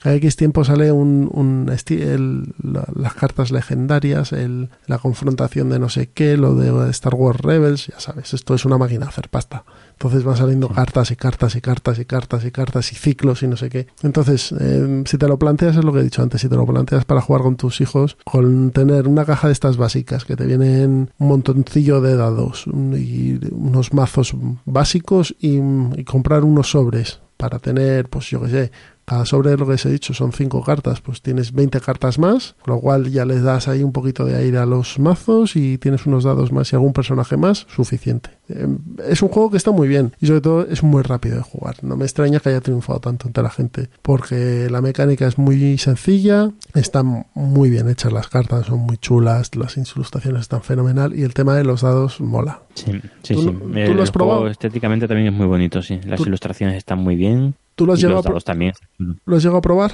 S1: cada X tiempo sale un, un el- la- las cartas legendarias, el- la confrontación de no sé qué, lo de Star Wars Rebels, ya sabes, esto es una máquina de hacer pasta. Entonces van saliendo cartas y cartas y cartas y cartas y cartas y ciclos y no sé qué. Entonces, eh, si te lo planteas, es lo que he dicho antes, si te lo planteas para jugar con tus hijos, con tener una caja de estas básicas que te vienen un montoncillo de dados y unos mazos básicos y, y comprar unos sobres para tener, pues yo qué sé, Cada sobre, lo que os he dicho, son 5 cartas, pues tienes 20 cartas más, con lo cual ya les das ahí un poquito de aire a los mazos y tienes unos dados más y algún personaje más, suficiente. Eh, es un juego que está muy bien y sobre todo es muy rápido de jugar. No me extraña que haya triunfado tanto entre la gente, porque la mecánica es muy sencilla, están muy bien hechas las cartas, son muy chulas, las ilustraciones están fenomenal y el tema de los dados mola.
S2: Sí, sí,
S1: ¿Tú
S2: sí.
S1: tú
S2: El
S1: lo has probado?
S2: estéticamente también es muy bonito, sí. Las
S1: ¿Tú-
S2: ilustraciones están muy bien.
S1: ¿Tú lo has llegado
S2: los
S1: a
S2: también.
S1: ¿Lo has llegado a probar?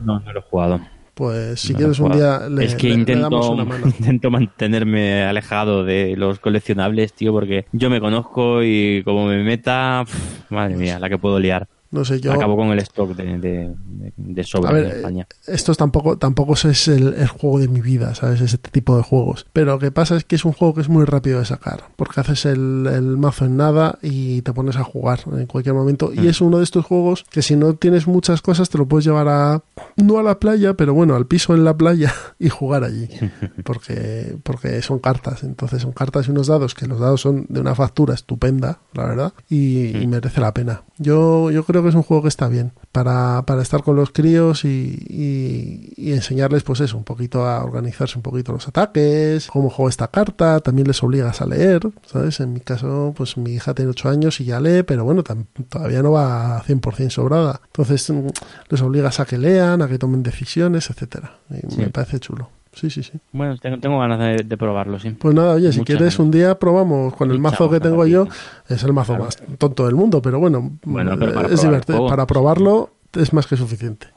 S2: No, no lo he jugado.
S1: Pues si
S2: No
S1: quieres un día le,
S2: es que
S1: le- le
S2: intento,
S1: damos una mano.
S2: intento mantenerme alejado de los coleccionables, tío, porque yo me conozco y como me meta, madre mía, la que puedo liar.
S1: No sé, yo...
S2: Acabo con el stock de, de, de, de sobres
S1: A ver,
S2: en España.
S1: estos tampoco, tampoco es el, el juego de mi vida, ¿sabes? Este tipo de juegos. Pero lo que pasa es que es un juego que es muy rápido de sacar, porque haces el, el mazo en nada y te pones a jugar en cualquier momento. Y
S2: Mm.
S1: es uno de estos juegos que si no tienes muchas cosas te lo puedes llevar a, no a la playa, pero bueno, al piso en la playa y jugar allí. Porque, porque son cartas, entonces son cartas y unos dados, que los dados son de una factura estupenda, la verdad, y, y
S2: Mm.
S1: merece la pena. Yo, yo creo que es un juego que está bien para, para estar con los críos y, y- y enseñarles, pues eso, un poquito a organizarse un poquito los ataques, cómo juego esta carta, también les obligas a leer, ¿sabes? En mi caso, pues mi hija tiene 8 años y ya lee, pero bueno, todavía no va 100% sobrada. Entonces mm, les obligas a que lean, a que tomen decisiones, etcétera. Y
S2: Sí.
S1: Me parece chulo. Sí, sí, sí.
S2: Bueno, tengo, tengo ganas de, de probarlo, sí.
S1: Pues nada, oye, si quieres
S2: ganas.
S1: un día probamos con el mazo que tengo yo. Es el mazo
S2: Claro.
S1: más tonto del mundo, pero bueno,
S2: Bueno, pero para
S1: es
S2: probar
S1: divertido. Para probarlo es más que suficiente.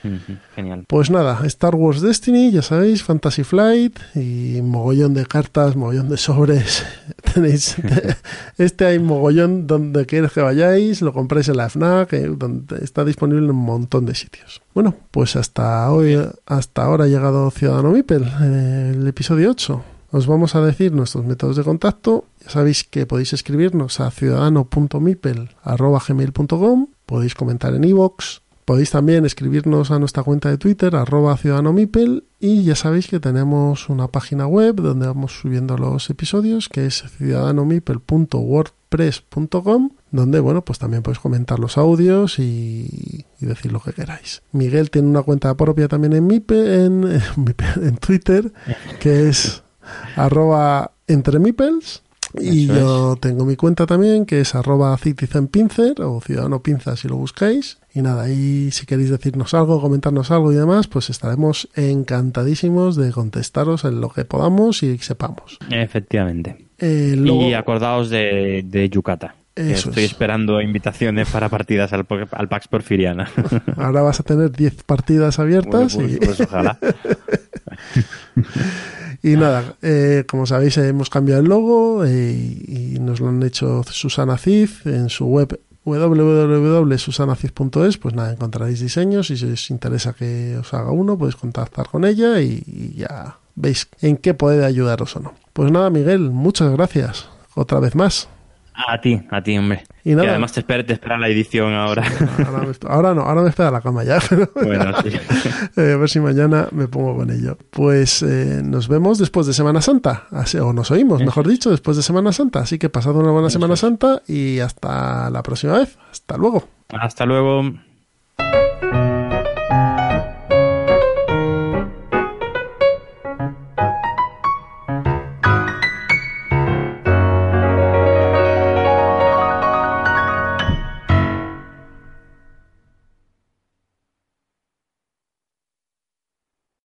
S2: Genial.
S1: Pues nada, Star Wars Destiny, ya sabéis, Fantasy Flight y mogollón de cartas, mogollón de sobres. Tenéis este hay mogollón donde quieres que vayáis, lo compréis en la FNAC, eh, donde está disponible en un montón de sitios. Bueno, pues hasta hoy, hasta ahora ha llegado Ciudadano Mipel, eh, el episodio 8. Os vamos a decir nuestros métodos de contacto. Ya sabéis que podéis escribirnos a ciudadano.mipel.gmail.com Podéis comentar en iVoox. Podéis también escribirnos a nuestra cuenta de Twitter, arroba. Y ya sabéis que tenemos una página web donde vamos subiendo los episodios, que es ciudadanomipel.wordpress.com, donde, bueno, pues también podéis comentar los audios y, decir lo que queráis. Miguel tiene una cuenta propia también en Mipel, en, en Twitter, que es arroba entremipels. Y
S2: Eso
S1: yo tengo mi cuenta también, que es arroba citizenpincer o ciudadano pinza si lo buscáis. Y nada, y si queréis decirnos algo, comentarnos algo y demás, pues estaremos encantadísimos de contestaros en lo que podamos y sepamos.
S2: Efectivamente.
S1: Eh, luego-
S2: Y acordaos de, de Yucata.
S1: Eso
S2: Estoy
S1: es.
S2: esperando invitaciones para partidas al, al Pax Porfiriana.
S1: ahora vas a tener 10 partidas abiertas
S2: Bueno,
S1: y,
S2: pues, pues ojalá.
S1: Y nada, eh, como sabéis, hemos cambiado el logo eh, y nos lo han hecho Susana Cid en su web www.susanacid.es. Pues nada, encontraréis diseños y si os interesa que os haga uno, podéis contactar con ella y, y ya veis en qué puede ayudaros o no. Pues nada, Miguel, muchas gracias. Otra vez más.
S2: A ti, a ti, hombre.
S1: Y nada.
S2: Que además te espera, te espera la edición ahora.
S1: Ahora, me- ahora no, ahora me espera la cama ya, pero
S2: bueno, sí.
S1: eh, a ver si mañana me pongo con ello. Pues eh, nos vemos después de Semana Santa, así- o nos oímos, mejor dicho, después de Semana Santa. Así que pasad una buena Semana Santa y hasta la próxima vez. Hasta luego.
S2: Hasta luego.